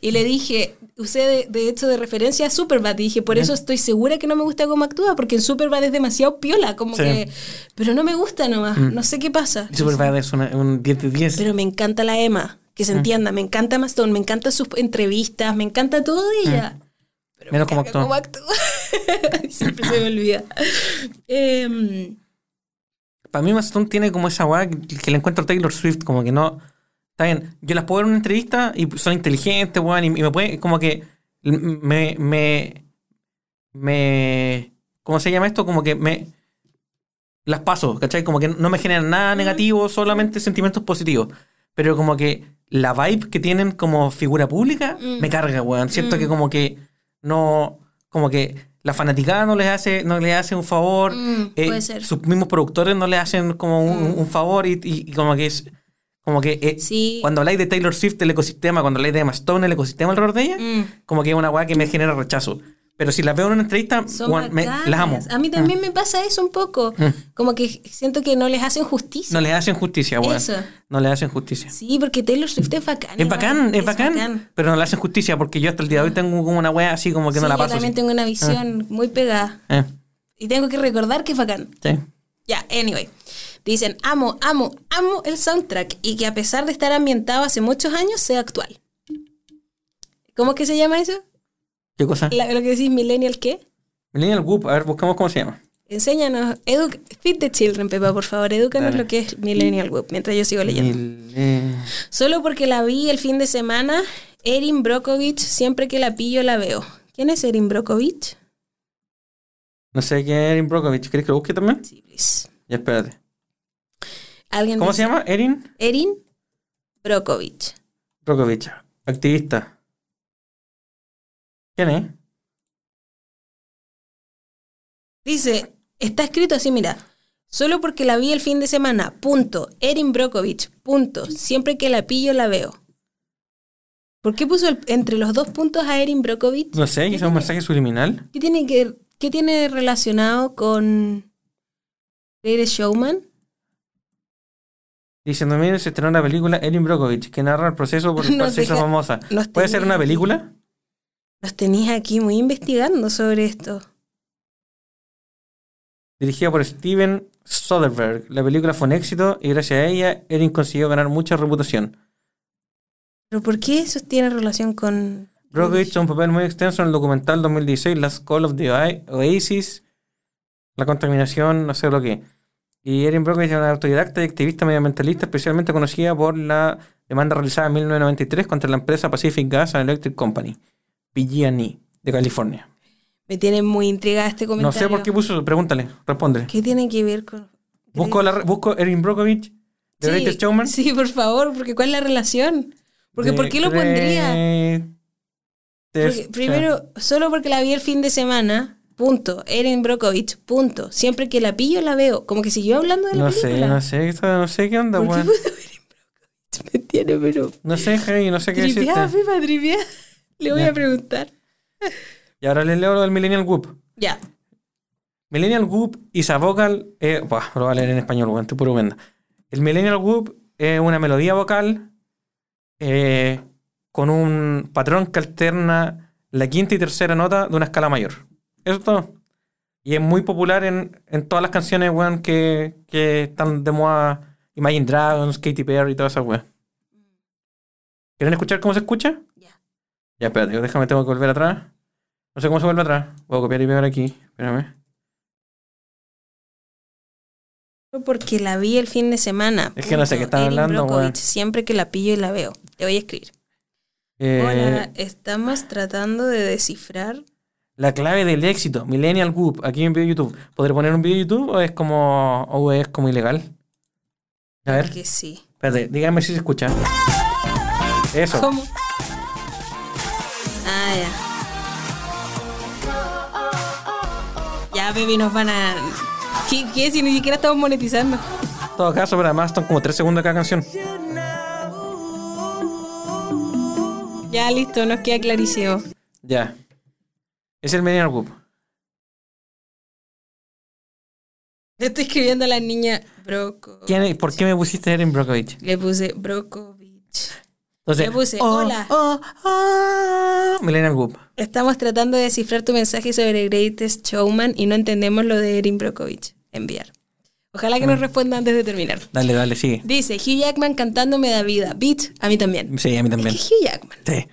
y le dije, usé de, de hecho de referencia a Superbad. Y dije, por eso estoy segura que no me gusta cómo actúa, porque en Superbad es demasiado piola, como Sí. Mm. que. Pero no me gusta nomás, no sé qué pasa. Superbad es una- un 10 de 10. Pero me encanta la Emma, que Mm. se entienda, me encanta Emma Stone, me encantan sus entrevistas, me encanta todo de ella. Pero. Menos me carga actúa. cómo actúa. Siempre se me olvida. Em, Para mí, Maston tiene como esa weá que, que le encuentro a Taylor Swift, como que no. Está bien, yo las puedo ver en una entrevista y son inteligentes, weón, y, y me puede, como que. Me. me me ¿Cómo se llama esto? Como que me. Las paso, ¿cachai? Como que no me generan nada negativo, solamente sentimientos positivos. Pero como que la vibe que tienen como figura pública Mm. me carga, weón. Siento Mm. que como que no. Como que la fanaticada no les hace, no les hace un favor. Mm, eh. Sus mismos productores no le hacen como un, Mm. un favor y, y- y como que es. Como que eh, Sí. cuando habláis de Taylor Swift, el ecosistema, cuando habláis de Emma Stone, el ecosistema alrededor de ella, mm, como que es una weá que me genera rechazo. Pero si las veo en una entrevista, son me- las amo. A mí también me pasa eso un poco. Mm. Como que siento que no les hacen justicia. No le hacen justicia, weón. Eso. No le hacen justicia. Sí, porque Taylor Swift es bacán. Es bacán, es bacán, pero no le hacen justicia porque yo hasta el día de hoy tengo como una weá así como que Sí, no la yo paso. también así. tengo una visión muy pegada. Eh, Y tengo que recordar que es bacán. Sí. Ya, anyway. Dicen, amo, amo, amo el soundtrack y que a pesar de estar ambientado hace muchos años, sea actual. ¿Cómo es que se llama eso? ¿Qué cosa? La- lo que decís, Millennial, ¿qué? Millennial Whoop, a ver, buscamos cómo se llama. Enséñanos, edu Feed the Children, Pepa, por favor, edúcanos Dale. lo que es Millennial Whoop, mientras yo sigo leyendo. Mil- Solo porque la vi el fin de semana, Erin Brockovich, siempre que la pillo la veo. ¿Quién es Erin Brockovich? No sé quién es Erin Brockovich. ¿Quieres que lo busque también? Sí, please. Ya, espérate. ¿Alguien ¿Cómo dice- se llama? Erin Erin Brockovich. Brockovich. Activista. ¿Quién es? Dice, está escrito así, mira. Solo porque la vi el fin de semana, punto. Erin Brockovich, punto. Siempre que la pillo la veo. ¿Por qué puso el- entre los dos puntos a Erin Brockovich? No sé, quizás un mensaje subliminal. ¿Qué tiene, que, ¿Qué tiene relacionado con Greatest Showman? Dice, en 2000 se estrenó la película Erin Brockovich, que narra el proceso por el cual se hizo famosa. ¿Puede ser una película? Los tenías aquí muy investigando sobre esto. Dirigida por Steven Soderbergh. La película fue un éxito y gracias a ella, Erin consiguió ganar mucha reputación. ¿Pero por qué eso tiene relación con... Brockovich tuvo un papel muy extenso en el documental 2016 Last Call of the Oa- Oasis, la contaminación, no sé lo que. Y Erin Brockovich es una autodidacta y activista medioambientalista, especialmente conocida por la demanda realizada en 1993 contra la empresa Pacific Gas and Electric Company, PG&E, de California. Me tiene muy intrigada este No comentario. sé por qué puso, pregúntale, respóndele. ¿Qué tiene que ver con...? Busco, la, busco Erin Brockovich, The Sí, Greatest Showman. Sí, por favor, porque ¿cuál es la relación? Porque The ¿por qué lo pondría? Porque, primero, solo porque la vi el fin de semana, punto. Erin Brockovich, punto. Siempre que la pillo la veo. Como que siguió hablando de la No sé, no sé, no sé qué onda, ¿Por qué weón. Brockovich? Me tiene, pero... No sé, Javi, no sé qué Tripeada, decirte. Tripeada. Le voy Ya. a preguntar. Y ahora les leo lo del Millennial Whoop. Ya. Millennial Whoop a vocal. Eh, buah, lo voy a leer en español, weón, estoy puro venda. El Millennial Whoop es una melodía vocal eh, con un patrón que alterna la quinta y tercera nota de una escala mayor. Eso es todo. Y es muy popular en, en todas las canciones, weón, que, que están de moda. Imagine Dragons, Katy Perry y todas esas, weón. ¿Quieren escuchar cómo se escucha? Ya. Espérate, déjame, tengo que volver atrás. No sé cómo se vuelve atrás. Voy a copiar y pegar aquí. Espérame. Porque la vi el fin de semana. Es que no sé qué están hablando, weón. Siempre que la pillo y la veo. Te voy a escribir. Eh, Hola, estamos tratando de descifrar. La clave del éxito, Millennial Whoop, aquí en video de YouTube. ¿Podré poner un video de YouTube o es como, o es como ilegal? A ver, Que sí. espérate, díganme si se escucha. Eso. ¿Cómo? Ya. Ya, baby, nos van a. ¿Qué, qué? Si ni siquiera estamos monetizando. En todo caso, pero además son como 3 segundos cada canción. Ya, listo, nos queda clarísimo. Ya. Es el Millennial. Le estoy escribiendo a la niña Broco. ¿Quién es- ¿Por qué me pusiste Erin Brockovich? Le puse Brokovich. Entonces, puse, oh, hola. oh, oh, Millennial. Estamos tratando de descifrar tu mensaje sobre Greatest Showman y no entendemos lo de Erin Brockovich. Enviar. Ojalá que nos responda antes de terminar. Dale, dale, sigue. Dice, Hugh Jackman cantando me da vida. Beat, a mí también. Sí, a mí Es también. que Hugh Jackman. Sí.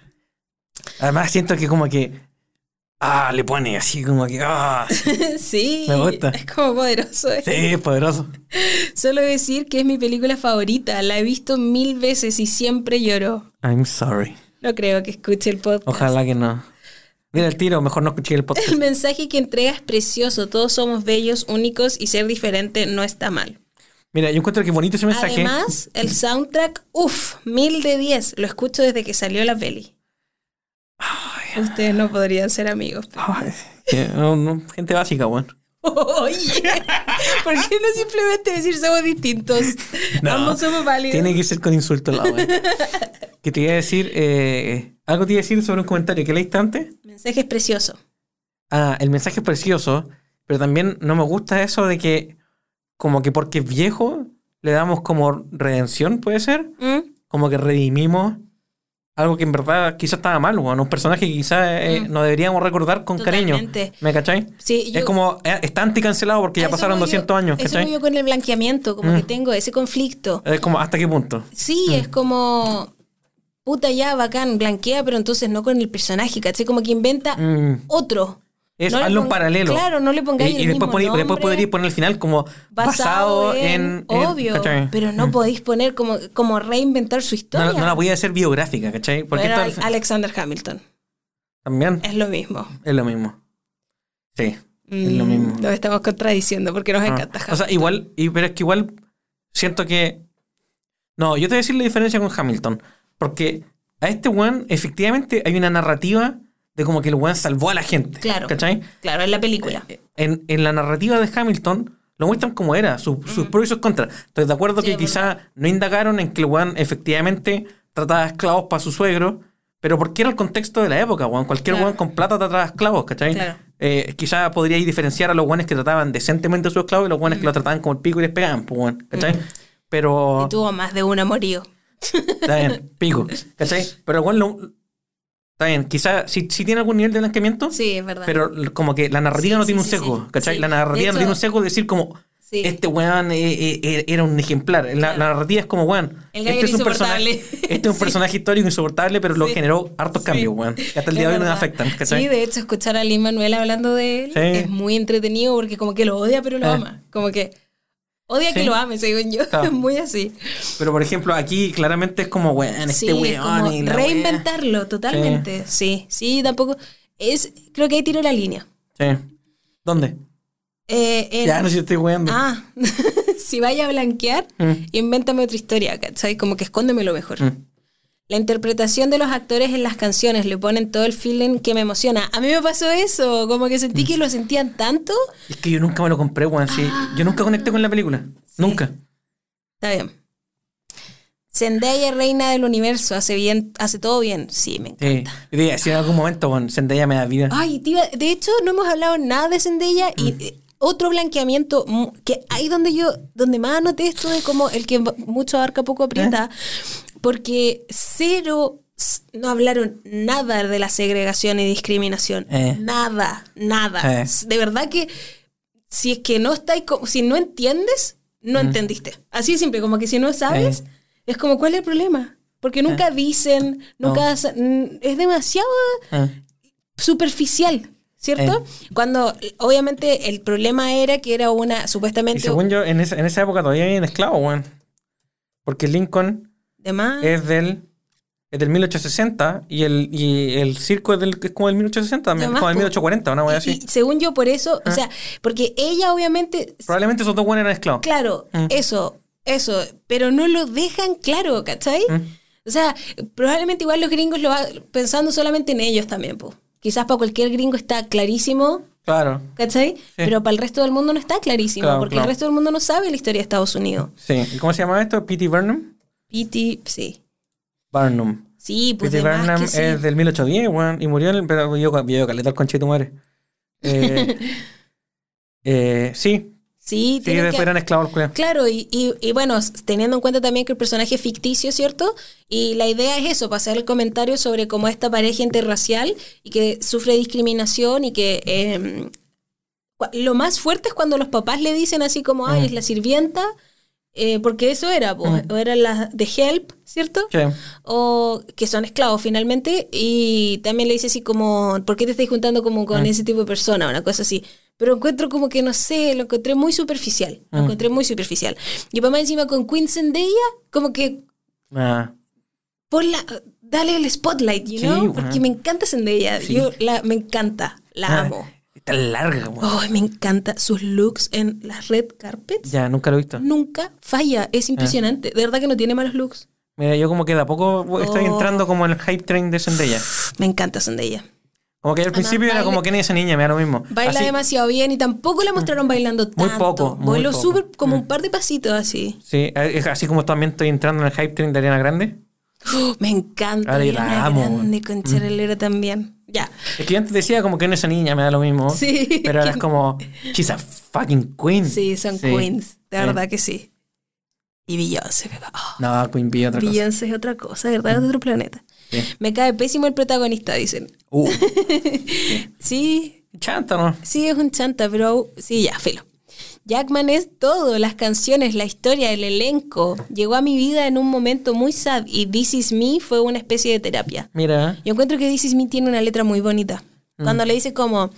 Además siento que como que... Ah, le pone así como que... Ah, sí. Me gusta. Es como poderoso. ¿eh? sí, es poderoso. Solo decir que es mi película favorita. La he visto mil veces y siempre lloro. I'm sorry. No creo que escuche el podcast. Ojalá que no. Mira el tiro, mejor no escuché el podcast. El mensaje que entrega es precioso. Todos somos bellos, únicos y ser diferente no está mal. Mira, yo encuentro que bonito ese mensaje. Además, el soundtrack, uff, mil de diez. Lo escucho desde que salió la peli. Ustedes no podrían ser amigos. pero- no, no, gente básica, weón. Oye, ¿por qué no simplemente decir somos distintos? No, Ambos somos válidos. Tiene que ser con insultos la weón. Que te iba a decir, eh, algo te iba a decir sobre un comentario que leíste antes. El mensaje es precioso. Ah, el mensaje es precioso, pero también no me gusta eso de que, como que porque es viejo, le damos como redención, puede ser. ¿Mm? Como que redimimos algo que en verdad quizás estaba mal, weón. Un personaje que quizás eh, Mm. no deberíamos recordar con Totalmente. cariño. ¿Me cachai? Sí, yo- Es como, eh, está anticancelado porque ya A eso pasaron voy yo- 200 años, Eso ¿cachai? voy yo con el blanqueamiento, como Mm. que tengo ese conflicto. Es como, ¿hasta qué punto? Sí, Mm. es como, puta ya, bacán, blanquea, pero entonces no con el personaje, ¿cachai? Como que inventa otro. Eso, No hazlo en pon- paralelo. Claro, no le Y, pongáis y el después, mismo poní- después nombre podríais poner al final como basado, en, en, en- obvio, pero no Mm. podéis poner como, como reinventar su historia. No, no la podía hacer biográfica, ¿cachai? Porque al- Alexander Hamilton, también es lo mismo. es lo mismo. Sí. Es lo Mm, mismo. Nos estamos contradiciendo porque nos Ah. encanta O sea, igual, y, pero es que igual siento que. No, yo te voy a decir la diferencia con Hamilton. Porque a este weón, efectivamente, hay una narrativa de como que el weón salvó a la gente. Claro. ¿Cachai? Claro, en la película. En, en la narrativa de Hamilton lo muestran como era, su- sus pros y sus contras. Estoy de acuerdo Sí, que quizá no indagaron en que el weón efectivamente trataba esclavos para su suegro, pero porque era el contexto de la época, weón. Cualquier Claro. weón con plata trataba esclavos, ¿cachai? Claro. Eh, quizá podríais diferenciar a los weones que trataban decentemente a sus esclavos y los weones que lo trataban como el pico y les pegaban, pues, weón, ¿cachai? Pero. Y tuvo más de un amorío. Está bien, pico, ¿cachai? Pero el weón lo- Está bien, quizá si, si tiene algún nivel de blanqueamiento, Sí, es verdad. pero como que la narrativa Sí, no sí, tiene un sí, sesgo, sí. ¿cachai? Sí. La narrativa no tiene un sesgo de decir como Sí. este weón eh, eh, eh, era un ejemplar. La, Claro. la narrativa es como weón. Gallo Este es un personaje, este es un Sí. personaje histórico insoportable, pero lo Sí. generó hartos Sí. cambios, weón. Que hasta el día de hoy nos afectan, ¿cachai? Sí, de hecho, escuchar a Lin Manuel hablando de él Sí. es muy entretenido porque como que lo odia, pero lo Eh. ama. Como que odia Sí. que lo ame, según yo. Claro. Es muy así. Pero por ejemplo, aquí claramente es como weón, este sí, weón como y la reinventarlo totalmente. Sí. sí, tampoco. Es, creo que ahí tiro la línea. Sí. ¿Dónde? Eh, Ya no sé si estoy weando. Ah, si vaya a blanquear, Mm. invéntame otra historia, ¿cachai? Como que escóndeme lo mejor. Mm. La interpretación de los actores en las canciones le ponen todo el feeling que me emociona. A mí me pasó eso, como que sentí que lo sentían tanto. Es que yo nunca me lo compré, weón. sí. Yo nunca conecté con la película. Nunca. Está bien. Zendaya, reina del universo, hace bien, hace todo bien. Sí, me encanta. Sí. Si en algún momento, weón, Zendaya me da vida. Ay, iba- de hecho, no hemos hablado nada de Zendaya y Mm. eh, otro blanqueamiento que ahí donde yo, donde más anoté esto de como el que mucho abarca poco aprieta, porque cero no hablaron nada de la segregación y discriminación. Eh. Nada, nada. Eh. De verdad que si es que no estáis, si no entiendes, no entendiste. Así de simple, como que si no sabes, Eh. es como, ¿cuál es el problema? Porque nunca dicen, nunca... mm, Es demasiado superficial, ¿cierto? Cuando obviamente el problema era que era una Y supuestamente según yo, en esa, en esa época todavía había esclavos, weón. Porque Lincoln de más. es del, es del 1860 y el, y el circo es, del, es como del 1860 también, como del po. 1840, una wea así. y según yo por eso, o sea, porque ella obviamente Probablemente esos dos weones eran esclavos. claro, Mm. eso, eso, pero no lo dejan claro, ¿cachai? Mm. O sea, probablemente igual los gringos lo van pensando solamente en ellos también, pues. Quizás para cualquier gringo está clarísimo, Claro. ¿cachai? Pero para el resto del mundo no está clarísimo, Claro, porque claro. el resto del mundo no sabe la historia de Estados Unidos. Sí. ¿Y cómo se llama esto? P.T. Barnum. P.T. sí. Barnum. Sí, pues P.T. Barnum que sí. es del 1810, weón. Y murió en el. Pero yo, yo caleta el conche de tu madre. Eh, eh, sí. Sí, Sí, que- eran esclavos. Claro, y, y, y bueno, teniendo en cuenta también que el personaje es ficticio, ¿cierto? Y la idea es eso, pasar el comentario sobre cómo esta pareja interracial y que sufre discriminación y que eh, cua- lo más fuerte es cuando los papás le dicen así como, ay, es la sirvienta, eh, porque eso era, Mm. o eran las de Help, ¿cierto? Sí. o que son esclavos finalmente, y también le dice así como, ¿por qué te estás juntando como con Mm. ese tipo de persona? Una cosa así. Pero encuentro como que, no sé, lo encontré muy superficial, lo Mm. encontré muy superficial. Y para más encima con Queen Zendaya, como que, Ah, ponla, dale el spotlight, you Sí, know? Porque me encanta Zendaya, Sí. yo la, me encanta, la ah, amo. Está larga. Ay, me encanta sus looks en las red carpets. Ya, nunca lo he visto. Nunca falla, es impresionante. De verdad que no tiene malos looks. Mira, yo como que de a poco estoy Oh. entrando como en el hype train de Zendaya. Me encanta Zendaya. Como que al principio era como que ni esa niña, me da lo mismo. Baila Así- demasiado bien y tampoco la mostraron bailando tanto. Muy poco, muy Bailó súper como Mm. un par de pasitos así. Sí, es así como también estoy entrando en el hype train de Ariana Grande. ¡Oh! me encanta. Ariana amo, Grande con Cherelera también. Ya. Es que yo antes decía como que no esa niña, me da lo mismo. Sí. Pero ahora es como, she's a fucking queen. Sí, son Sí. queens. De Sí. verdad que sí. Y Beyoncé. oh, No, Queen Bee otra cosa. Beyoncé es otra cosa, ¿verdad? Es de otro planeta. Sí. Me cae pésimo el protagonista, dicen. Uh, Sí, chanta, ¿no? sí, es un chanta, pero sí, ya, filo. Jackman es todo, las canciones, la historia, el elenco. Llegó a mi vida en un momento muy sad y This Is Me fue una especie de terapia. Mira. Yo encuentro que This Is Me tiene una letra muy bonita. Mm. Cuando le dice como,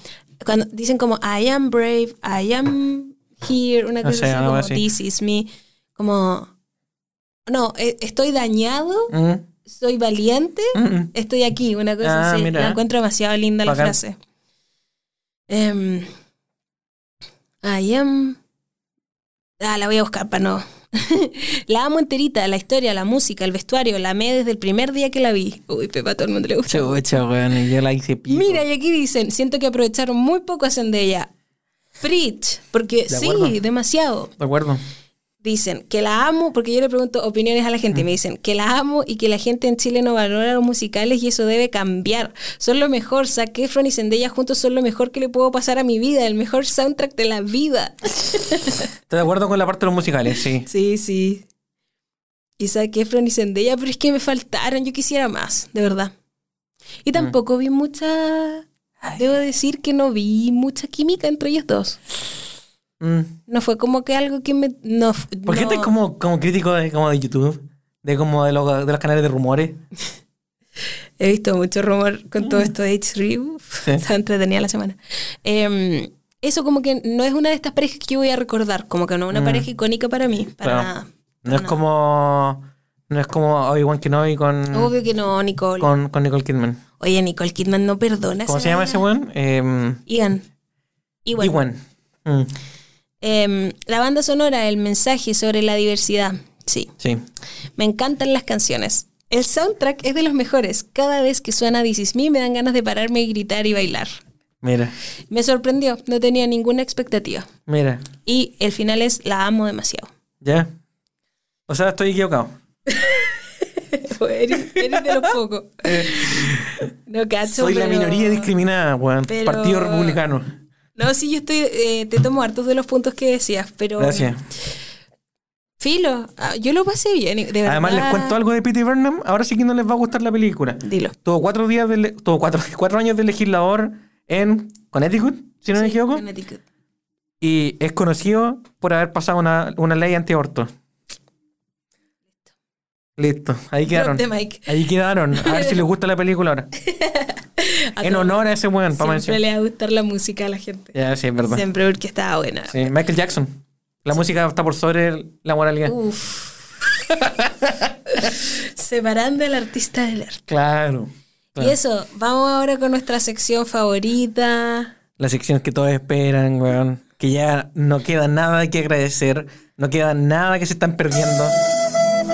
cuando dicen como I am brave, I am here, una cosa sé, así algo como así. This is me, como no, e- estoy dañado, Mm, soy valiente, mm, mm. estoy aquí, una cosa Ah, así. mira. La encuentro demasiado linda la Bacán. frase. Em, I am Ah, la voy a buscar para no. la amo enterita, la historia, la música, el vestuario, la amé desde el primer día que la vi. Uy, Pepa, a todo el mundo le gusta. Chucha, weón, yo la hice pico. Mira, y aquí dicen, siento que aprovecharon muy poco a Zendaya. Preach, porque De sí, demasiado. De acuerdo. Dicen que la amo, porque yo le pregunto opiniones a la gente, y me dicen que la amo y que la gente en Chile no valora los musicales y eso debe cambiar. Son lo mejor, Zac Efron y Zendaya juntos son lo mejor que le puedo pasar a mi vida, el mejor soundtrack de la vida. Estoy de acuerdo con la parte de los musicales, sí. Sí, sí. Y Zac Efron y Zendaya, pero es que me faltaron, yo quisiera más, de verdad. Y tampoco vi mucha... Debo decir que no vi mucha química entre ellos dos. Mm. No fue como que algo que me... No, ¿Por qué no- estás como, como crítico de, como de YouTube? De como de, los- de los canales de rumores. He visto mucho rumor con todo esto de H3. Uf, Sí. Está entretenida la semana. Em, eso como que no es una de estas parejas que yo voy a recordar. Como que no es una Mm. pareja icónica para mí. Para Claro. nada. No es como. No es como Obi-Wan Kenobi con, Obvio que no, Nicole. con, con Nicole Kidman. Oye, Nicole Kidman no perdona. ¿Cómo se llama ese weón? Eh, Ian. Iwan. Iwan. Mm, Em, la banda sonora, el mensaje sobre la diversidad. Sí. sí. Me encantan las canciones. El soundtrack es de los mejores. Cada vez que suena This Is Me me dan ganas de pararme y gritar y bailar. Mira, Me sorprendió, no tenía ninguna expectativa. mira. Y el final es la amo demasiado. Ya. O sea, estoy equivocado. eres, eres de los pocos. No cacho. Soy la minoría discriminada, weón. Partido Republicano. No, sí, yo estoy. eh, te tomo hartos de los puntos que decías, pero. Gracias. Filo, ah, yo lo pasé bien, de verdad. Además, les cuento algo de P.T. Burnham. Ahora sí que no les va a gustar la película. Dilo. Tuvo cuatro días de tuvo cuatro, cuatro años de legislador en Connecticut, si no me equivoco. Connecticut. Y es conocido por haber pasado una, una ley antiaborto. Listo, ahí quedaron. Ahí quedaron. A ver si les gusta la película ahora. En honor a ese weón, para Siempre mencionar. le va a gustar la música a la gente. Ya, sí, es verdad. Siempre porque estaba buena. Sí, Michael Jackson. La música está por sobre la moralidad. Uf. Separando al artista del arte. Claro. claro. Y eso, vamos ahora con nuestra sección favorita. Las secciones que todos esperan, weón. Que ya no queda nada que agradecer. No queda nada que se están perdiendo.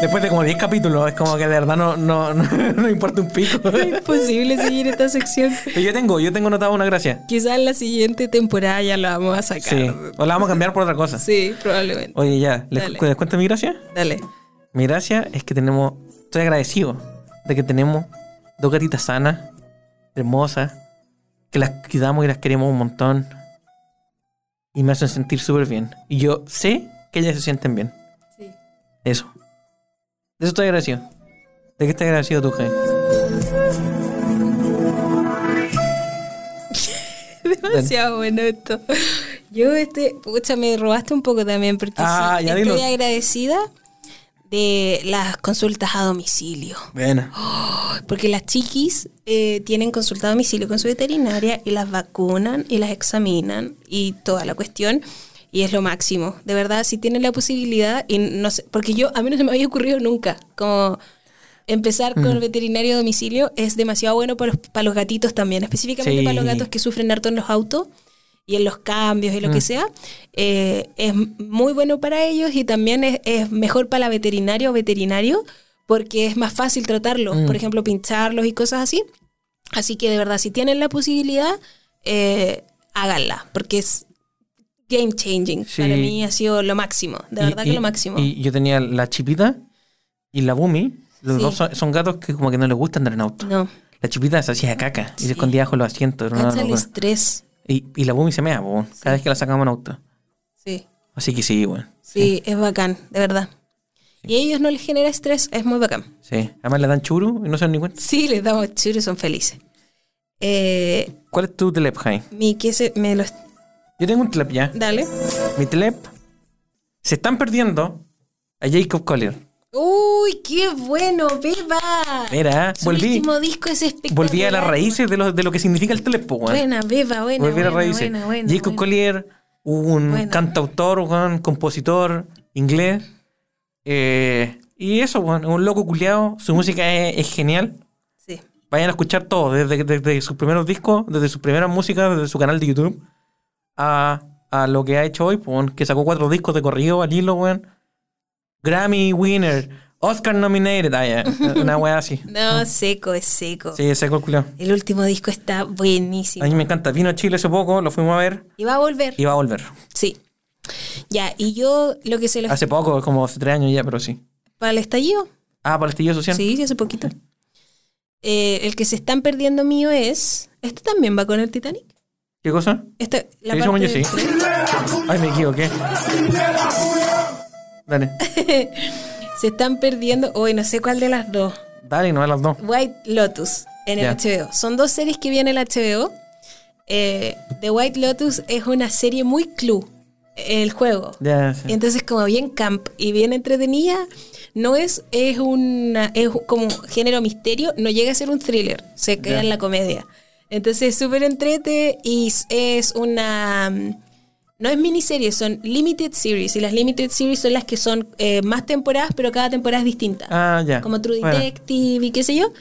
Después de como 10 capítulos, es como que de verdad no, no, no, no importa un pico. Es imposible seguir esta sección. Pero yo tengo, yo tengo notado una gracia. Quizás en la siguiente temporada ya la vamos a sacar. Sí. O la vamos a cambiar por otra cosa. Sí, probablemente. Oye, ya, ¿les, Dale. ¿les cuento mi gracia? Dale. Mi gracia es que tenemos. Estoy agradecido de que tenemos dos gatitas sanas, hermosas, que las cuidamos y las queremos un montón. Y me hacen sentir súper bien. Y yo sé que ellas se sienten bien. Sí. Eso. De eso estoy agradecido. ¿De qué estás agradecido tú, Jaime? Demasiado bueno esto. Yo, este, pucha, me robaste un poco también porque Ah, sí, estoy dilo. agradecida de las consultas a domicilio. Bueno. Porque las chiquis eh, tienen consulta a domicilio con su veterinaria y las vacunan y las examinan y toda la cuestión. Y es lo máximo. De verdad, si tienen la posibilidad, y no sé, porque yo, a mí no se me había ocurrido nunca, como empezar con el veterinario a domicilio es demasiado bueno para los, para los gatitos también, específicamente Sí. para los gatos que sufren harto en los autos y en los cambios y lo que sea. Eh, es muy bueno para ellos y también es, es mejor para la veterinaria o veterinario porque es más fácil tratarlos, Mm. por ejemplo, pincharlos y cosas así. Así que de verdad, si tienen la posibilidad, eh, háganla, porque es game changing. Sí. Para mí ha sido lo máximo, de Y- verdad y- que lo máximo. Y yo tenía la chipita y la Bumi. Los Sí. dos son, son gatos que como que no les gusta andar en auto. no, La chipita se hacía caca y se escondía bajo los asientos. era el estrés. Y, y la Bumi se mea, po, cada vez que la sacamos en auto. Sí, Así que sí, bueno. sí, es bacán, de verdad. Y a ellos no les genera estrés, es muy bacán. Sí. Además le dan churu y no se dan ni cuenta. Sí, les damos churro y son felices. Eh, ¿Cuál es tu telep, Jai? mi que se me lo Yo tengo un telep ya. dale. Mi telep. Se están perdiendo a Jacob Collier. Uy, qué bueno, beba. Mira, Su volví. último disco es espectacular. Volví a las raíces de lo, de lo que significa el telep, po, weón. Buena, beba, buena. Volví a las buena, raíces. buena, buena, Jacob buena. Collier, un Buena. cantautor, weón, compositor inglés. Eh, y eso, weón, un loco culiado. Su música es, es genial. Sí. Vayan a escuchar todo, desde, desde sus primeros discos, desde sus primeras músicas, desde su canal de YouTube, a, a lo que ha hecho hoy, pues, que sacó cuatro discos de corrido al hilo, weón. Grammy winner, Oscar nominated, ah, ya, una weá así. No, seco, es seco. Sí, ese el culiao. El último disco está buenísimo. A mí me encanta. Vino a Chile hace poco, lo fuimos a ver Y va a volver. y va a volver. Sí. Ya, y yo lo que se lo Hace poco, como hace tres años ya, pero sí. para el estallido. Ah, para el estillo social. Sí, sí, hace poquito. Eh, el que se están perdiendo mío es. ¿Este también va con el Titanic? ¿Qué cosa? Esta, la Sí, parte yo sí. Ay, me equivoqué. Dale. Se están perdiendo. Hoy no sé cuál de las dos. Dale, no a las dos. White Lotus en el. HBO. Son dos series que viene el HBO. Eh, The White Lotus es una serie muy clue, el juego. Ya, sí. Entonces como bien camp y bien entretenida, no es, es una, es como género misterio, no llega a ser un thriller, se queda en la comedia. Entonces es súper entrete y es una... No es miniserie, son limited series. Y las limited series son las que son eh, más temporadas, pero cada temporada es distinta. Ah, ya. Como True Bueno. Detective y qué sé yo.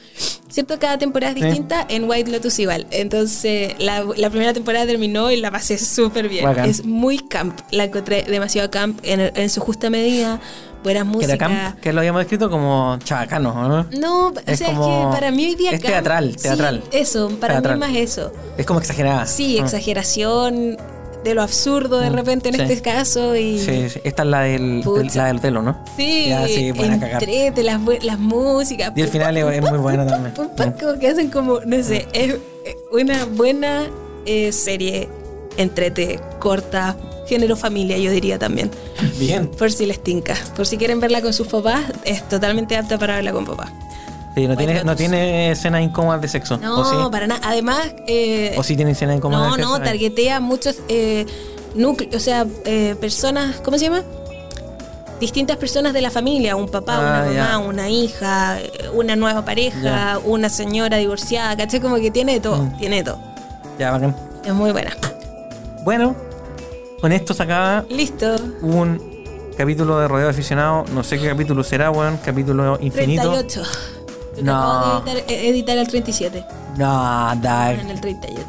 ¿Cierto? Cada temporada es Sí. distinta. En White Lotus igual. Entonces, la, la primera temporada terminó y la pasé súper bien. Bacán. Es muy camp. La encontré demasiado camp en, en su justa medida. Buenas Que músicas. era camp, que lo habíamos escrito como chabacano, ¿no? No, o Es sea, es como- que para mí hoy día es camp- teatral, sí, teatral. eso, para Teatral. mí más eso. Es como exagerada. Sí, Ah. exageración de lo absurdo de Mm, repente en sí. este caso. Y Sí, sí. Esta es la del, del- la del telo, ¿no? Sí, Ya, sí, buena entrete, las, las músicas. Y el final es, es muy bueno también. Pum, pum, como que hacen como, no sé, es eh, una buena eh, serie entrete, corta, género familia, yo diría también. Bien. Por si les tinca. Por si quieren verla con sus papás, es totalmente apta para verla con papás. Sí, no tiene, no tiene escenas incómodas de sexo. No, ¿O sí? para nada. Además, eh, ¿O sí tiene escenas incómodas no, de no, sexo? Ay. targetea muchos eh, núcleos, o sea, eh, personas, ¿cómo se llama? Distintas personas de la familia, un papá, Ah, una mamá, ya. una hija, una nueva pareja, una señora divorciada, ¿cachai? Como que tiene de todo, Mm. tiene de todo. Ya, bacán. Es muy buena. Bueno, con esto se acaba Listo. un capítulo de Rodeo Aficionado. No sé qué capítulo será, weón. Capítulo infinito. 38. No. acabo de editar, eh, editar el 37. No, da. En el 38.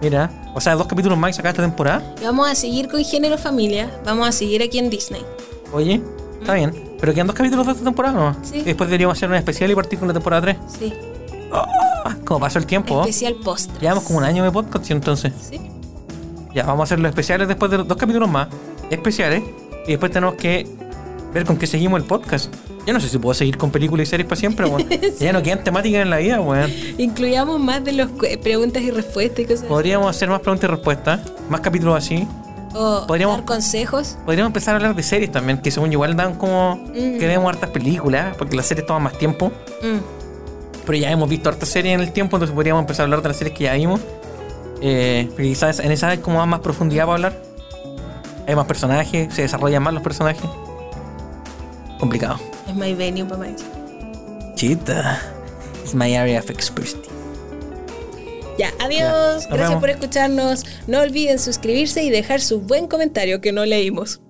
Mira, o sea, dos capítulos más acá esta temporada. Y vamos a seguir con género familia. Vamos a seguir aquí en Disney. Oye, está bien. Pero quedan dos capítulos de esta temporada, ¿no? Sí. Y después deberíamos hacer un especial y partir con la temporada 3. Sí. Como pasó el tiempo. Especial post. Llevamos como un año de podcast, ¿sí? entonces. Sí. Ya, vamos a hacer los especiales después de los dos capítulos más. Especiales. Y después tenemos que ver con qué seguimos el podcast. Yo no sé si puedo seguir con películas y series para siempre, weón. Ya no quedan temáticas en la vida, weón. Incluyamos más de cu- preguntas y respuestas y cosas. Podríamos hacer más preguntas y respuestas. Más capítulos así. O podríamos- dar consejos. Podríamos empezar a hablar de series también, que según yo igual dan como... Mm. Que vemos hartas películas, porque las series toman más tiempo. Mm. Pero ya hemos visto hartas series en el tiempo, entonces podríamos empezar a hablar de las series que ya vimos. Eh, porque quizás en esa hay como más profundidad para hablar. Hay más personajes, se desarrollan más los personajes. Complicado. Es my venue para. Chita. It's my area of expertise. Ya, adiós. Ya, Gracias vemos. por escucharnos. No olviden suscribirse y dejar su buen comentario que no leímos.